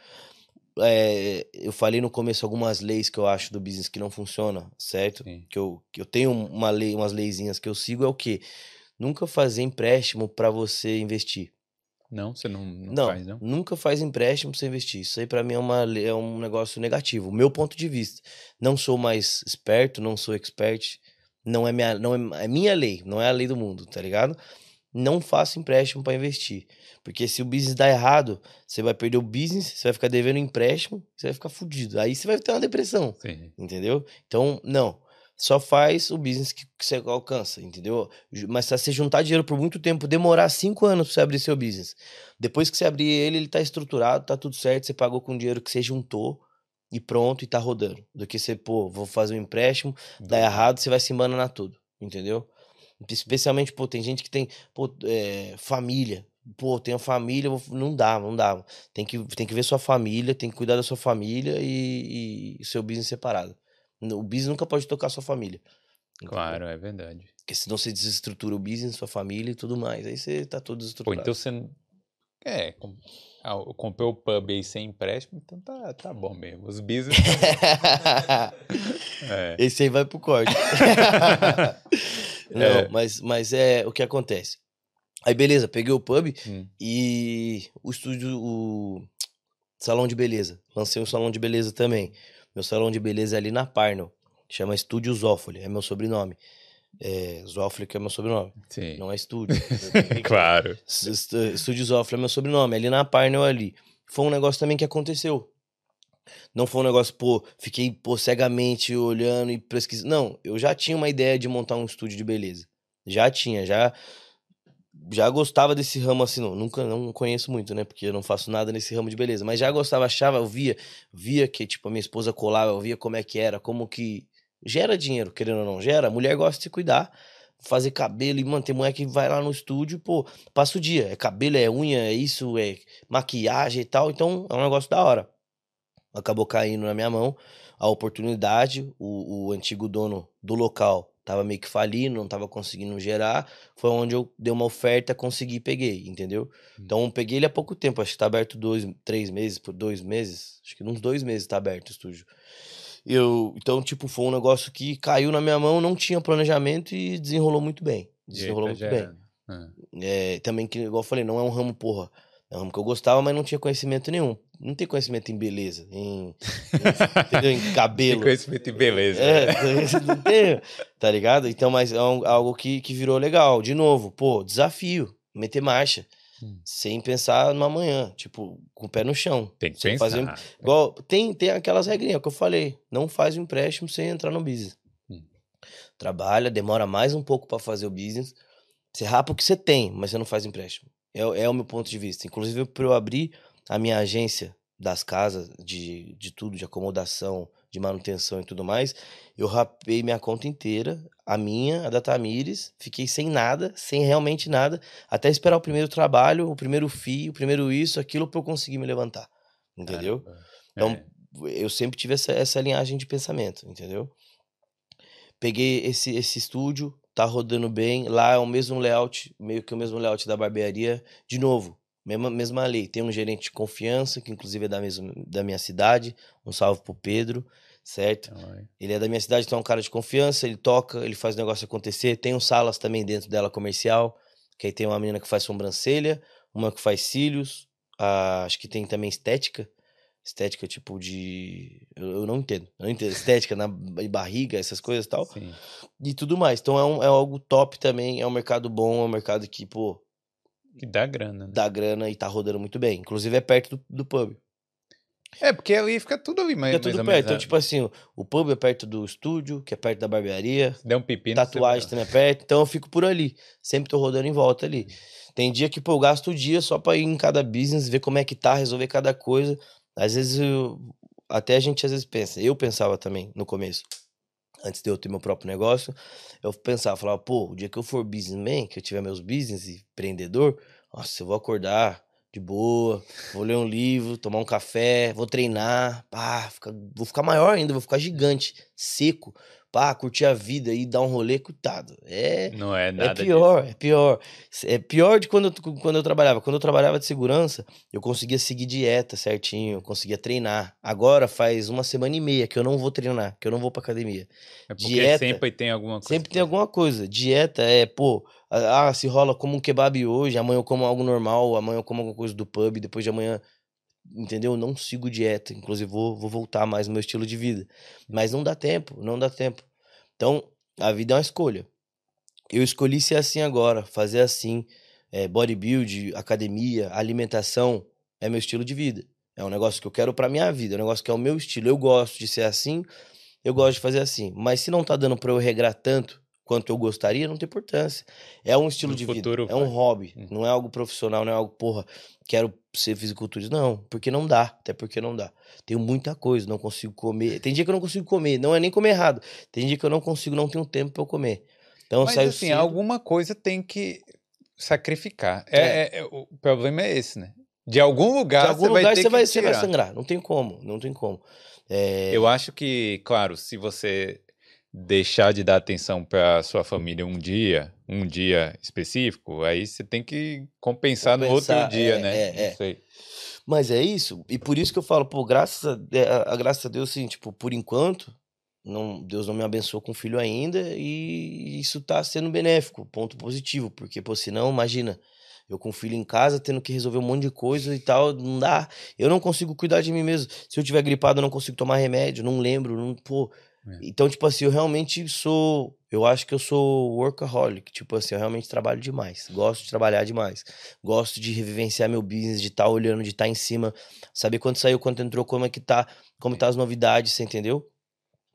É, eu falei no começo algumas leis que eu acho do business que não funciona, certo? Que eu, que eu tenho uma lei, umas leizinhas que eu sigo é o que nunca fazer empréstimo para você investir. Não, você não, não, não, faz, não? Nunca faz empréstimo pra você investir. Isso aí para mim é, uma, é um negócio negativo. Meu ponto de vista. Não sou mais esperto, não sou expert. Não é minha, não é, é minha lei, não é a lei do mundo, tá ligado? Não faça empréstimo para investir. Porque se o business dar errado, você vai perder o business, você vai ficar devendo empréstimo, você vai ficar fudido. Aí você vai ter uma depressão. Sim. Entendeu? Então, não. Só faz o business que, que você alcança, entendeu? Mas se você juntar dinheiro por muito tempo, demorar cinco anos pra você abrir seu business. Depois que você abrir ele, ele tá estruturado, tá tudo certo, você pagou com o dinheiro que você juntou e pronto, e tá rodando. Do que você, pô, vou fazer um empréstimo, dá errado, você vai se embananar tudo. entendeu? Especialmente, pô, tem gente que tem pô, é, família. Pô, tenho família, não dá, não dá. Tem que, tem que ver sua família, tem que cuidar da sua família e, e seu business separado. O business nunca pode tocar sua família. Claro, é verdade. Porque senão você desestrutura o business, sua família e tudo mais. Aí você tá todo desestruturado. Pô, então você. É, ah, eu comprei o pub aí sem empréstimo, então tá, tá bom mesmo. Os business. é. Esse aí vai pro corte. Não, é. mas, mas é o que acontece. Aí, beleza, peguei o pub hum. e o estúdio, o salão de beleza. Lancei um salão de beleza também. Meu salão de beleza é ali na Parnell. Chama Estúdio Zófoli, é meu sobrenome. É, Zófoli que é meu sobrenome. Sim. Não é estúdio. claro. Estúdio Zófoli é meu sobrenome, ali na Parnell ali. Foi um negócio também que aconteceu. Não foi um negócio, pô, fiquei pô, cegamente olhando e pesquisando. Não, eu já tinha uma ideia de montar um estúdio de beleza. Já tinha, já já gostava desse ramo assim, não, nunca não conheço muito, né? Porque eu não faço nada nesse ramo de beleza, mas já gostava, achava, eu via, via que tipo a minha esposa colava, eu via como é que era, como que gera dinheiro, querendo ou não, gera. A mulher gosta de se cuidar, fazer cabelo e manter mulher que vai lá no estúdio, pô, passa o dia, é cabelo, é unha, é isso, é maquiagem e tal, então é um negócio da hora. Acabou caindo na minha mão a oportunidade, o, o antigo dono do local tava meio que falindo, não tava conseguindo gerar, foi onde eu dei uma oferta, consegui e peguei, entendeu? Hum. Então peguei ele há pouco tempo, acho que tá aberto dois, três meses, por dois meses, acho que uns dois meses tá aberto o estúdio. Eu, então, tipo, foi um negócio que caiu na minha mão, não tinha planejamento e desenrolou muito bem. Desenrolou muito bem. É. É, também, que, igual eu falei, não é um ramo, porra, é um ramo que eu gostava, mas não tinha conhecimento nenhum. Não tem conhecimento em beleza, em, em, em cabelo. Tem conhecimento em beleza. É, não tem, tá ligado? Então, mas é um, algo que, que virou legal. De novo, pô, desafio, meter marcha. Hum. Sem pensar no amanhã, tipo, com o pé no chão. Tem que pensar. Fazer, igual, tem, tem aquelas regrinhas que eu falei. Não faz o empréstimo sem entrar no business. Hum. Trabalha, demora mais um pouco para fazer o business. Você rapa o que você tem, mas você não faz empréstimo. É, é o meu ponto de vista. Inclusive, para eu abrir a minha agência das casas, de, de tudo, de acomodação, de manutenção e tudo mais, eu rapei minha conta inteira, a minha, a da Tamires, fiquei sem nada, sem realmente nada, até esperar o primeiro trabalho, o primeiro FII, o primeiro isso, aquilo, para eu conseguir me levantar. Entendeu? Então, é. eu sempre tive essa, essa linhagem de pensamento, entendeu? Peguei esse, esse estúdio, tá rodando bem. Lá é o mesmo layout, meio que o mesmo layout da barbearia. De novo, mesma, mesma lei. Tem um gerente de confiança, que inclusive é da, mesma, da minha cidade. Um salve pro Pedro, certo? Ele é da minha cidade, então é um cara de confiança. Ele toca, ele faz o negócio acontecer. Tem um salas também dentro dela comercial, que aí tem uma menina que faz sobrancelha, uma que faz cílios. Ah, acho que tem também estética estética tipo de. Eu, eu, não entendo. Eu não entendo. Estética na barriga, essas coisas e tal. Sim. E tudo mais. Então é, um, é algo top também. É um mercado bom, é um mercado que, pô. Que dá grana. Né? Dá grana e tá rodando muito bem. Inclusive é perto do, do pub. É, porque ali fica tudo ali, mas. Fica tudo perto. Então, tipo assim, o pub é perto do estúdio, que é perto da barbearia. Se der um pepino. Tatuagem também é perto. Então eu fico por ali. Sempre tô rodando em volta ali. Tem dia que, pô, eu gasto o dia só pra ir em cada business, ver como é que tá, resolver cada coisa. Às vezes, eu, até a gente às vezes pensa, eu pensava também no começo, antes de eu ter meu próprio negócio, eu pensava, falava, pô, o dia que eu for businessman, que eu tiver meus business e empreendedor, nossa, eu vou acordar de boa, vou ler um livro, tomar um café, vou treinar, pá, fica, vou ficar maior ainda, vou ficar gigante, seco, pá, curtir a vida e dar um rolê, coitado. É, não é, é nada É pior, disso. é pior. É pior de quando eu, quando eu trabalhava. Quando eu trabalhava de segurança, eu conseguia seguir dieta certinho, eu conseguia treinar. Agora faz uma semana e meia que eu não vou treinar, que eu não vou pra academia. É porque dieta, sempre tem alguma coisa. Sempre tem alguma coisa. Dieta é, pô, ah, se rola como um kebab hoje, amanhã eu como algo normal, amanhã eu como alguma coisa do pub, depois de amanhã entendeu? Não sigo dieta, inclusive vou, vou voltar mais no meu estilo de vida. Mas não dá tempo, não dá tempo. Então, a vida é uma escolha. Eu escolhi ser assim agora, fazer assim, é, bodybuild, academia, alimentação, é meu estilo de vida. É um negócio que eu quero para minha vida, é um negócio que é o meu estilo. Eu gosto de ser assim, eu gosto de fazer assim. Mas se não tá dando para eu regrar tanto, quanto eu gostaria, não tem importância. É um estilo no de vida, é um hobby, hum. não é algo profissional, não é algo, porra, quero ser fisiculturista. Não, porque não dá, até porque não dá. Tenho muita coisa, não consigo comer. Tem dia que eu não consigo comer, não é nem comer errado. Tem dia que eu não consigo, não tenho tempo para eu comer. Então Mas assim, cedo. alguma coisa tem que sacrificar. É. É, é- é- o problema é esse, né? De algum lugar, De algum você vai lugar ter você que vai, você vai sangrar. Não tem como, não tem como. É, Eu acho que, claro, se você deixar de dar atenção para sua família um dia, um dia específico, aí você tem que compensar, no Compensar, outro dia, é, né? é, é. Mas é isso. E por isso que eu falo, pô, graças a, a, a graças a Deus, assim, tipo, por enquanto, não, Deus não me abençoou com filho ainda e isso tá sendo benéfico, ponto positivo, porque, pô, senão, imagina, eu com filho em casa, tendo que resolver um monte de coisa e tal, não dá. Eu não consigo cuidar de mim mesmo. Se eu tiver gripado, eu não consigo tomar remédio, não lembro, não, pô. É. Então, tipo assim, eu realmente sou. Eu acho que eu sou workaholic. Tipo assim, eu realmente trabalho demais. Gosto de trabalhar demais. Gosto de revivenciar meu business, de estar olhando, de estar em cima, saber quando saiu, quando entrou, como é que tá, como tá as novidades, você entendeu?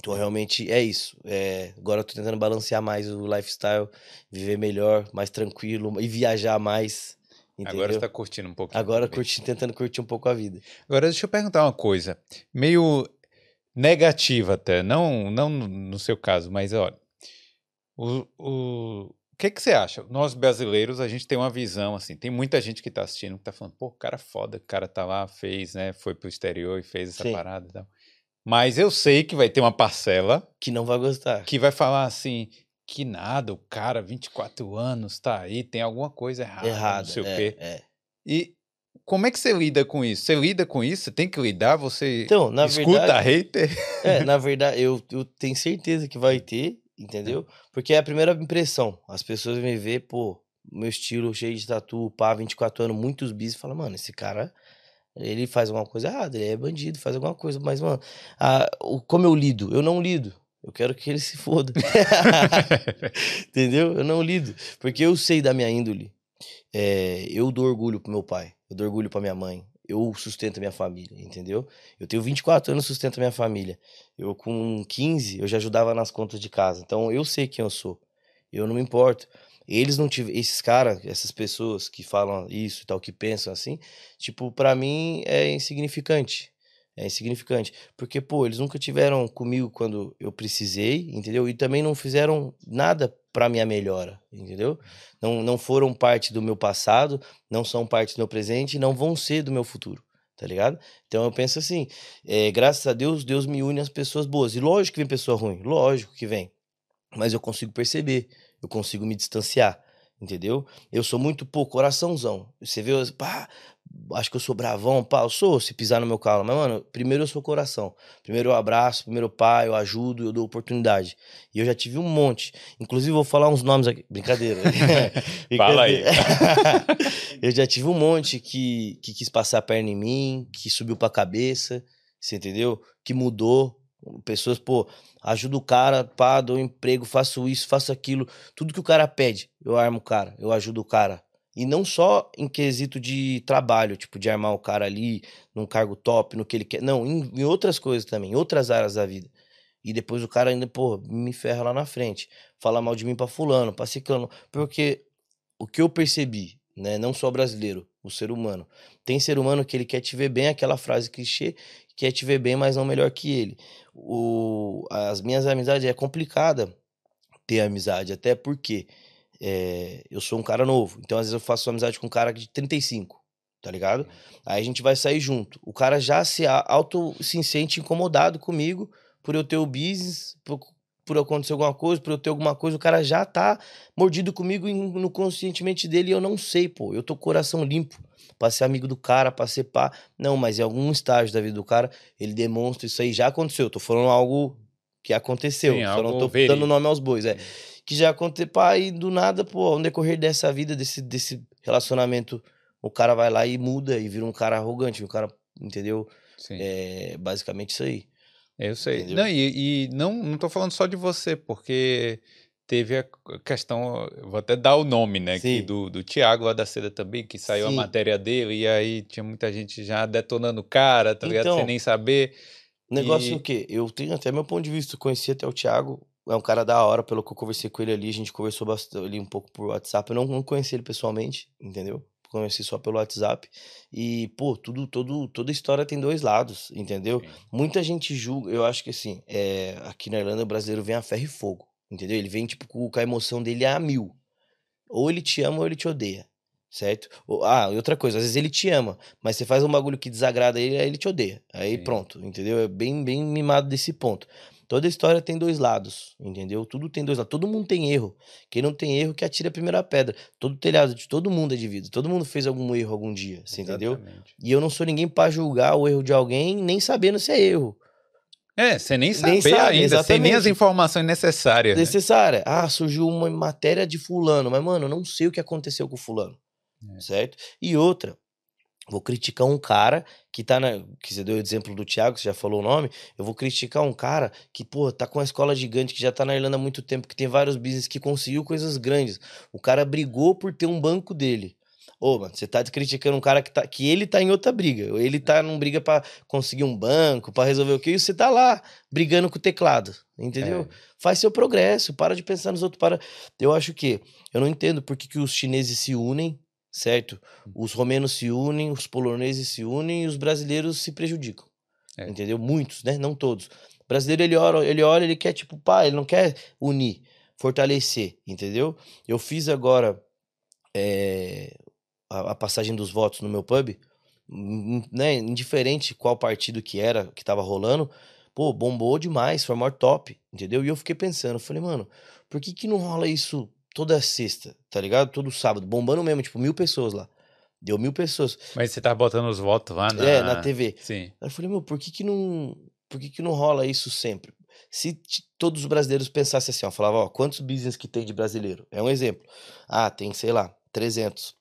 Então, realmente é isso. É, agora eu tô tentando balancear mais o lifestyle, viver melhor, mais tranquilo e viajar mais. Entendeu? Agora você tá curtindo um pouquinho. Agora curti, tentando curtir um pouco a vida. Agora deixa eu perguntar uma coisa, meio negativa até, não, não no seu caso, mas olha, o, o, o que que você acha? Nós brasileiros, a gente tem uma visão assim, tem muita gente que tá assistindo que tá falando, pô, cara foda, o cara tá lá, fez, né, foi pro exterior e fez essa Sim. parada e tal. Mas eu sei que vai ter uma parcela Que não vai gostar. que vai falar assim, que nada, o cara, 24 anos, tá aí, tem alguma coisa errada, Errado. não sei o é, quê. é. E como é que você lida com isso? Você lida com isso? Você tem que lidar? Você Então, na escuta verdade. hater? É, na verdade, eu, eu tenho certeza que vai ter, entendeu? Porque é a primeira impressão. As pessoas me ver, pô, meu estilo cheio de tatu, pá, 24 anos, muitos bis, e falam, mano, esse cara, ele faz alguma coisa errada, ele é bandido, faz alguma coisa, mas, mano, a- o- como eu lido? Eu não lido. Eu quero que ele se foda. Entendeu? Eu não lido. Porque eu sei da minha índole. É, eu dou orgulho pro meu pai. Eu dou orgulho pra minha mãe. Eu sustento a minha família, entendeu? Eu tenho 24 anos, sustento a minha família. Eu com 15, eu já ajudava nas contas de casa. Então eu sei quem eu sou. Eu não me importo. Eles não tiveram. Esses caras, essas pessoas que falam isso e tal, que pensam assim, tipo, pra mim é insignificante. É insignificante. Porque, pô, eles nunca tiveram comigo quando eu precisei, entendeu? E também não fizeram nada pra minha melhora, entendeu? Não, não foram parte do meu passado, não são parte do meu presente não vão ser do meu futuro, tá ligado? Então eu penso assim, é, graças a Deus, Deus me une às pessoas boas. E lógico que vem pessoa ruim, lógico que vem. Mas eu consigo perceber, eu consigo me distanciar, entendeu? Eu sou muito, pô, coraçãozão. Você vê, eu, pá, acho que eu sou bravão, pá, eu sou, se pisar no meu calo. Mas, mano, primeiro eu sou coração. Primeiro eu abraço, primeiro pai, eu ajudo, eu dou oportunidade. E eu já tive um monte. Inclusive, vou falar uns nomes aqui. Brincadeira. Fala aí. eu já tive um monte que, que quis passar a perna em mim, que subiu pra cabeça, você entendeu? Que mudou. Pessoas, pô, ajudo o cara, pá, dou emprego, faço isso, faço aquilo. Tudo que o cara pede, eu armo o cara, eu ajudo o cara. E não só em quesito de trabalho, tipo, de armar o cara ali num cargo top, no que ele quer. Não, em, em outras coisas também, em outras áreas da vida. E depois o cara ainda, pô, me ferra lá na frente. Fala mal de mim pra fulano, pra ciclano. Porque o que eu percebi, né, não só brasileiro, o ser humano. Tem ser humano que ele quer te ver bem, aquela frase clichê, quer te ver bem, mas não melhor que ele. O, as minhas amizades, é complicada ter amizade, até porque é, eu sou um cara novo. Então, às vezes, eu faço amizade com um cara de 35, tá ligado? Aí a gente vai sair junto. O cara já se auto se sente incomodado comigo por eu ter o business, por, por acontecer alguma coisa, por eu ter alguma coisa, o cara já tá mordido comigo no conscientemente dele e eu não sei, pô. Eu tô com o coração limpo pra ser amigo do cara, pra ser pá. Não, mas em algum estágio da vida do cara, ele demonstra isso aí. Já aconteceu. Tô falando algo que aconteceu. Sim, Só não tô verídico. dando nome aos bois, é. Que já aconteceu, pá, e do nada, pô, no decorrer dessa vida, desse, desse relacionamento, o cara vai lá e muda e vira um cara arrogante, um cara, entendeu? Sim. É basicamente isso aí. Eu sei. Entendeu? Não, e, e não, não tô falando só de você, porque teve a questão, vou até dar o nome, né, que Sim. do, do Tiago lá da Seda também, que saiu a Sim. matéria dele, e aí tinha muita gente já detonando o cara, tá ligado? Então, Sem nem saber. O negócio é E- o quê? Eu tenho até meu ponto de vista. Conheci até o Thiago. É um cara da hora, pelo que eu conversei com ele ali. A gente conversou bastante ali um pouco por WhatsApp. Eu não, não conheci ele pessoalmente, entendeu? Conheci só pelo WhatsApp. E, pô, tudo, todo, toda história tem dois lados, entendeu? Sim. Muita gente julga. Eu acho que assim, é, aqui na Irlanda o brasileiro vem a ferro e fogo. Entendeu? Ele vem, tipo, com a emoção dele a mil. Ou ele te ama ou ele te odeia. Certo? Ou- Ah, e outra coisa, às vezes ele te ama, mas você faz um bagulho que desagrada ele, aí ele te odeia. Aí Sim. pronto, entendeu? É bem, bem mimado desse ponto. Toda história tem dois lados, entendeu? Tudo tem dois lados. Todo mundo tem erro. Quem não tem erro que atira a primeira pedra. Todo telhado de todo mundo é de vidro. Todo mundo fez algum erro algum dia, você entendeu? E eu não sou ninguém pra julgar o erro de alguém, nem sabendo se é erro. É, você nem sabe Nem sabe, ainda, sem nem as informações necessárias. né? necessária. Ah, surgiu uma matéria de fulano, mas mano, eu não sei o que aconteceu com fulano. É. Certo? E outra, vou criticar um cara que tá na, que você deu o exemplo do Thiago, você já falou o nome, eu vou criticar um cara que, pô, tá com uma escola gigante, que já tá na Irlanda há muito tempo, que tem vários business, que conseguiu coisas grandes. O cara brigou por ter um banco dele. Ô, mano, você tá criticando um cara que, tá, que ele tá em outra briga. Ele tá num briga pra conseguir um banco, pra resolver o quê? E você tá lá brigando com o teclado. Entendeu? É. faz seu progresso, para de pensar nos outros, para. Eu acho que eu não entendo por que, que os chineses se unem, certo? Hum. Os romenos se unem, os poloneses se unem e os brasileiros se prejudicam. É. Entendeu? Muitos, né? Não todos. O brasileiro ele olha, ele olha, ele quer tipo, pá, ele não quer unir, fortalecer, entendeu? Eu fiz agora eh, a, a passagem dos votos no meu pub, hum, né? Indiferente qual partido que era que tava rolando, pô, bombou demais, foi o maior top, entendeu? E eu fiquei pensando, falei, mano, por que que não rola isso toda sexta, tá ligado? Todo sábado, bombando mesmo, tipo, mil pessoas lá. Deu mil pessoas. Mas você tá botando os votos lá na... É, na TV. Sim. Aí eu falei, meu, por que que não, por que que não rola isso sempre? Se todos os brasileiros pensassem assim, ó, falava, ó, quantos business que tem de brasileiro? É um exemplo. Ah, tem, sei lá, 300.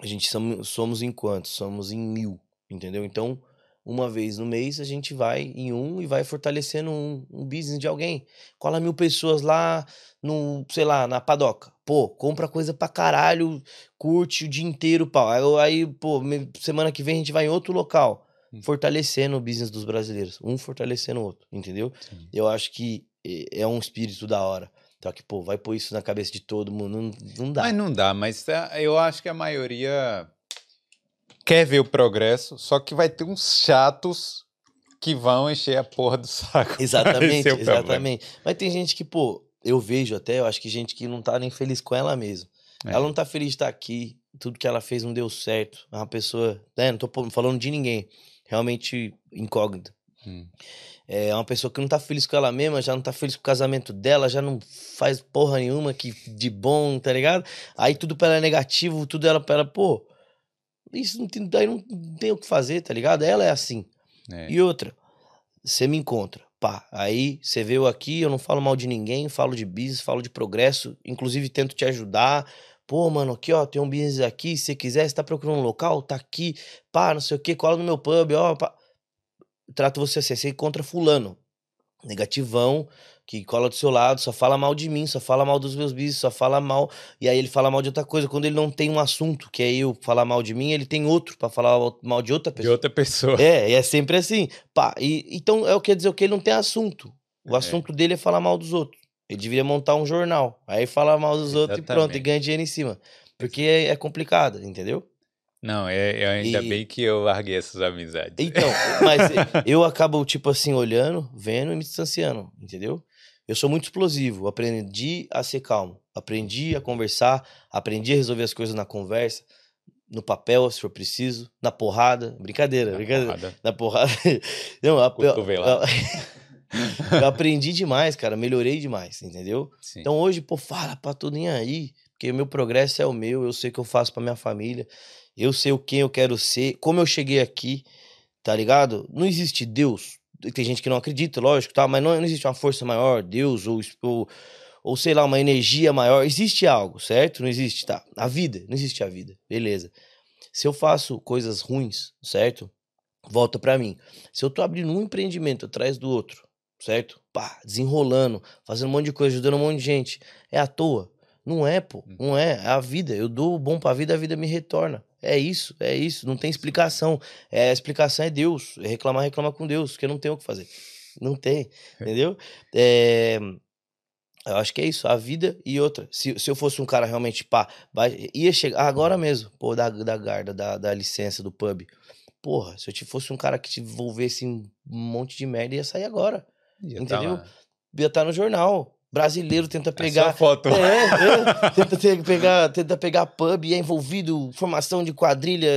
A gente somos, somos em quantos? Somos em mil, entendeu? Então, uma vez no mês a gente vai em um e vai fortalecendo um, um business de alguém. Cola mil pessoas lá no, sei lá, na padoca. Pô, compra coisa pra caralho, curte o dia inteiro, pau. Aí, pô, semana que vem a gente vai em outro local Hum. fortalecendo o business dos brasileiros, um fortalecendo o outro, entendeu? Sim. Eu acho que é é um espírito da hora. Só que, pô, vai pôr isso na cabeça de todo mundo, não, não dá. Mas não dá, mas é, eu acho que a maioria quer ver o progresso, só que vai ter uns chatos que vão encher a porra do saco. Exatamente, é o problema. exatamente. Mas tem gente que, pô, eu vejo até, eu acho que gente que não tá nem feliz com ela mesma. É. Ela não tá feliz de estar aqui, tudo que ela fez não deu certo. É uma pessoa, né, não tô falando de ninguém, realmente incógnita. Hum. É uma pessoa que não tá feliz com ela mesma, já não tá feliz com o casamento dela, já não faz porra nenhuma que de bom, tá ligado? Aí tudo pra ela é negativo, tudo ela pra ela, pô, isso não tem, daí não tem o que fazer, tá ligado? Ela é assim. É. E outra, você me encontra, pá, aí você veio aqui, eu não falo mal de ninguém, falo de business, falo de progresso, inclusive tento te ajudar. Pô, mano, aqui, ó, tem um business aqui, se você quiser, você tá procurando um local, tá aqui, pá, não sei o que, cola no meu pub, ó, pá. Trato você assim, você encontra fulano, negativão, que cola do seu lado, só fala mal de mim, só fala mal dos meus business, só fala mal, e aí ele fala mal de outra coisa, quando ele não tem um assunto, que é eu falar mal de mim, ele tem outro pra falar mal de outra De pessoa. outra pessoa. É, e é sempre assim. Pá, e, então é o que quer dizer o que ele não tem assunto. O É. assunto dele é falar mal dos outros. Ele deveria montar um jornal. Aí fala mal dos outros e pronto, e Exatamente. ganha dinheiro em cima. Porque é, é complicado, entendeu? Não, é, é ainda E- bem que eu larguei essas amizades. Então, mas eu acabo, tipo assim, olhando, vendo e me distanciando, entendeu? Eu sou muito explosivo, aprendi a ser calmo, aprendi a conversar, aprendi a resolver as coisas na conversa, no papel, se for preciso, na porrada. Brincadeira, Na brincadeira. porrada. Na porrada. Não, a- eu, eu aprendi demais, cara. Melhorei demais, entendeu? Sim. Então hoje, pô, fala pra tudo nem aí. Porque o meu progresso é o meu, eu sei o que eu faço pra minha família. Eu sei o quem eu quero ser, como eu cheguei aqui, tá ligado? Não existe Deus. Tem gente que não acredita, lógico, tá? Mas não, não existe uma força maior, Deus, ou, ou, ou sei lá, uma energia maior. Existe algo, certo? Não existe, tá? A vida, não existe a vida, beleza. Se eu faço coisas ruins, certo? Volta pra mim. Se eu tô abrindo um empreendimento atrás do outro, certo? Pá, desenrolando, fazendo um monte de coisa, ajudando um monte de gente, é à toa. Não é, pô. Hum. Não é. É a vida. Eu dou o bom pra vida, a vida me retorna. É isso, é isso. Não tem explicação. É, a explicação é Deus. É reclamar, reclama com Deus, porque não tem o que fazer. Não tem, entendeu? É, eu acho que é isso, a vida e outra. Se, se eu fosse um cara realmente, pá, ia chegar agora mesmo, pô, da, da guarda, da, da licença do pub. Porra, se eu te fosse um cara que te envolvesse em um monte de merda, ia sair agora Já entendeu? tava- ia estar no jornal. Brasileiro tenta A pegar. sua foto. É, é, tenta pegar, tenta pegar pub e é envolvido formação de quadrilha.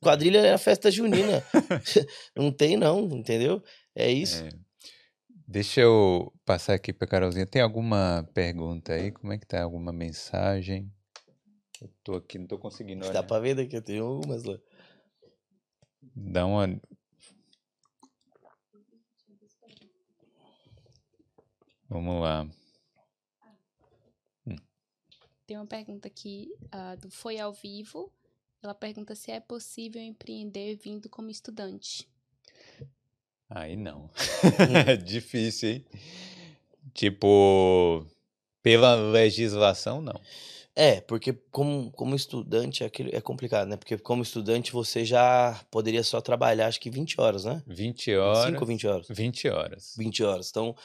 Quadrilha é a festa junina. não tem, não, entendeu? É isso. É. Deixa eu passar aqui para Carolzinha. Tem alguma pergunta aí? Como é que tá? Alguma mensagem? Eu tô aqui, não tô conseguindo Dá olhar. pra ver daqui, eu tenho algumas lá. Dá uma. Vamos lá. Tem uma pergunta aqui ah, do Foi ao Vivo. Ela pergunta se é possível empreender vindo como estudante. Aí não. É difícil, hein? Tipo, pela legislação, não. É, porque como, como estudante é, aquele- é complicado, né? Porque como estudante você já poderia só trabalhar acho que 20 horas, né? 20 horas. 5 ou 20 horas? 20 horas. 20 horas. Então,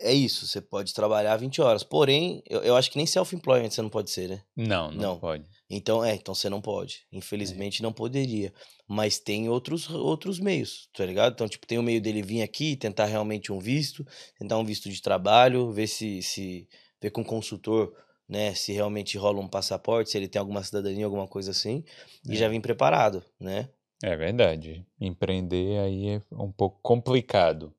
é isso, você pode trabalhar 20 horas. Porém, eu, eu acho que nem self-employment você não pode ser, né? Não, não, Não. pode. Então, é, então você não pode. Infelizmente não poderia. Mas tem outros, outros meios, tá ligado? Então, tipo, tem o meio dele vir aqui, tentar realmente um visto, tentar um visto de trabalho, ver se, se ver com o consultor, né, se realmente rola um passaporte, se ele tem alguma cidadania, alguma coisa assim, e É. já vir preparado, né? É verdade. Empreender aí é um pouco complicado.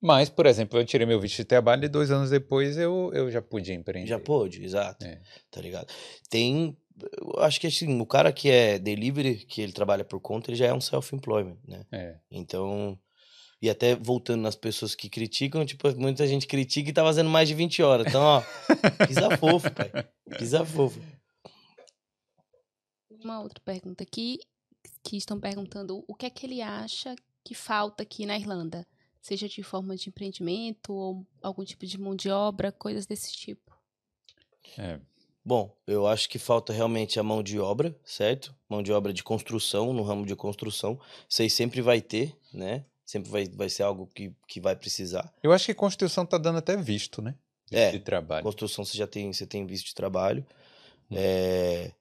Mas, por exemplo, eu tirei meu visto de trabalho e dois anos depois eu, eu já podia empreender. Já pôde, exato. É. Tá ligado? Tem. Eu acho que assim, o cara que é delivery, que ele trabalha por conta, ele já é um self-employment, né? É. Então. E até voltando nas pessoas que criticam, tipo, muita gente critica e tá fazendo mais de 20 horas. Então, ó, pisa fofo, pai. Pisa fofo. Uma outra pergunta aqui, que estão perguntando o que é que ele acha que falta aqui na Irlanda, seja de forma de empreendimento ou algum tipo de mão de obra, coisas desse tipo. É. Bom, eu acho que falta realmente a mão de obra, certo? Mão de obra de construção, no ramo de construção. Isso aí sempre vai ter, né? Sempre vai, vai ser algo que, que vai precisar. Eu acho que construção tá dando até visto, né? Visto É, de trabalho. Construção você já tem, você tem visto de trabalho. Hum. É,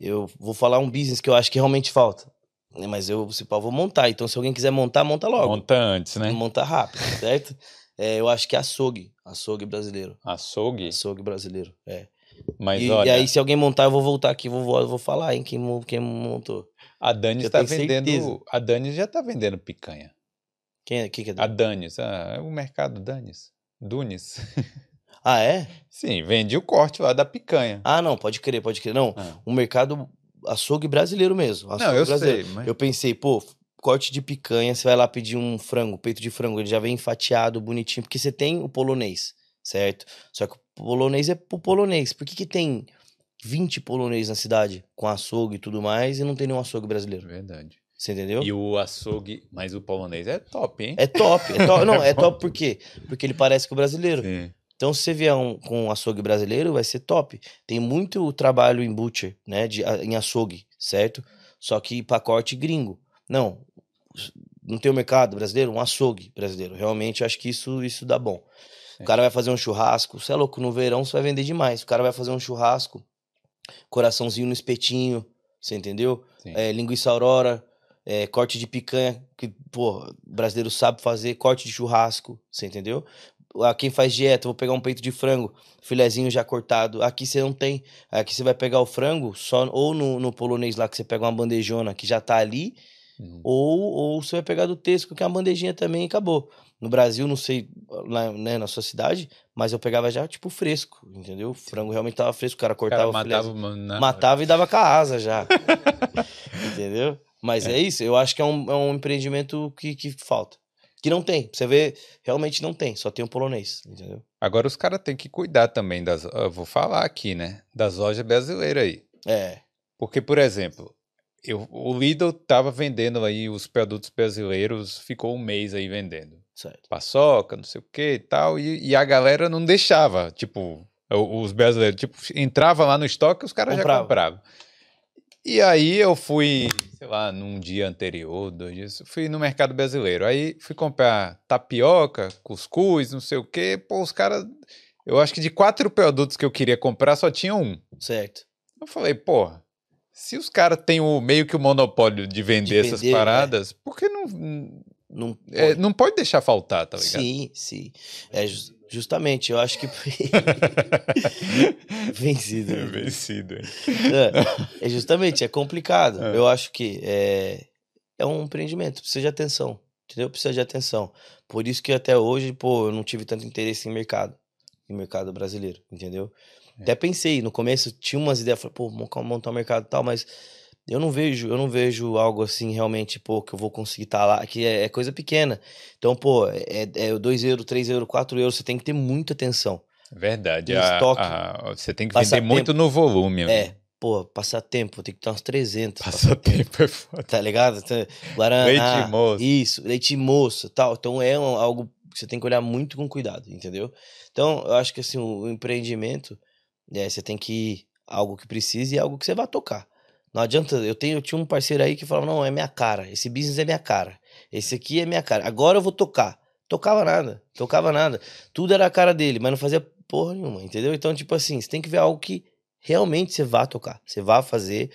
eu vou falar um business que eu acho que realmente falta. Né, Mas eu, se pá, vou montar. Então, se alguém quiser montar, monta logo. Monta antes, né? Monta rápido, certo? É, eu acho que é açougue. Açougue brasileiro. Açougue. Açougue brasileiro. É. Mas e, olha, e aí, se alguém montar, eu vou voltar aqui, vou, vou, vou falar, hein, quem, quem montou. a Danis eu tá tenho vendendo. certeza. A Danis já tá vendendo picanha. Quem, é- quem que é? A Danis, ah, é o mercado Danis. Dunes. Ah, é? Sim, vende o corte lá da picanha. Ah, não, pode crer, pode crer. Não, Ah. o mercado açougue brasileiro mesmo. Não, açougue eu brasileiro. sei, mas Eu pensei, pô, corte de picanha, você vai lá pedir um frango, peito de frango, ele já vem fatiado, bonitinho, porque você tem o polonês, certo? Só que o polonês é pro polonês. Por que, que tem 20 polonês na cidade com açougue e tudo mais e não tem nenhum açougue brasileiro? verdade. Você entendeu? E o açougue, mas o polonês é top, hein? É top, é top. Não, é top por quê? Porque ele parece com o brasileiro. Sim. Então, se você vier um, com um açougue brasileiro, vai ser top. Tem muito trabalho em butcher, né? De, em açougue, certo? Só que pacote gringo. Não. Não tem o mercado brasileiro? Um açougue brasileiro. Realmente, acho que isso, isso dá bom. É. O cara vai fazer um churrasco. Você é louco, no verão você vai vender demais. O cara vai fazer um churrasco, coraçãozinho no espetinho, você entendeu? É, linguiça aurora, é, corte de picanha, que, pô, brasileiro sabe fazer, corte de churrasco, você entendeu? Ah, Quem faz dieta, vou pegar um peito de frango, filezinho já cortado. Aqui você não tem. Aqui você vai pegar o frango só ou no, no polonês lá que você pega uma bandejona que já tá ali, Uhum. ou, ou você vai pegar do Tesco, que é uma bandejinha também e acabou. No Brasil, não sei lá, né, na sua cidade, mas eu pegava já tipo fresco, entendeu? O frango realmente tava fresco, o cara cortava cara o filezinho. matava uma- na- Matava e dava com a asa já. Entendeu? Mas é. isso, eu acho que é um, é um empreendimento que, que falta. Que não tem. Você vê, realmente não tem, só tem o polonês, entendeu? Agora os caras têm que cuidar também das. Eu vou falar aqui, né? Das lojas brasileiras aí. É. Porque, por exemplo, eu, o Lidl tava vendendo aí os produtos brasileiros, ficou um mês aí vendendo. Certo. Paçoca, não sei o que e tal, e, e a galera não deixava, tipo, os brasileiros, tipo, entrava lá no estoque os caras já Comprava. compravam. E aí eu fui, sei lá, num dia anterior, dois dias, fui no mercado brasileiro. Aí fui comprar tapioca, cuscuz, não sei o que, pô, os caras, eu acho que de quatro produtos que eu queria comprar só tinha um. Certo. Eu falei, porra, se os caras têm o, meio que o monopólio de vender, essas vender, é. paradas, por que não, Não é, pode. não pode deixar faltar, tá ligado? Sim, sim. É, jus- Justamente, eu acho que. Vencido. né? Vencido. hein? É, é justamente, é complicado. É. Eu acho que é, é um empreendimento, precisa de atenção. Entendeu? Precisa de atenção. Por isso que até hoje, pô, eu não tive tanto interesse em mercado. Em mercado brasileiro, entendeu? É. Até pensei, no começo tinha umas ideias, falei, pô, montar um mercado e tal, mas eu não vejo, eu não vejo algo assim realmente, pô, que eu vou conseguir estar lá, que é, é coisa pequena. Então, pô, é, é 2 euros, 3 euros, 4 euros, você tem que ter muita atenção. Verdade. A- estoque. a- você tem que vender muito no volume. É, pô, passar tempo, tem que ter uns 300. Passa tempo é foda. Tá ligado? Então, Guaraná. Leite moço. Isso, leite moço, tal. Então é um- algo que você tem que olhar muito com cuidado, entendeu? Então, eu acho que assim, o, o empreendimento, é, você tem que algo que precise e algo que você vai tocar. Não adianta, eu tenho, eu tinha um parceiro aí que falava: "Não, é minha cara, esse business é minha cara. Esse aqui é minha cara. Agora eu vou tocar". Tocava nada, tocava nada. Tudo era a cara dele, mas não fazia porra nenhuma, entendeu? Então, tipo assim, você tem que ver algo que realmente você vá tocar, você vá fazer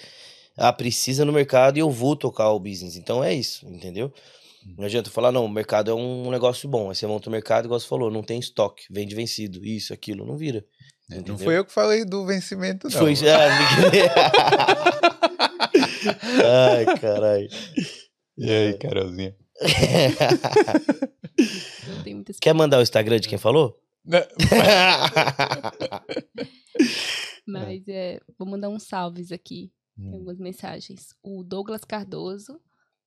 ah, precisa no mercado e eu vou tocar o business. Então é isso, entendeu? Não adianta falar, não, o mercado é um negócio bom. Aí você monta o mercado, igual você falou, não tem estoque, vende vencido, isso, aquilo, não vira. Não entendeu? foi eu que falei do vencimento, não. Foi. Ah, Ai, caralho. E aí, Carolzinha? Tenho muitas Quer mandar o Instagram de quem falou? Não, Mas é, vou mandar uns salves aqui. Tem Hum. algumas mensagens. O Douglas Cardoso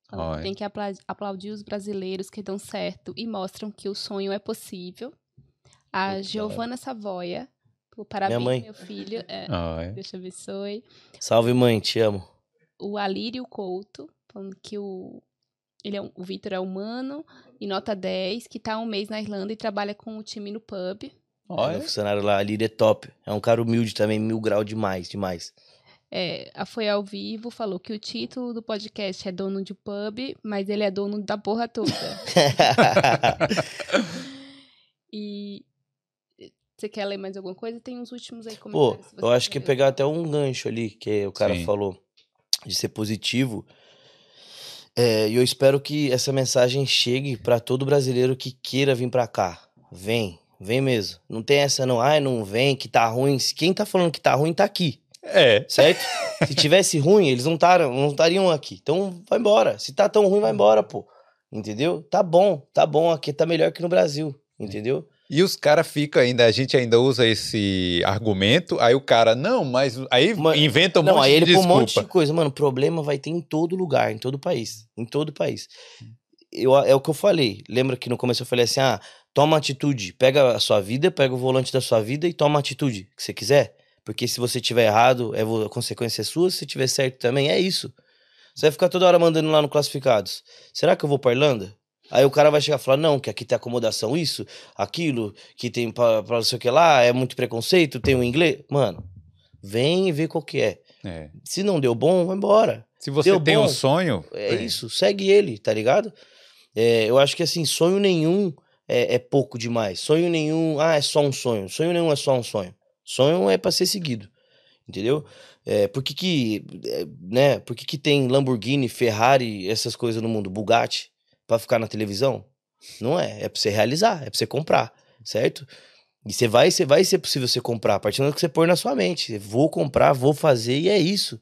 falou que tem que apla- aplaudir os brasileiros que dão certo e mostram que o sonho é possível. A Muito Giovana Savoia, parabéns, mãe. meu filho. É. Deus te abençoe. Salve, mãe, te amo. O Alírio Couto, falando que o, ele é um- o Vitor é humano e nota 10, que tá há um mês na Irlanda e trabalha com o time no pub. Olha. funcionário lá, ali é top. É um cara humilde também, mil grau demais, demais. É, Foi ao Vivo falou que o título do podcast é dono de pub, mas ele é dono da porra toda. e você quer ler mais alguma coisa? Tem uns últimos aí Pô, comentários. você eu acho que pegar até um gancho ali, que o cara Sim. falou de ser positivo. É, E eu espero que essa mensagem chegue pra todo brasileiro que queira vir pra cá. Vem, vem mesmo. Não tem essa não, ai, não vem, que tá ruim. Quem tá falando que tá ruim tá aqui, É. certo? Se tivesse ruim, eles não estariam aqui. Então vai embora. Se tá tão ruim, vai embora, pô. Entendeu? Tá bom, tá bom. Aqui tá melhor que no Brasil. Entendeu? E os caras ficam ainda, a gente ainda usa esse argumento, aí o cara, não, mas aí Mano, inventa um não, monte aí ele de põe um desculpa. monte de coisa. Mano, problema vai ter em todo lugar, em todo país. Em todo país. Eu, é o que eu falei. Lembra que no começo eu falei assim: ah, toma atitude. Pega a sua vida, pega o volante da sua vida e toma a atitude que você quiser. Porque se você tiver errado, é a consequência é sua. Se tiver certo também, é isso. Você vai ficar toda hora mandando lá no classificados. Será que eu vou pra Irlanda? Aí o cara vai chegar e falar, não, que aqui tem acomodação, isso, aquilo, que tem pra, pra não sei o que lá, é muito preconceito, tem o inglês. Mano, vem e vê qual que é. É. Se não deu bom, vai embora. Se você Deu tem um bom. sonho, É isso, segue ele, tá ligado? É, eu acho que assim, sonho nenhum é, é pouco demais. Sonho nenhum, ah, é só um sonho. Sonho nenhum é só um sonho. Sonho é pra ser seguido, entendeu? É, por que que, é, né, por que que tem Lamborghini, Ferrari, essas coisas no mundo? Bugatti, pra ficar na televisão? Não é, é pra você realizar, é pra você comprar, certo? E você vai, você vai ser possível você comprar, a partir do que você pôr na sua mente. Vou comprar, vou fazer e é isso.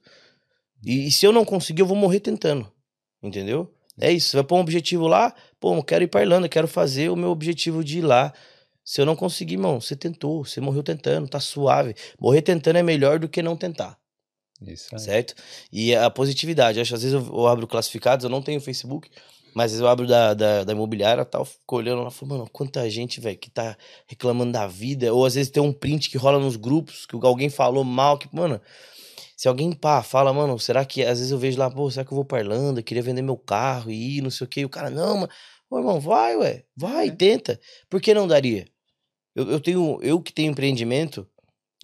E, e se eu não conseguir, eu vou morrer tentando. Entendeu? É isso. Você vai pôr um objetivo lá, pô, eu quero ir pra Irlanda, quero fazer o meu objetivo de ir lá. Se eu não conseguir, irmão, você tentou, você morreu tentando, tá suave. Morrer tentando é melhor do que não tentar, isso aí. certo? E a positividade, acho, às vezes eu, eu abro classificados, eu não tenho Facebook, mas eu abro da, da, da imobiliária e tal, fico olhando lá, falo, mano, quanta gente, velho, que tá reclamando da vida, ou às vezes tem um print que rola nos grupos, que alguém falou mal, que, mano, se alguém, pá, fala, mano, será que, às vezes eu vejo lá, pô, será que eu vou pra Irlanda, queria vender meu carro e ir, não sei o quê, e o cara, não, mano, ô, irmão, vai, ué, vai, É. tenta, por que não daria? Eu, eu tenho, eu que tenho empreendimento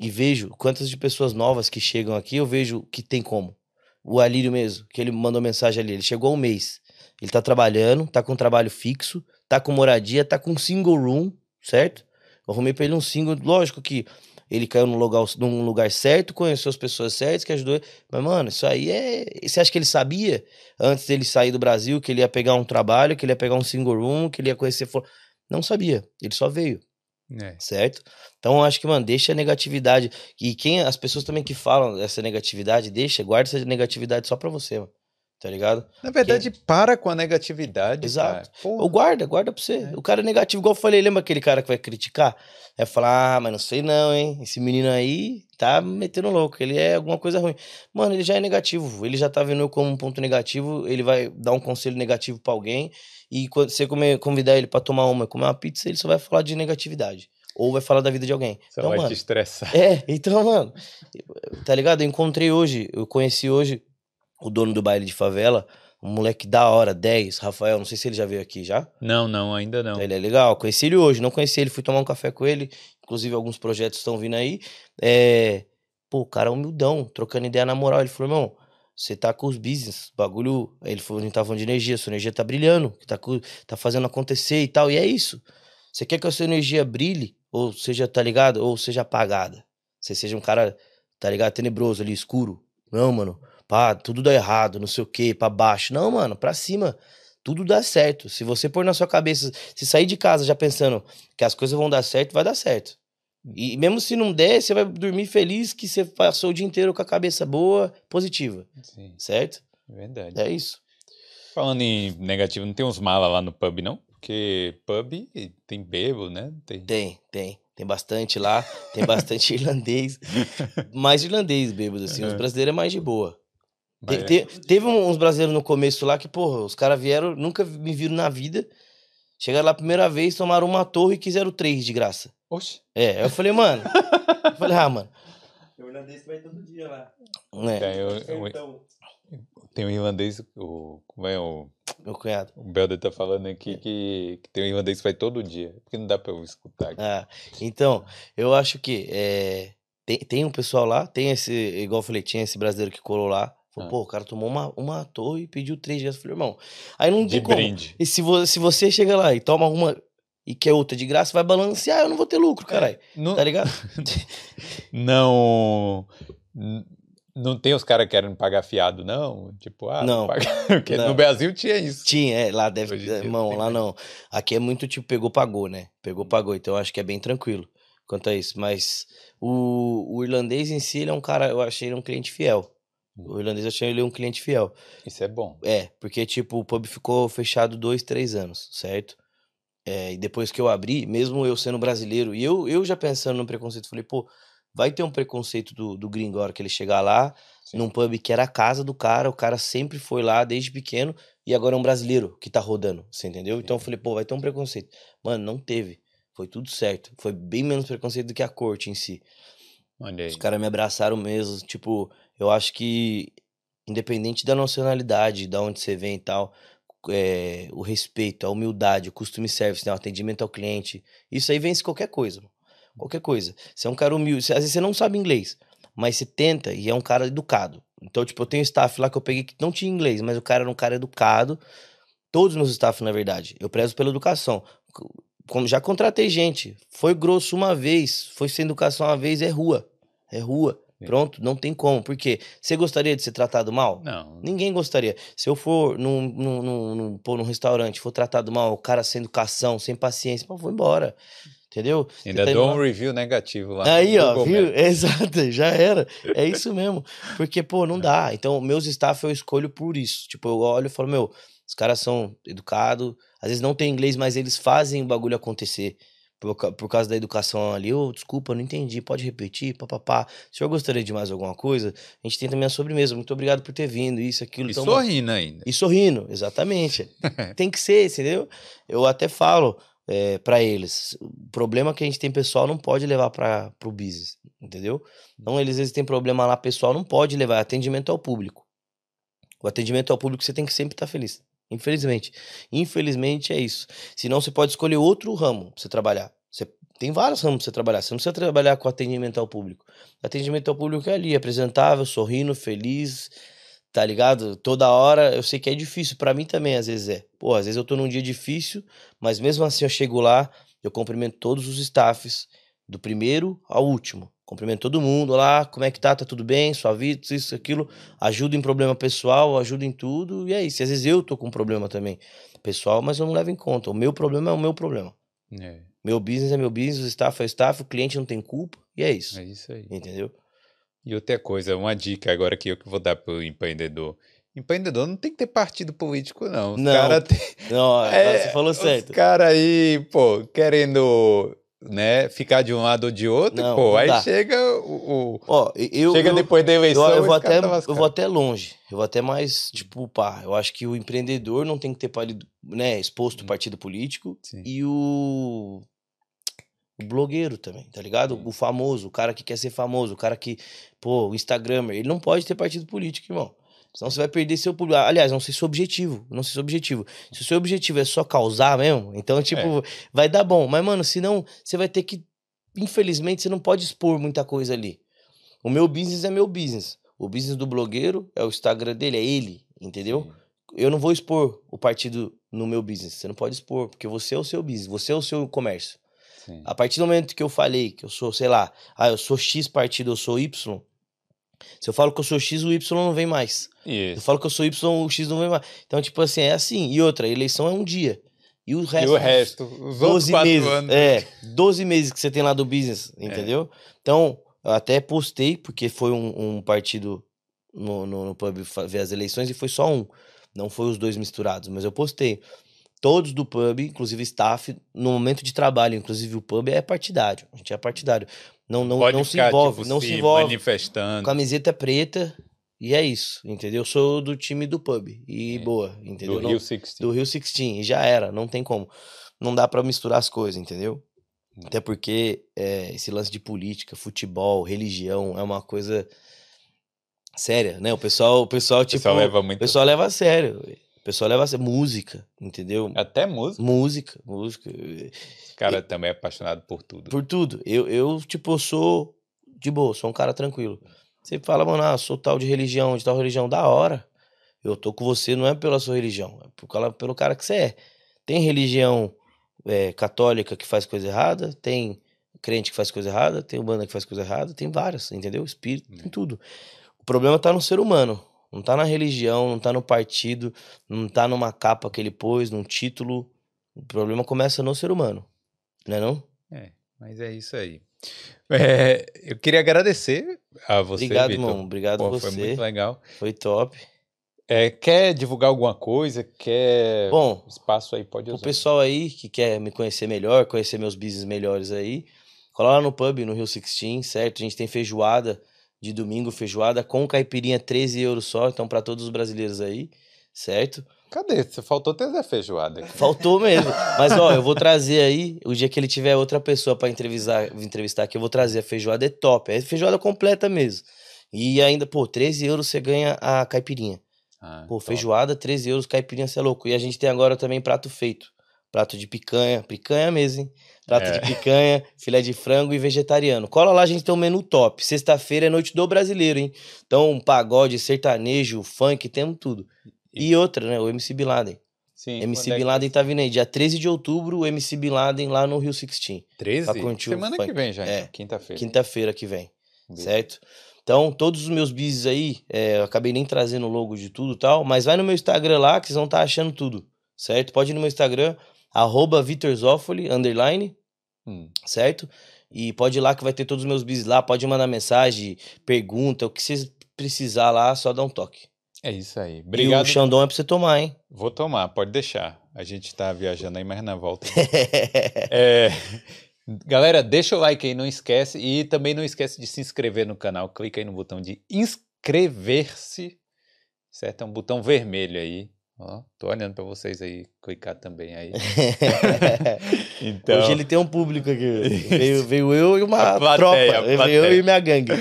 e vejo quantas de pessoas novas que chegam aqui, eu vejo que tem como. O Alírio mesmo, que ele mandou mensagem ali, ele chegou há um mês. Ele tá trabalhando, tá com trabalho fixo, tá com moradia, tá com single room, certo? Eu arrumei pra ele um single, lógico que ele caiu num lugar, num lugar certo, conheceu as pessoas certas, que ajudou. Mas, mano, isso aí é. Você acha que ele sabia, antes dele sair do Brasil, que ele ia pegar um trabalho, que ele ia pegar um single room, que ele ia conhecer. Não sabia, ele só veio. É. certo? Então eu acho que, mano, deixa a negatividade. E quem as pessoas também que falam essa negatividade, deixa, guarda essa negatividade só pra você, mano. Tá ligado? Na verdade, para com a negatividade. Exato. Ou guarda, guarda pra você. É. O cara é negativo, igual eu falei, lembra aquele cara que vai criticar? Vai falar, ah, mas não sei não, hein? Esse menino aí tá metendo louco, ele é alguma coisa ruim. Mano, ele já é negativo, ele já tá vendo eu como um ponto negativo, ele vai dar um conselho negativo pra alguém, e quando você come- convidar ele pra tomar uma, comer uma pizza, ele só vai falar de negatividade. Ou vai falar da vida de alguém. Só então, vai mano, te estressar. é, então, mano, tá ligado? Eu encontrei hoje, eu conheci hoje o dono do baile de favela, um moleque da hora, 10, Rafael, não sei se ele já veio aqui já. Não, não, ainda não. Ele é legal, conheci ele hoje, não conheci ele, fui tomar um café com ele, inclusive alguns projetos estão vindo aí. É, pô, o cara é humildão, trocando ideia na moral. Ele falou, irmão, você tá com os business, bagulho. Ele falou, a gente tava falando de energia, sua energia tá brilhando, que tá, co- tá fazendo acontecer e tal, e é isso. Você quer que a sua energia brilhe, ou seja, tá ligado? Ou seja apagada. Você seja um cara, tá ligado? Tenebroso ali, escuro. Não, mano, pá, tudo dá errado, não sei o quê, pra baixo. Não, mano, pra cima. Tudo dá certo. Se você pôr na sua cabeça, se sair de casa já pensando que as coisas vão dar certo, vai dar certo. E mesmo se não der, você vai dormir feliz que você passou o dia inteiro com a cabeça boa, positiva, Sim, certo? é verdade. É isso. Falando em negativo, não tem uns mala lá no pub, não? Porque pub tem bebo, né? Tem. Tem, tem. Tem bastante lá, tem bastante irlandês. Mais irlandês bêbado, assim. Os Uhum. brasileiros é mais de boa. Te- Mas- te- teve uns brasileiros no começo lá que, porra, os caras vieram, nunca me viram na vida. Chegaram lá a primeira vez, tomaram uma torre e quiseram três de graça. Oxe. É, aí eu falei, mano. eu falei, ah, mano. O irlandês vai todo dia lá. Né, Tem, o, o- Então, tem um irlandês, o, como é o, meu cunhado. o Belder tá falando aqui que, que tem um irlandês que vai todo dia. Porque não dá pra eu escutar aqui. Ah, então, eu acho que é, tem, tem um pessoal lá, tem esse, igual eu falei, tinha esse brasileiro que colou lá. Falou, Ah. pô, o cara tomou uma, uma torre e pediu três dias. Eu falei, irmão, aí não De tem como. brinde. E se, vo, se você chega lá e toma uma e quer outra de graça, vai balancear, eu não vou ter lucro, caralho. Não, Tá ligado? não, não tem os caras querendo pagar fiado, não? Tipo, ah, Não. Porque Não. no Brasil tinha isso. Tinha, é, lá deve. Hoje Irmão, lá não. Aqui é muito tipo, pegou, pagou, né? Pegou, pagou. Então eu acho que é bem tranquilo quanto a isso. Mas o, o irlandês em si, ele é um cara, eu achei ele um cliente fiel. O irlandês eu achei ele um cliente fiel. Isso é bom. É, porque, tipo, o pub ficou fechado dois, três anos, certo? É, e depois que eu abri, mesmo eu sendo brasileiro, e eu, eu já pensando no preconceito, falei, pô, vai ter um preconceito do, do gringo a hora que ele chegar lá, Sim. num pub que era a casa do cara, o cara sempre foi lá desde pequeno, e agora é um brasileiro que tá rodando, você entendeu? Então eu falei, pô, vai ter um preconceito. Mano, não teve. Foi tudo certo. Foi bem menos preconceito do que a corte em si. Olha aí. Os caras me abraçaram mesmo. Tipo, eu acho que, independente da nacionalidade, da onde você vem e tal, é, o respeito, a humildade, o costume service, né, o atendimento ao cliente, isso aí vence qualquer coisa. Qualquer coisa. Você é um cara humilde. Às vezes você não sabe inglês, mas você tenta e é um cara educado. Então, tipo, eu tenho staff lá que eu peguei que não tinha inglês, mas o cara era um cara educado. Todos os meus staff, na verdade. Eu prezo pela educação. Como já contratei gente. Foi grosso uma vez, foi sem educação uma vez, é rua. É rua. Sim. Pronto, não tem como. Por quê? Você gostaria de ser tratado mal? Não. Ninguém gostaria. Se eu for num, num, num, num, pô, num restaurante, for tratado mal, o cara sem educação, sem paciência, pô, vou embora. Entendeu? Ainda tá dou lá- um review negativo lá. Aí, ó, Google viu? Exato, já era. É isso mesmo. Porque, pô, não dá. Então, meus staff eu escolho por isso. Tipo, eu olho e falo, meu, os caras são educados, às vezes não tem inglês, mas eles fazem o bagulho acontecer. Por, por causa da educação ali, ô, desculpa, não entendi, pode repetir, papapá. O senhor gostaria de mais alguma coisa, a gente tem também a sobremesa. Muito obrigado por ter vindo, isso, aquilo. E Então, sorrindo ainda. e sorrindo, exatamente. tem que ser, entendeu? Eu até falo é, para eles, o problema que a gente tem pessoal não pode levar para o business, entendeu? Então eles vezes têm problema lá pessoal, não pode levar atendimento ao público. O atendimento ao público você tem que sempre estar feliz. Infelizmente. Infelizmente é isso. Senão você pode escolher outro ramo pra você trabalhar. Você tem vários ramos pra você trabalhar. Você não precisa trabalhar com atendimento ao público. Atendimento ao público é ali, apresentável, sorrindo, feliz, tá ligado? Toda hora, eu sei que é difícil, pra mim também às vezes é. Pô, às vezes eu tô num dia difícil, mas mesmo assim eu chego lá, eu cumprimento todos os staffs, do primeiro ao último. Cumprimento todo mundo, olá, como é que tá? Tá tudo bem? Sua vida, isso, aquilo. Ajudo em problema pessoal, ajudo em tudo, e é isso. Às vezes eu tô com um problema também pessoal, mas eu não levo em conta. O meu problema é o meu problema. É. Meu business é meu business, o staff é o staff, o cliente não tem culpa, e é isso. É isso aí. Entendeu? E outra coisa, uma dica agora que eu que vou dar pro empreendedor. Empreendedor não tem que ter partido político, não. Os Não. cara tem- Não, É, você falou certo. Os caras aí, pô, querendo, né, ficar de um lado ou de outro, Não, pô, não aí dá. chega o. o- Ó, eu, chega eu, depois da eu, eleição. eu vou esse cara até, tá eu vou até longe. Eu vou até mais, tipo, pá. Eu acho que o empreendedor não tem que ter parido, né, exposto Hum. partido político. Sim. E o, o blogueiro também, tá ligado? O famoso, o cara que quer ser famoso, o cara que, pô, o Instagrammer, ele não pode ter partido político, irmão. Senão você vai perder seu público. Aliás, não sei seu objetivo. Não sei seu objetivo. Se o seu objetivo é só causar mesmo, então, tipo, vai dar bom. Mas, mano, senão você vai ter que. Infelizmente, você não pode expor muita coisa ali. O meu business é meu business. O business do blogueiro é o Instagram dele, é ele, entendeu? Sim. Eu não vou expor o partido no meu business. Você não pode expor, porque você é o seu business, você é o seu comércio. Sim. A partir do momento que eu falei que eu sou, sei lá, ah, eu sou X partido, eu sou Y. Se eu falo que eu sou X, o Y não vem mais. Eu Isso. falo que eu sou Y, o X não vem mais. Então, tipo assim, é assim. E outra, eleição é um dia. E o E resto. o resto, os outros 12 quatro meses. anos. É, 12 meses que você tem lá do business, entendeu? Então, eu até postei, porque foi um, um partido no, no, no pub ver as eleições e foi só um. Não foi os dois misturados, mas eu postei. Todos do pub, inclusive staff, no momento de trabalho, inclusive o pub é partidário. A gente é partidário. Não, não, Pode não se ficar, envolve, tipo, não se envolve. manifestando. Camiseta preta e é isso, entendeu? Eu sou do time do pub e É, boa, entendeu? Do Não- Rio 16. do Rio 16 e já era, não tem como. Não dá pra misturar as coisas, entendeu? Hum. Até porque é, esse lance de política, futebol, religião é uma coisa séria, né? O pessoal, o pessoal O tipo, pessoal leva o muito. pessoal leva a sério. O pessoal leva a música, entendeu? Até música. Música, música, Esse cara também é apaixonado por tudo. por tudo. Eu, eu tipo, sou de boa, sou um cara tranquilo. Você fala, mano, ah, sou tal de religião, de tal religião, da hora. Eu tô com você não é pela sua religião, é por pelo cara que você é. Tem religião é, católica que faz coisa errada, tem crente que faz coisa errada, tem banda que faz coisa errada, tem várias, entendeu? Espírito, tem tudo. O problema tá no ser humano, não tá na religião, não tá no partido, não tá numa capa que ele pôs, num título. O problema começa no ser humano, né não? Mas é isso aí. É, eu queria agradecer a você, Obrigado, irmão. Obrigado Pô, você. Foi muito legal. Foi top. É, quer divulgar alguma coisa? Quer Bom, espaço aí? Pode o usar. pessoal aí que quer me conhecer melhor, conhecer meus business melhores aí, cola lá no pub, no Rio 16, certo? A gente tem feijoada de domingo, feijoada com caipirinha 13 euros só, então para todos os brasileiros aí, certo? Cadê? Você faltou ter Zé Feijoada aqui. Faltou mesmo. Mas ó, eu vou trazer aí, o dia que ele tiver outra pessoa pra entrevistar, entrevistar aqui, eu vou trazer a feijoada, é top. É feijoada completa mesmo. E ainda, pô, 13 euros você ganha a caipirinha. Ah, Pô, top. feijoada, 13 euros, caipirinha, você é louco. E a gente tem agora também prato feito. Prato de picanha, picanha mesmo, hein? Prato É. de picanha, filé de frango e vegetariano. Cola lá, a gente tem um menu top. Sexta-feira é noite do brasileiro, hein? Então, pagode, sertanejo, funk, temos tudo. E outra, né? O MC Bin Laden. Sim, MC é Bin que- Laden tá vindo aí. Dia 13 de outubro, o MC Bin Laden lá no Rio 16. 13? pra curtir o Semana que vem já, É. então, quinta-feira. Quinta-feira que vem. Beleza. certo? Então, todos os meus business aí, é, eu acabei nem trazendo o logo de tudo e tal, mas vai no meu Instagram lá que vocês vão estar achando tudo, certo? Pode ir no meu Instagram, arroba VitorZoffoli, underline, Hum. certo? E pode ir lá que vai ter todos os meus business lá, pode mandar mensagem, pergunta, o que vocês precisar lá, só dá um toque. É isso aí. E Obrigado. o Xandão é pra você tomar, hein? Vou tomar, pode deixar. A gente tá viajando aí, mas na volta. É, Galera, deixa o like aí, não esquece. E também não esquece de se inscrever no canal. Clica aí no botão de inscrever-se. Certo? É um botão vermelho aí. Ó, tô olhando pra vocês aí, clicar também aí. Então, Hoje ele tem um público aqui. Veio, veio eu e uma plateia, tropa. Veio eu e minha gangue.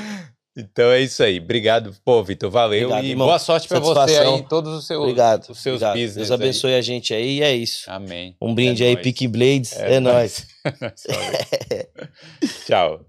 então é isso aí. Obrigado, pô, Vitor. Valeu. Obrigado, e irmão. boa sorte pra você aí em todos os seus, Obrigado. os seus obrigado. business. Deus abençoe a gente aí e é isso. Aí. Amém. Um brinde É aí, nóis. Blades. É, nóis. nóis. Tchau.